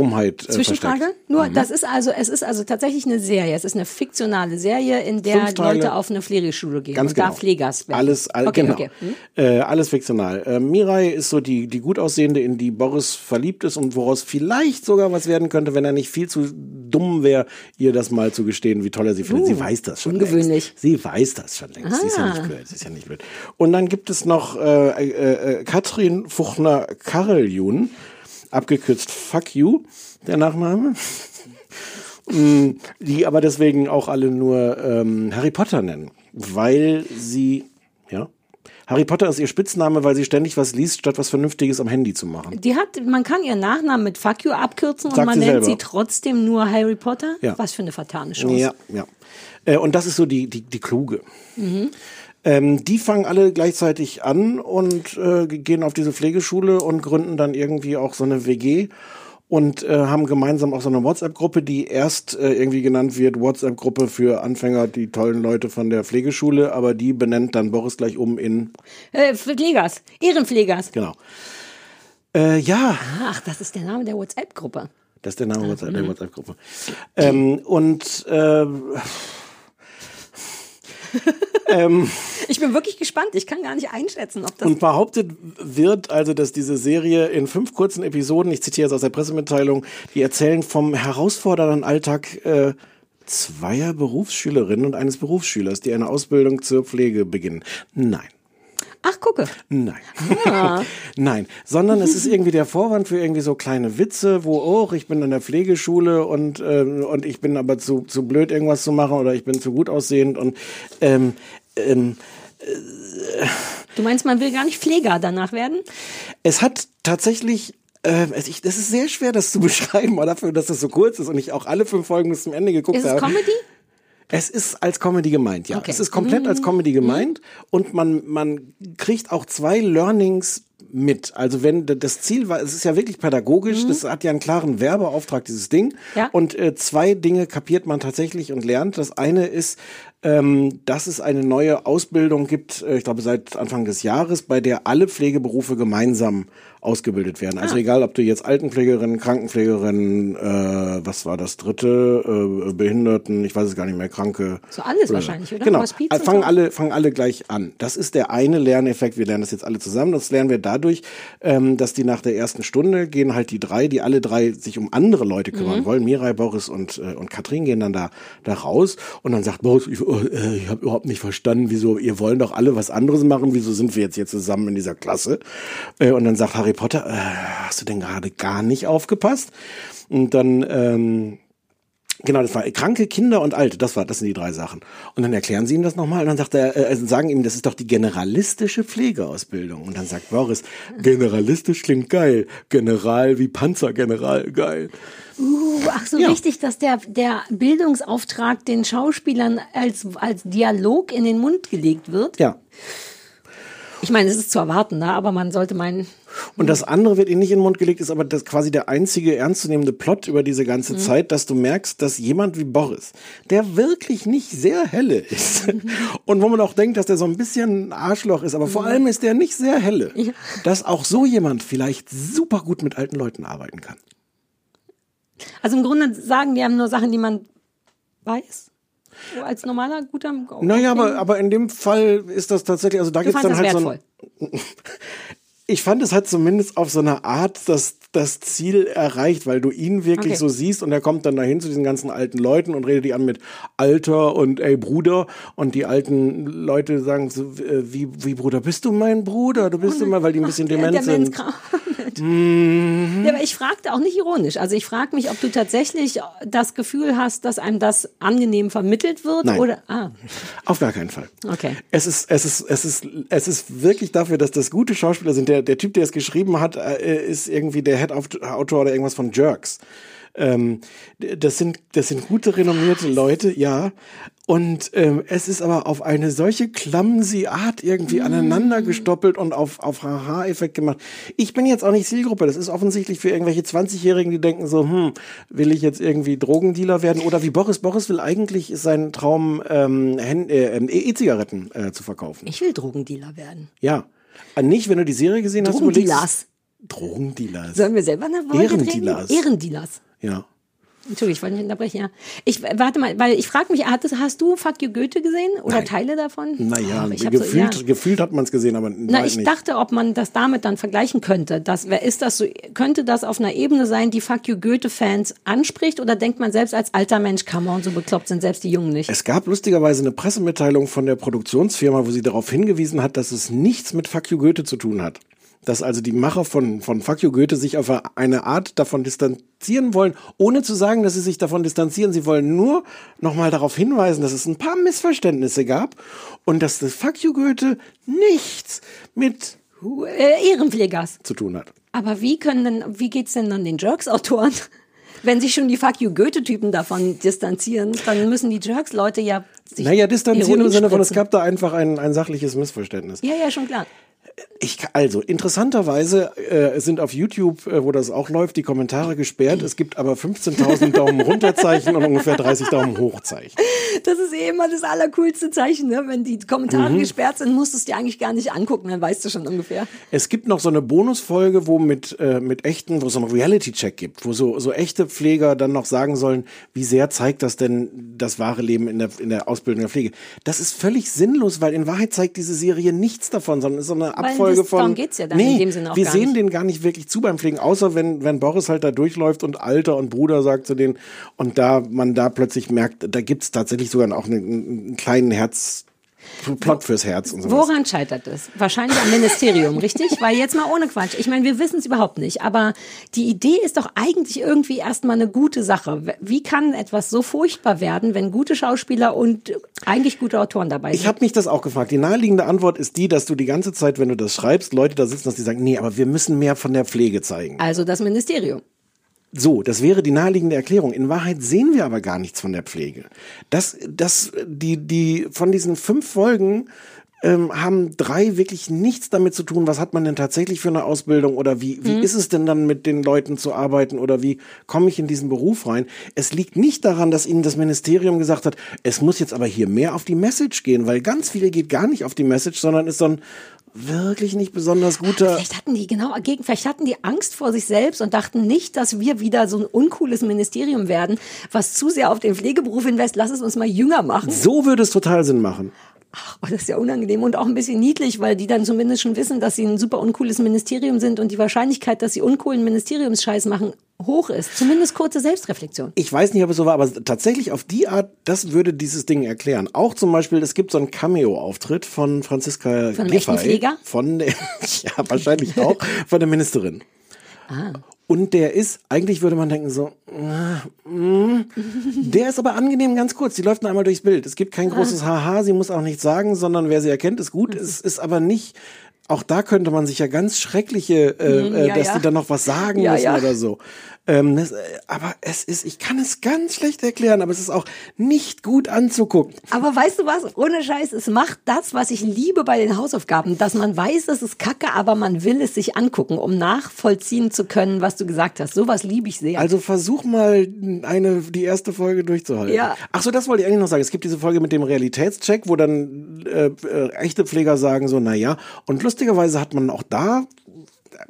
Dummheit äh, Zwischenfrage? versteckt. Nur, Mhm. das ist also, es ist also tatsächlich eine Serie. Es ist eine fiktionale Serie, in der. Leute auf eine Pflegeschule gehen Ganz und da genau. Pflegers werden. Alles, all, okay, genau. okay. Hm? Äh, alles fiktional. Äh, Mirai ist so die, die gut aussehende, in die Boris verliebt ist und woraus vielleicht sogar was werden könnte, wenn er nicht viel zu dumm wäre, ihr das mal zu gestehen, wie toll er sie findet. Uh, sie weiß das schon. ungewöhnlich. Längst. Sie weiß das schon längst. Sie ist ja Ah. nicht blöd. Sie ist ja nicht blöd. Und dann gibt es noch äh, äh, äh, Katrin Fuchner-Kareljun, abgekürzt Fuck You, der Nachname. Mm, die aber deswegen auch alle nur ähm, Harry Potter nennen, weil sie, ja, Harry Potter ist ihr Spitzname, weil sie ständig was liest, statt was Vernünftiges am Handy zu machen. Die hat, man kann ihren Nachnamen mit Fuck you abkürzen und Sagt man sie nennt selber. sie trotzdem nur Harry Potter. Ja. Was für eine vertane Chance. Ja, ja. Äh, und das ist so die, die, die kluge. Mhm. Ähm, die fangen alle gleichzeitig an und äh, gehen auf diese Pflegeschule und gründen dann irgendwie auch so eine WG und äh, haben gemeinsam auch so eine WhatsApp-Gruppe, die erst äh, irgendwie genannt wird, WhatsApp-Gruppe für Anfänger, die tollen Leute von der Pflegeschule, aber die benennt dann Boris gleich um in, Äh, Pflegers, Ehrenpflegers. genau. Äh, ja, Ach, das ist der Name der WhatsApp-Gruppe. das ist der Name Mhm. der WhatsApp-Gruppe. Ähm, und äh, ähm, Ich bin wirklich gespannt. Ich kann gar nicht einschätzen, ob das. Und behauptet wird also, dass diese Serie in fünf kurzen Episoden, ich zitiere jetzt aus der Pressemitteilung, die erzählen vom herausfordernden Alltag äh, zweier Berufsschülerinnen und eines Berufsschülers, die eine Ausbildung zur Pflege beginnen. Nein. Ach, gucke. Nein. Ah. Nein, sondern es ist irgendwie der Vorwand für irgendwie so kleine Witze, wo, oh, ich bin an der Pflegeschule und, ähm, und ich bin aber zu, zu blöd, irgendwas zu machen oder ich bin zu gut aussehend und ähm, ähm, Du meinst, man will gar nicht Pfleger danach werden? Es hat tatsächlich, äh, es, ich, das ist sehr schwer, das zu beschreiben, aber dafür, dass das so kurz ist und ich auch alle fünf Folgen bis zum Ende geguckt Ist es habe. Comedy? Es ist als Comedy gemeint, ja. Okay. Es ist komplett als Comedy gemeint und man, man kriegt auch zwei Learnings mit. Also wenn das Ziel war, es ist ja wirklich pädagogisch, das hat ja einen klaren Werbeauftrag, dieses Ding. Ja. Und äh, zwei Dinge kapiert man tatsächlich und lernt. Das eine ist, ähm, dass es eine neue Ausbildung gibt, äh, ich glaube seit Anfang des Jahres, bei der alle Pflegeberufe gemeinsam ausgebildet werden. Also Ah. egal, ob du jetzt Altenpflegerin, Krankenpflegerin, äh, was war das dritte, äh, Behinderten, ich weiß es gar nicht mehr, Kranke. So alles Oder- wahrscheinlich, oder? Genau, äh, fangen alle, fangen alle gleich an. Das ist der eine Lerneffekt. Wir lernen das jetzt alle zusammen. Das lernen wir dadurch, ähm, dass die nach der ersten Stunde gehen halt die drei, die alle drei sich um andere Leute kümmern Mhm. wollen. Mirai, Boris und, äh, und Katrin gehen dann da, da raus und dann sagt Boris, ich, äh, ich habe überhaupt nicht verstanden, wieso, ihr wollen doch alle was anderes machen, wieso sind wir jetzt hier zusammen in dieser Klasse? Äh, und dann sagt Harry Potter, äh, hast du denn gerade gar nicht aufgepasst? Und dann, ähm, Genau, das war kranke Kinder und Alte, das war, das sind die drei Sachen. Und dann erklären sie ihm das nochmal und dann sagt er, äh, also sagen ihm, das ist doch die generalistische Pflegeausbildung. Und dann sagt Boris, generalistisch klingt geil, General wie Panzergeneral, geil. Uh, ach so Ja. wichtig, dass der, der Bildungsauftrag den Schauspielern als, als Dialog in den Mund gelegt wird. Ja. Ich meine, es ist zu erwarten, ne? aber man sollte meinen, Und das andere wird ihnen nicht in den Mund gelegt, ist aber das quasi der einzige ernstzunehmende Plot über diese ganze Mhm. Zeit, dass du merkst, dass jemand wie Boris, der wirklich nicht sehr helle ist und wo man auch denkt, dass der so ein bisschen ein Arschloch ist, aber vor Mhm. allem ist der nicht sehr helle, dass auch so jemand vielleicht super gut mit alten Leuten arbeiten kann. also im Grunde sagen die haben nur Sachen, die man weiß. Als normaler, guter Naja, aber, aber in dem Fall ist das tatsächlich, also da Du gibt's dann halt das so ein, Ich fand, es hat zumindest auf so eine Art das, das Ziel erreicht, weil du ihn wirklich Okay. so siehst und er kommt dann dahin zu diesen ganzen alten Leuten und redet die an mit Alter und ey Bruder und die alten Leute sagen so, äh, wie, wie Bruder, bist du mein Bruder? Du bist immer, weil die ein bisschen dement sind. Mhm. Ja, aber ich fragte auch nicht ironisch. Also ich frage mich, ob du tatsächlich das Gefühl hast, dass einem das angenehm vermittelt wird Nein. oder ah, Auf gar keinen Fall. okay. Es ist, es ist, es ist, es ist wirklich dafür, dass das gute Schauspieler sind. Der, der Typ, der es geschrieben hat, äh, ist irgendwie der Head-Autor oder irgendwas von Jerks. Ähm, das sind, das sind gute, renommierte Leute, ja. Und ähm, es ist aber auf eine solche clumsy Art irgendwie aneinander gestoppelt und auf, auf Haha-Effekt gemacht. Ich bin jetzt auch nicht Zielgruppe. Das ist offensichtlich für irgendwelche 20-Jährigen, die denken so, hm, will ich jetzt irgendwie Drogendealer werden? Oder wie Boris. Boris will eigentlich ist sein Traum, ähm, äh, ähm, E-Zigaretten äh, zu verkaufen. Ich will Drogendealer werden. Ja. Äh, Nicht, wenn du die Serie gesehen hast, überlegst. Drogendealers. Sollen wir selber eine Folge Ehrendealers. drehen? Ehrendealers. Ja. Entschuldigung, ich wollte nicht unterbrechen. Ja. Ich warte mal, weil ich frage mich, hast, hast du Fuck You Goethe gesehen oder Nein. Teile davon? Naja, ich hab so, gefühlt, ja. gefühlt hat man es gesehen, aber Na, weiß ich nicht. dachte, ob man das damit dann vergleichen könnte. Das, wer ist das so, könnte das auf einer Ebene sein, die Fuck You Goethe-Fans anspricht? Oder denkt man selbst als alter Mensch, kann man so bekloppt sind selbst die Jungen nicht? Es gab lustigerweise eine Pressemitteilung von der Produktionsfirma, wo sie darauf hingewiesen hat, dass es nichts mit Fuck You Goethe zu tun hat. Dass also die Macher von, von Fuck You Goethe sich auf eine Art davon distanzieren wollen, ohne zu sagen, dass sie sich davon distanzieren. Sie wollen nur nochmal darauf hinweisen, dass es ein paar Missverständnisse gab und dass das Fuck You Goethe nichts mit Äh, Ehrenpflegers. zu tun hat. Aber wie können denn, wie geht's denn dann den Jerks-Autoren? Wenn sich schon die Fuck You Goethe-Typen davon distanzieren, dann müssen die Jerks-Leute ja sich Naja, distanzieren im Sinne von, es gab da einfach ein, ein sachliches Missverständnis. Ja, ja, schon klar. Ich, also, interessanterweise äh, sind auf YouTube, äh, wo das auch läuft, die Kommentare gesperrt. Es gibt aber 15.000 Daumen runterzeichen und ungefähr 30 Daumen hochzeichen. Das ist eh immer das allercoolste Zeichen, ne? Wenn die Kommentare Mhm. gesperrt sind, musst du es dir eigentlich gar nicht angucken, dann weißt du schon ungefähr. Es gibt noch so eine Bonusfolge, wo mit, äh, mit echten, wo es so einen Reality-Check gibt, wo so, so echte Pfleger dann noch sagen sollen, wie sehr zeigt das denn das wahre Leben in der, in der Ausbildung der Pflege. Das ist völlig sinnlos, weil in Wahrheit zeigt diese Serie nichts davon, sondern ist so eine Weil Abfolge das- von. geht's ja dann nee, in dem Sinne auch wir sehen nicht. den gar nicht wirklich zu beim Pflegen, außer wenn, wenn Boris halt da durchläuft und Alter und Bruder sagt zu denen und da man da plötzlich merkt, da gibt's tatsächlich sogar auch einen, einen kleinen Herz, Plot fürs Herz und sowas. Woran scheitert es? Wahrscheinlich am Ministerium, richtig? Weil jetzt mal ohne Quatsch. Ich meine, wir wissen es überhaupt nicht. Aber die Idee ist doch eigentlich irgendwie erstmal eine gute Sache. Wie kann etwas so furchtbar werden, wenn gute Schauspieler und eigentlich gute Autoren dabei sind? Ich habe mich das auch gefragt. Die naheliegende Antwort ist die, dass du die ganze Zeit, wenn du das schreibst, Leute da sitzen, dass die sagen, nee, aber wir müssen mehr von der Pflege zeigen. also das Ministerium. So, das wäre die naheliegende Erklärung. In Wahrheit sehen wir aber gar nichts von der Pflege. Das, das, die, die, von diesen fünf Folgen ähm, haben drei wirklich nichts damit zu tun, was hat man denn tatsächlich für eine Ausbildung oder wie, wie Mhm. ist es denn dann mit den Leuten zu arbeiten oder wie komme ich in diesen Beruf rein? Es liegt nicht daran, dass ihnen das Ministerium gesagt hat, es muss jetzt aber hier mehr auf die Message gehen, weil ganz viele geht gar nicht auf die Message, sondern ist so ein wirklich nicht besonders guter. Vielleicht hatten die genau gegen, vielleicht hatten die Angst vor sich selbst und dachten nicht, dass wir wieder so ein uncooles Ministerium werden, was zu sehr auf den Pflegeberuf hinweist. Lass es uns mal jünger machen. So würde es total Sinn machen. Oh, das ist ja unangenehm und auch ein bisschen niedlich, weil die dann zumindest schon wissen, dass sie ein super uncooles Ministerium sind und die Wahrscheinlichkeit, dass sie uncoolen Ministeriumsscheiß machen, hoch ist. Zumindest kurze Selbstreflexion. Ich weiß nicht, ob es so war, aber tatsächlich auf die Art, das würde dieses Ding erklären. Auch zum Beispiel, es gibt so einen Cameo-Auftritt von Franziska Von Giffey? Von der, ja, wahrscheinlich auch, von der Ministerin. Ah. Und der ist, eigentlich würde man denken so, äh, mm, der ist aber angenehm ganz kurz. Die läuft nur einmal durchs Bild. Es gibt kein Ah. großes Haha, sie muss auch nichts sagen, sondern wer sie erkennt, ist gut. Es ist aber nicht, auch da könnte man sich ja ganz schreckliche, äh, Mhm, äh, ja, dass ja. die dann noch was sagen Ja, müssen oder so. Ähm, das, äh, aber es ist, ich kann es ganz schlecht erklären, aber es ist auch nicht gut anzugucken. Aber weißt du was? Ohne Scheiß, es macht das, was ich liebe bei den Hausaufgaben, dass man weiß, es ist Kacke, aber man will es sich angucken, um nachvollziehen zu können, was du gesagt hast. Sowas liebe ich sehr. Also versuch mal eine die erste Folge durchzuhalten. Ja. Ach so, das wollte ich eigentlich noch sagen. Es gibt diese Folge mit dem Realitätscheck, wo dann äh, äh, echte Pfleger sagen so, na ja. Und lustigerweise hat man auch da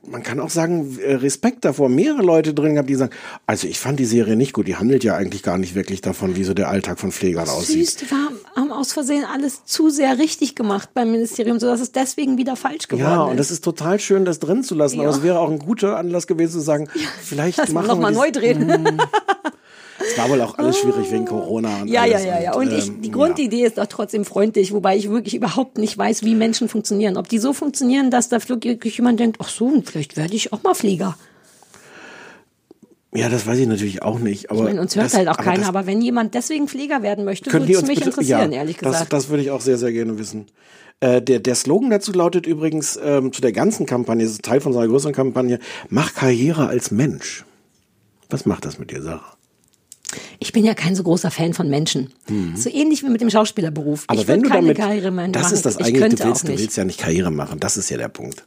man kann auch sagen, äh, Respekt davor. Mehrere Leute drin gehabt, die sagen, also ich fand die Serie nicht gut. Die handelt ja eigentlich gar nicht wirklich davon, wie so der Alltag von Pflegern aussieht. Süß, die haben, haben aus Versehen alles zu sehr richtig gemacht beim Ministerium, sodass es deswegen wieder falsch geworden Ja, ist. und das ist total schön, das drin zu lassen. Aber Ja. es wäre auch ein guter Anlass gewesen zu sagen, vielleicht Lass mal machen noch mal wir neu drehen. Es war wohl auch alles schwierig wegen Corona. Und Ja, alles. ja, ja, ja. Und ich, ähm, die Grundidee ist doch trotzdem freundlich, wobei ich wirklich überhaupt nicht weiß, wie Menschen funktionieren. Ob die so funktionieren, dass da wirklich jemand denkt, ach so, vielleicht werde ich auch mal Flieger. Ja, das weiß ich natürlich auch nicht. Aber Ich meine, uns hört das, halt auch aber keiner, das, aber wenn jemand deswegen Flieger werden möchte, würde es mich bitte, interessieren, ja, ehrlich das, gesagt. das würde ich auch sehr, sehr gerne wissen. Äh, der, der Slogan dazu lautet übrigens ähm, zu der ganzen Kampagne, das ist Teil von so einer größeren Kampagne, mach Karriere als Mensch. Was macht das mit dir, Sarah? Ich bin ja kein so großer Fan von Menschen. So ähnlich wie mit dem Schauspielerberuf. Mhm. Aber ich wenn du keine damit, Karriere mehr das machen. ist das ich eigentlich, du willst, du willst ja nicht Karriere machen, das ist ja der Punkt.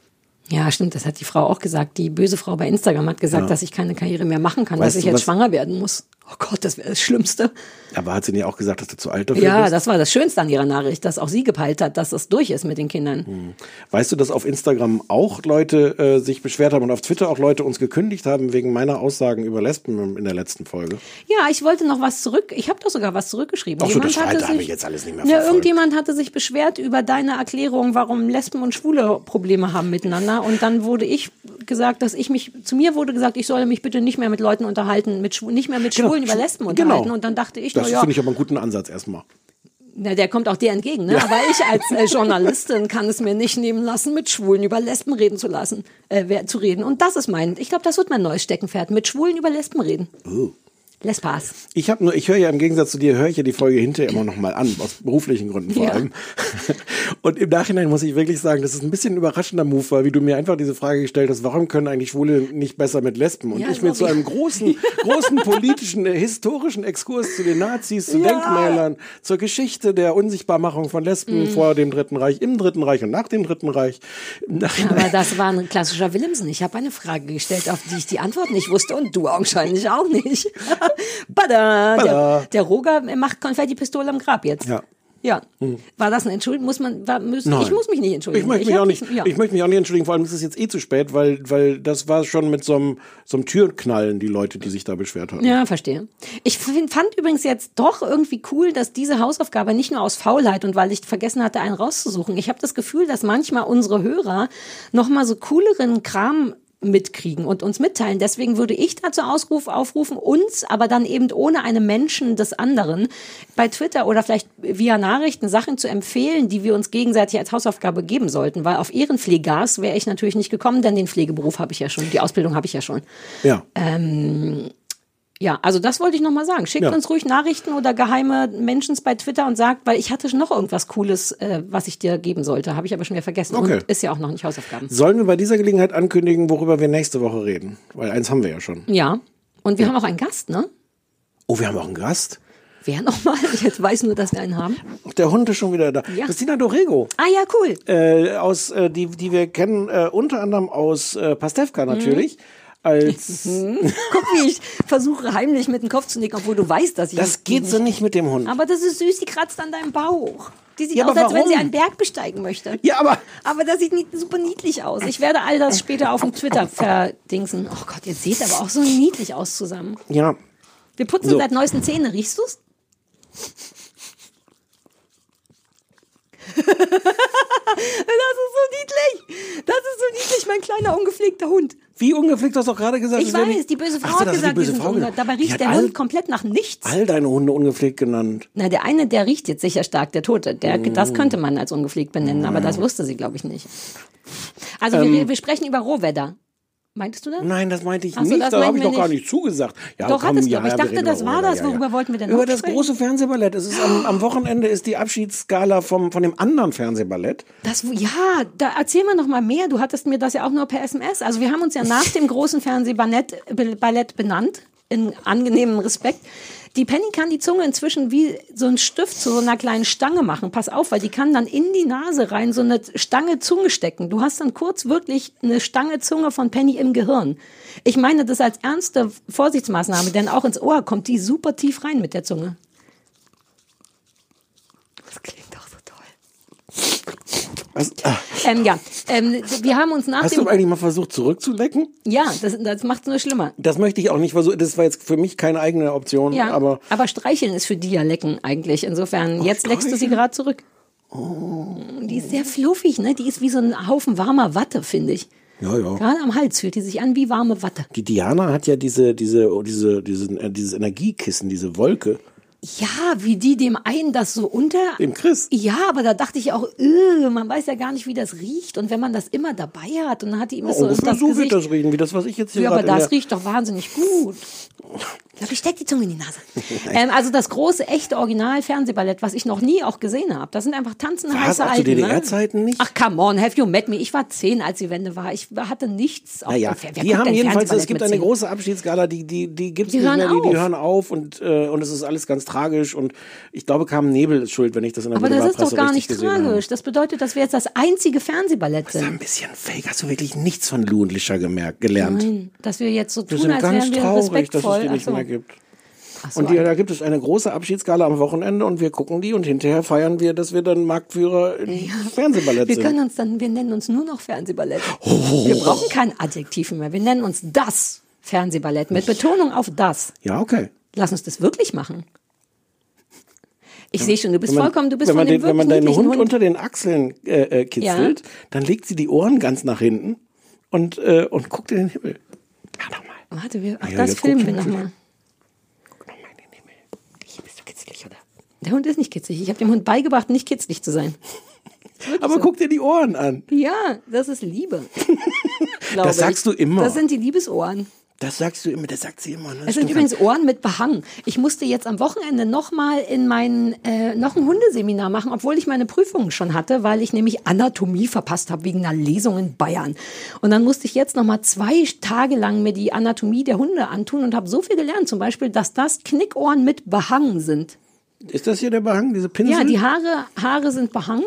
Ja, stimmt, das hat die Frau auch gesagt. Die böse Frau bei Instagram hat gesagt, Ja. dass ich keine Karriere mehr machen kann, Weißt dass ich du, jetzt schwanger werden muss. Oh Gott, das wäre das Schlimmste. Aber hat sie nicht auch gesagt, dass du zu alt dafür Ja, bist? das war das Schönste an ihrer Nachricht, dass auch sie gepeilt hat, dass es durch ist mit den Kindern. Weißt du, dass auf Instagram auch Leute äh, sich beschwert haben und auf Twitter auch Leute uns gekündigt haben wegen meiner Aussagen über Lesben in der letzten Folge? Ja, ich wollte noch was zurück. Ich habe doch sogar was zurückgeschrieben. Ach so, das hatte habe ich jetzt alles nicht mehr ja, verfolgt. irgendjemand hatte sich beschwert über deine Erklärung, warum Lesben und Schwule Probleme haben miteinander. Und dann wurde ich gesagt, dass ich mich, zu mir wurde gesagt, ich solle mich bitte nicht mehr mit Leuten unterhalten, mit nicht mehr mit Genau, Schwulen über Lesben genau. unterhalten. Und dann dachte ich, Das ja, finde ich aber einen guten Ansatz erstmal. na, der kommt auch dir entgegen. Ne? Aber ich als äh, Journalistin kann es mir nicht nehmen lassen, mit Schwulen über Lesben reden zu lassen, äh, zu reden. Und das ist mein, ich glaube, das wird mein neues Steckenpferd, mit Schwulen über Lesben reden. Oh. Lespas. Ich habe nur, ich höre ja im Gegensatz zu dir, höre ich ja die Folge hinterher immer noch mal an, aus beruflichen Gründen vor Ja. allem. Und im Nachhinein muss ich wirklich sagen, das ist ein bisschen ein überraschender Move, weil wie du mir einfach diese Frage gestellt hast, warum können eigentlich Schwule nicht besser mit Lesben? Und Ja, ich so sorry. einem großen, großen politischen, äh, historischen Exkurs zu den Nazis, zu Ja. Denkmälern, zur Geschichte der Unsichtbarmachung von Lesben Mhm. vor dem Dritten Reich, im Dritten Reich und nach dem Dritten Reich. Aber das war ein klassischer Willemsen. Ich habe eine Frage gestellt, auf die ich die Antwort nicht wusste und du augenscheinlich auch nicht. Bada! Der, der Roger macht Konfetti-Pistole am Grab jetzt. Ja. Ja. Hm. War das eine Entschuldigung? Muss man, war, müssen, Nein. ich muss mich nicht entschuldigen. Ich möchte mich hab auch nicht, ja. ich möchte mich auch nicht entschuldigen, vor allem ist es jetzt eh zu spät, weil, weil das war schon mit so einem, so einem Türknallen, die Leute, die sich da beschwert haben. Ja, verstehe. Ich find, fand übrigens jetzt doch irgendwie cool, dass diese Hausaufgabe nicht nur aus Faulheit und weil ich vergessen hatte, einen rauszusuchen. Ich habe das Gefühl, dass manchmal unsere Hörer noch mal so cooleren Kram mitkriegen und uns mitteilen. Deswegen würde ich dazu Ausruf, aufrufen, uns, aber dann eben ohne einen Menschen des anderen, bei Twitter oder vielleicht via Nachrichten Sachen zu empfehlen, die wir uns gegenseitig als Hausaufgabe geben sollten. Weil auf Ehrenpflegas wäre ich natürlich nicht gekommen, denn den Pflegeberuf habe ich ja schon, die Ausbildung habe ich ja schon. Ja. Ähm, ja, also das wollte ich nochmal sagen. Schickt Ja. uns ruhig Nachrichten oder geheime Mentions bei Twitter und sagt, weil ich hatte noch irgendwas Cooles, äh, was ich dir geben sollte. Habe ich aber schon wieder vergessen. Okay. Und ist ja auch noch nicht Hausaufgaben. Sollen wir bei dieser Gelegenheit ankündigen, worüber wir nächste Woche reden? Weil eins haben wir ja schon. Ja. Und wir haben auch einen Gast, ne? Oh, wir haben auch einen Gast. Wer nochmal? Ich jetzt weiß nur, dass wir einen haben. Der Hund ist schon wieder da. Ja. Christina Dorego. Ah ja, cool. Äh, aus, äh, die, die wir kennen, äh, unter anderem aus äh, Pastewka natürlich. Als Hm. Guck, wie ich versuche heimlich mit dem Kopf zu nicken, obwohl du weißt, dass ich das geht so nicht mit dem Hund. Aber das ist süß, die kratzt an deinem Bauch. Die sieht Ja, aus, aber als wenn sie warum? einen Berg besteigen möchte. Ja, aber Aber das sieht nie, super niedlich aus. Ich werde all das später auf dem Twitter verdingsen. Oh Gott, ihr seht aber auch so niedlich aus zusammen. ja, Wir putzen So. seit neuesten Zähne. Riechst du's? Das ist so niedlich. Das ist so niedlich, mein kleiner ungepflegter Hund. wie ungepflegt hast du doch gerade gesagt. Ich weiß, die böse Frau so, hat gesagt, die böse sind Frau dabei riecht der all- Hund komplett nach nichts. all deine Hunde ungepflegt genannt. Na, der eine, der riecht jetzt sicher stark, der Tote. Der, Mm. Das könnte man als ungepflegt benennen, aber das wusste sie, glaube ich, nicht. Also Ähm. wir, wir sprechen über Rohwedder. Meintest du das? Nein, das meinte ich so, nicht. das Da habe ich doch gar nicht. zugesagt. Ja, Doch, komm, hattest du, ja, aber ich dachte, das war das. ja, ja. Worüber wollten wir denn Über noch das sprechen? große Fernsehballett. Es ist am, am Wochenende ist die Abschiedsgala vom, von dem anderen Fernsehballett. Das, ja, da erzähl mal noch mal mehr. Du hattest mir das ja auch nur per SMS. Also wir haben uns ja nach dem großen Fernsehballett Ballett benannt, in angenehmem Respekt. Die Penny kann die Zunge inzwischen wie so ein Stift zu so einer kleinen Stange machen. Pass auf, weil die kann dann in die Nase rein so eine Stange Zunge stecken. Du hast dann kurz wirklich eine Stange Zunge von Penny im Gehirn. Ich meine das als ernste Vorsichtsmaßnahme, denn auch ins Ohr kommt die super tief rein mit der Zunge. Das klingt doch so toll. Was, Ähm, ja, ähm, wir haben uns nach hast dem... du eigentlich mal versucht zurückzulecken? Ja, das, das macht es nur schlimmer. Das möchte ich auch nicht versuchen. Das war jetzt für mich keine eigene Option. Ja, Aber aber, streicheln ist für die ja lecken eigentlich. Insofern, jetzt leckst du sie gerade zurück. Die ist sehr fluffig, ne? Die ist wie so ein Haufen warmer Watte, finde ich. ja, ja. Gerade am Hals fühlt die sich an wie warme Watte. Die Diana hat ja diese, diese, diese, diesen, äh, dieses Energiekissen, diese Wolke. Ja, wie die dem einen das so unter. Dem Chris. Ja, aber da dachte ich auch, äh, man weiß ja gar nicht, wie das riecht. Und wenn man das immer dabei hat und dann hat die immer Ja, so das so Gesicht. wird das reden, wie das, was ich jetzt hier Ja, aber das riecht doch wahnsinnig gut. Ich glaube, ich steck die Zunge in die Nase. ähm, also das große, echte Original-Fernsehballett, was ich noch nie auch gesehen habe. Das sind einfach tanzende Was, heiße auch zu Alten. DDR-Zeiten ne? nicht? Ach, come on, have you met me? Ich war zehn, als die Wende war. Ich hatte nichts. auf Naja, wer die haben jedenfalls, es gibt eine große Abschiedsgala, die, die, die gibt's Die nicht hören mehr, die, die auf. hören auf und, äh, und es ist alles ganz tragisch und ich glaube, Carmen Nebel ist schuld, wenn ich das in der Aber das ist doch gar nicht habe. tragisch. Das bedeutet, dass wir jetzt das einzige Fernsehballett Das ist ein sind. bisschen fake. Hast du wirklich nichts von Lou und Lischer gemerkt, gelernt? Nein, dass wir jetzt so Wir tun, sind als ganz wären wir traurig, dass es respektvoll. die nicht so. mehr gibt. So, Und die, da gibt es eine große Abschiedsgala am Wochenende und wir gucken die und hinterher feiern wir, dass wir dann Marktführer im Fernsehballett Wir sind. können uns dann, wir nennen uns nur noch Fernsehballett. Oh. Wir brauchen kein Adjektiv mehr. Wir nennen uns das Fernsehballett mit Betonung auf das. ja, okay. Lass uns das wirklich machen. Ich sehe schon, du bist man- vollkommen, du bist wenn man, von dem den, wenn man deinen niedlichen Hund, unter den Achseln äh, äh, kitzelt, dann legt sie die Ohren ganz nach hinten und, äh, und guckt in den Himmel. Warte, wir, ach, Ja, das filmen guck wir schon. nochmal. Bist du kitzlig, oder? Der Hund ist nicht kitzlig. Ich habe dem Hund beigebracht, nicht kitzlig zu sein. Aber guck dir die Ohren an. Ja, das ist Liebe. Das sagst ich. du immer. Das sind die Liebesohren. Das sagst du immer, das sagt sie immer. Ne? Es sind übrigens Ohren mit Behang. Ich musste jetzt am Wochenende noch mal in mein äh, noch ein Hundeseminar machen, obwohl ich meine Prüfungen schon hatte, weil ich nämlich Anatomie verpasst habe wegen einer Lesung in Bayern. Und dann musste ich jetzt noch mal zwei Tage lang mir die Anatomie der Hunde antun und habe so viel gelernt, zum Beispiel, dass das Knickohren mit Behang sind. Ist das hier der Behang, diese Pinsel? Ja, die Haare, Haare sind Behang.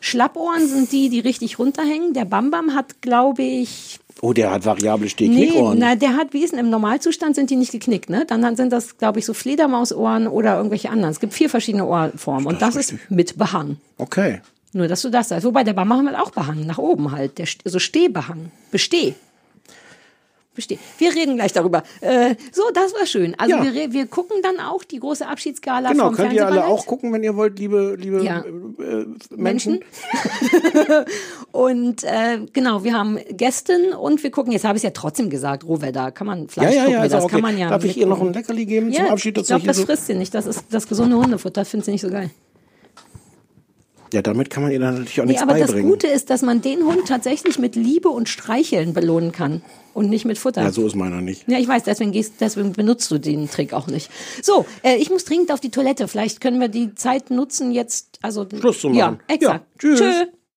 Schlappohren sind die, die richtig runterhängen. Der Bambam hat, glaube ich, Oh, der hat variable Nee, Stehknickohren. na, der hat, wie ist denn im Normalzustand, sind die nicht geknickt, ne? Dann sind das, glaube ich, so Fledermausohren oder irgendwelche anderen. Es gibt vier verschiedene Ohrformen und das ist mit Behang. Okay. Nur, dass du das sagst. Wobei der Bambam hat auch Behang, nach oben halt. Der, so Stehbehang. Besteh. Besteh. Wir reden gleich darüber. Äh, so, das war schön. Also Ja. wir, wir gucken dann auch die große Abschiedsgala Genau, vom könnt ihr alle auch gucken, wenn ihr wollt, liebe, liebe Ja. äh, äh, Menschen. Und äh, genau, wir haben Gästen und wir gucken, jetzt habe ich es ja trotzdem gesagt, Rohwedder, kann man Ja, Fleisch ja, gucken, ja, wir ist das okay. kann man ja Darf ich ihr noch ein Leckerli geben zum Ja, Abschied? ich glaube, das so- frisst sie nicht. Das ist das gesunde Hundefutter. Das findet sie nicht so geil. Ja, damit kann man ihr dann natürlich auch Nee, nichts aber das beibringen. Gute ist, dass man den Hund tatsächlich mit Liebe und Streicheln belohnen kann und nicht mit Futter. ja, so ist meiner nicht. Ja, ich weiß, deswegen, gehst, deswegen benutzt du den Trick auch nicht. So, äh, ich muss dringend auf die Toilette. Vielleicht können wir die Zeit nutzen, jetzt. Also, Schluss zu machen. Ja, exakt. Ja, tschüss. Tschö.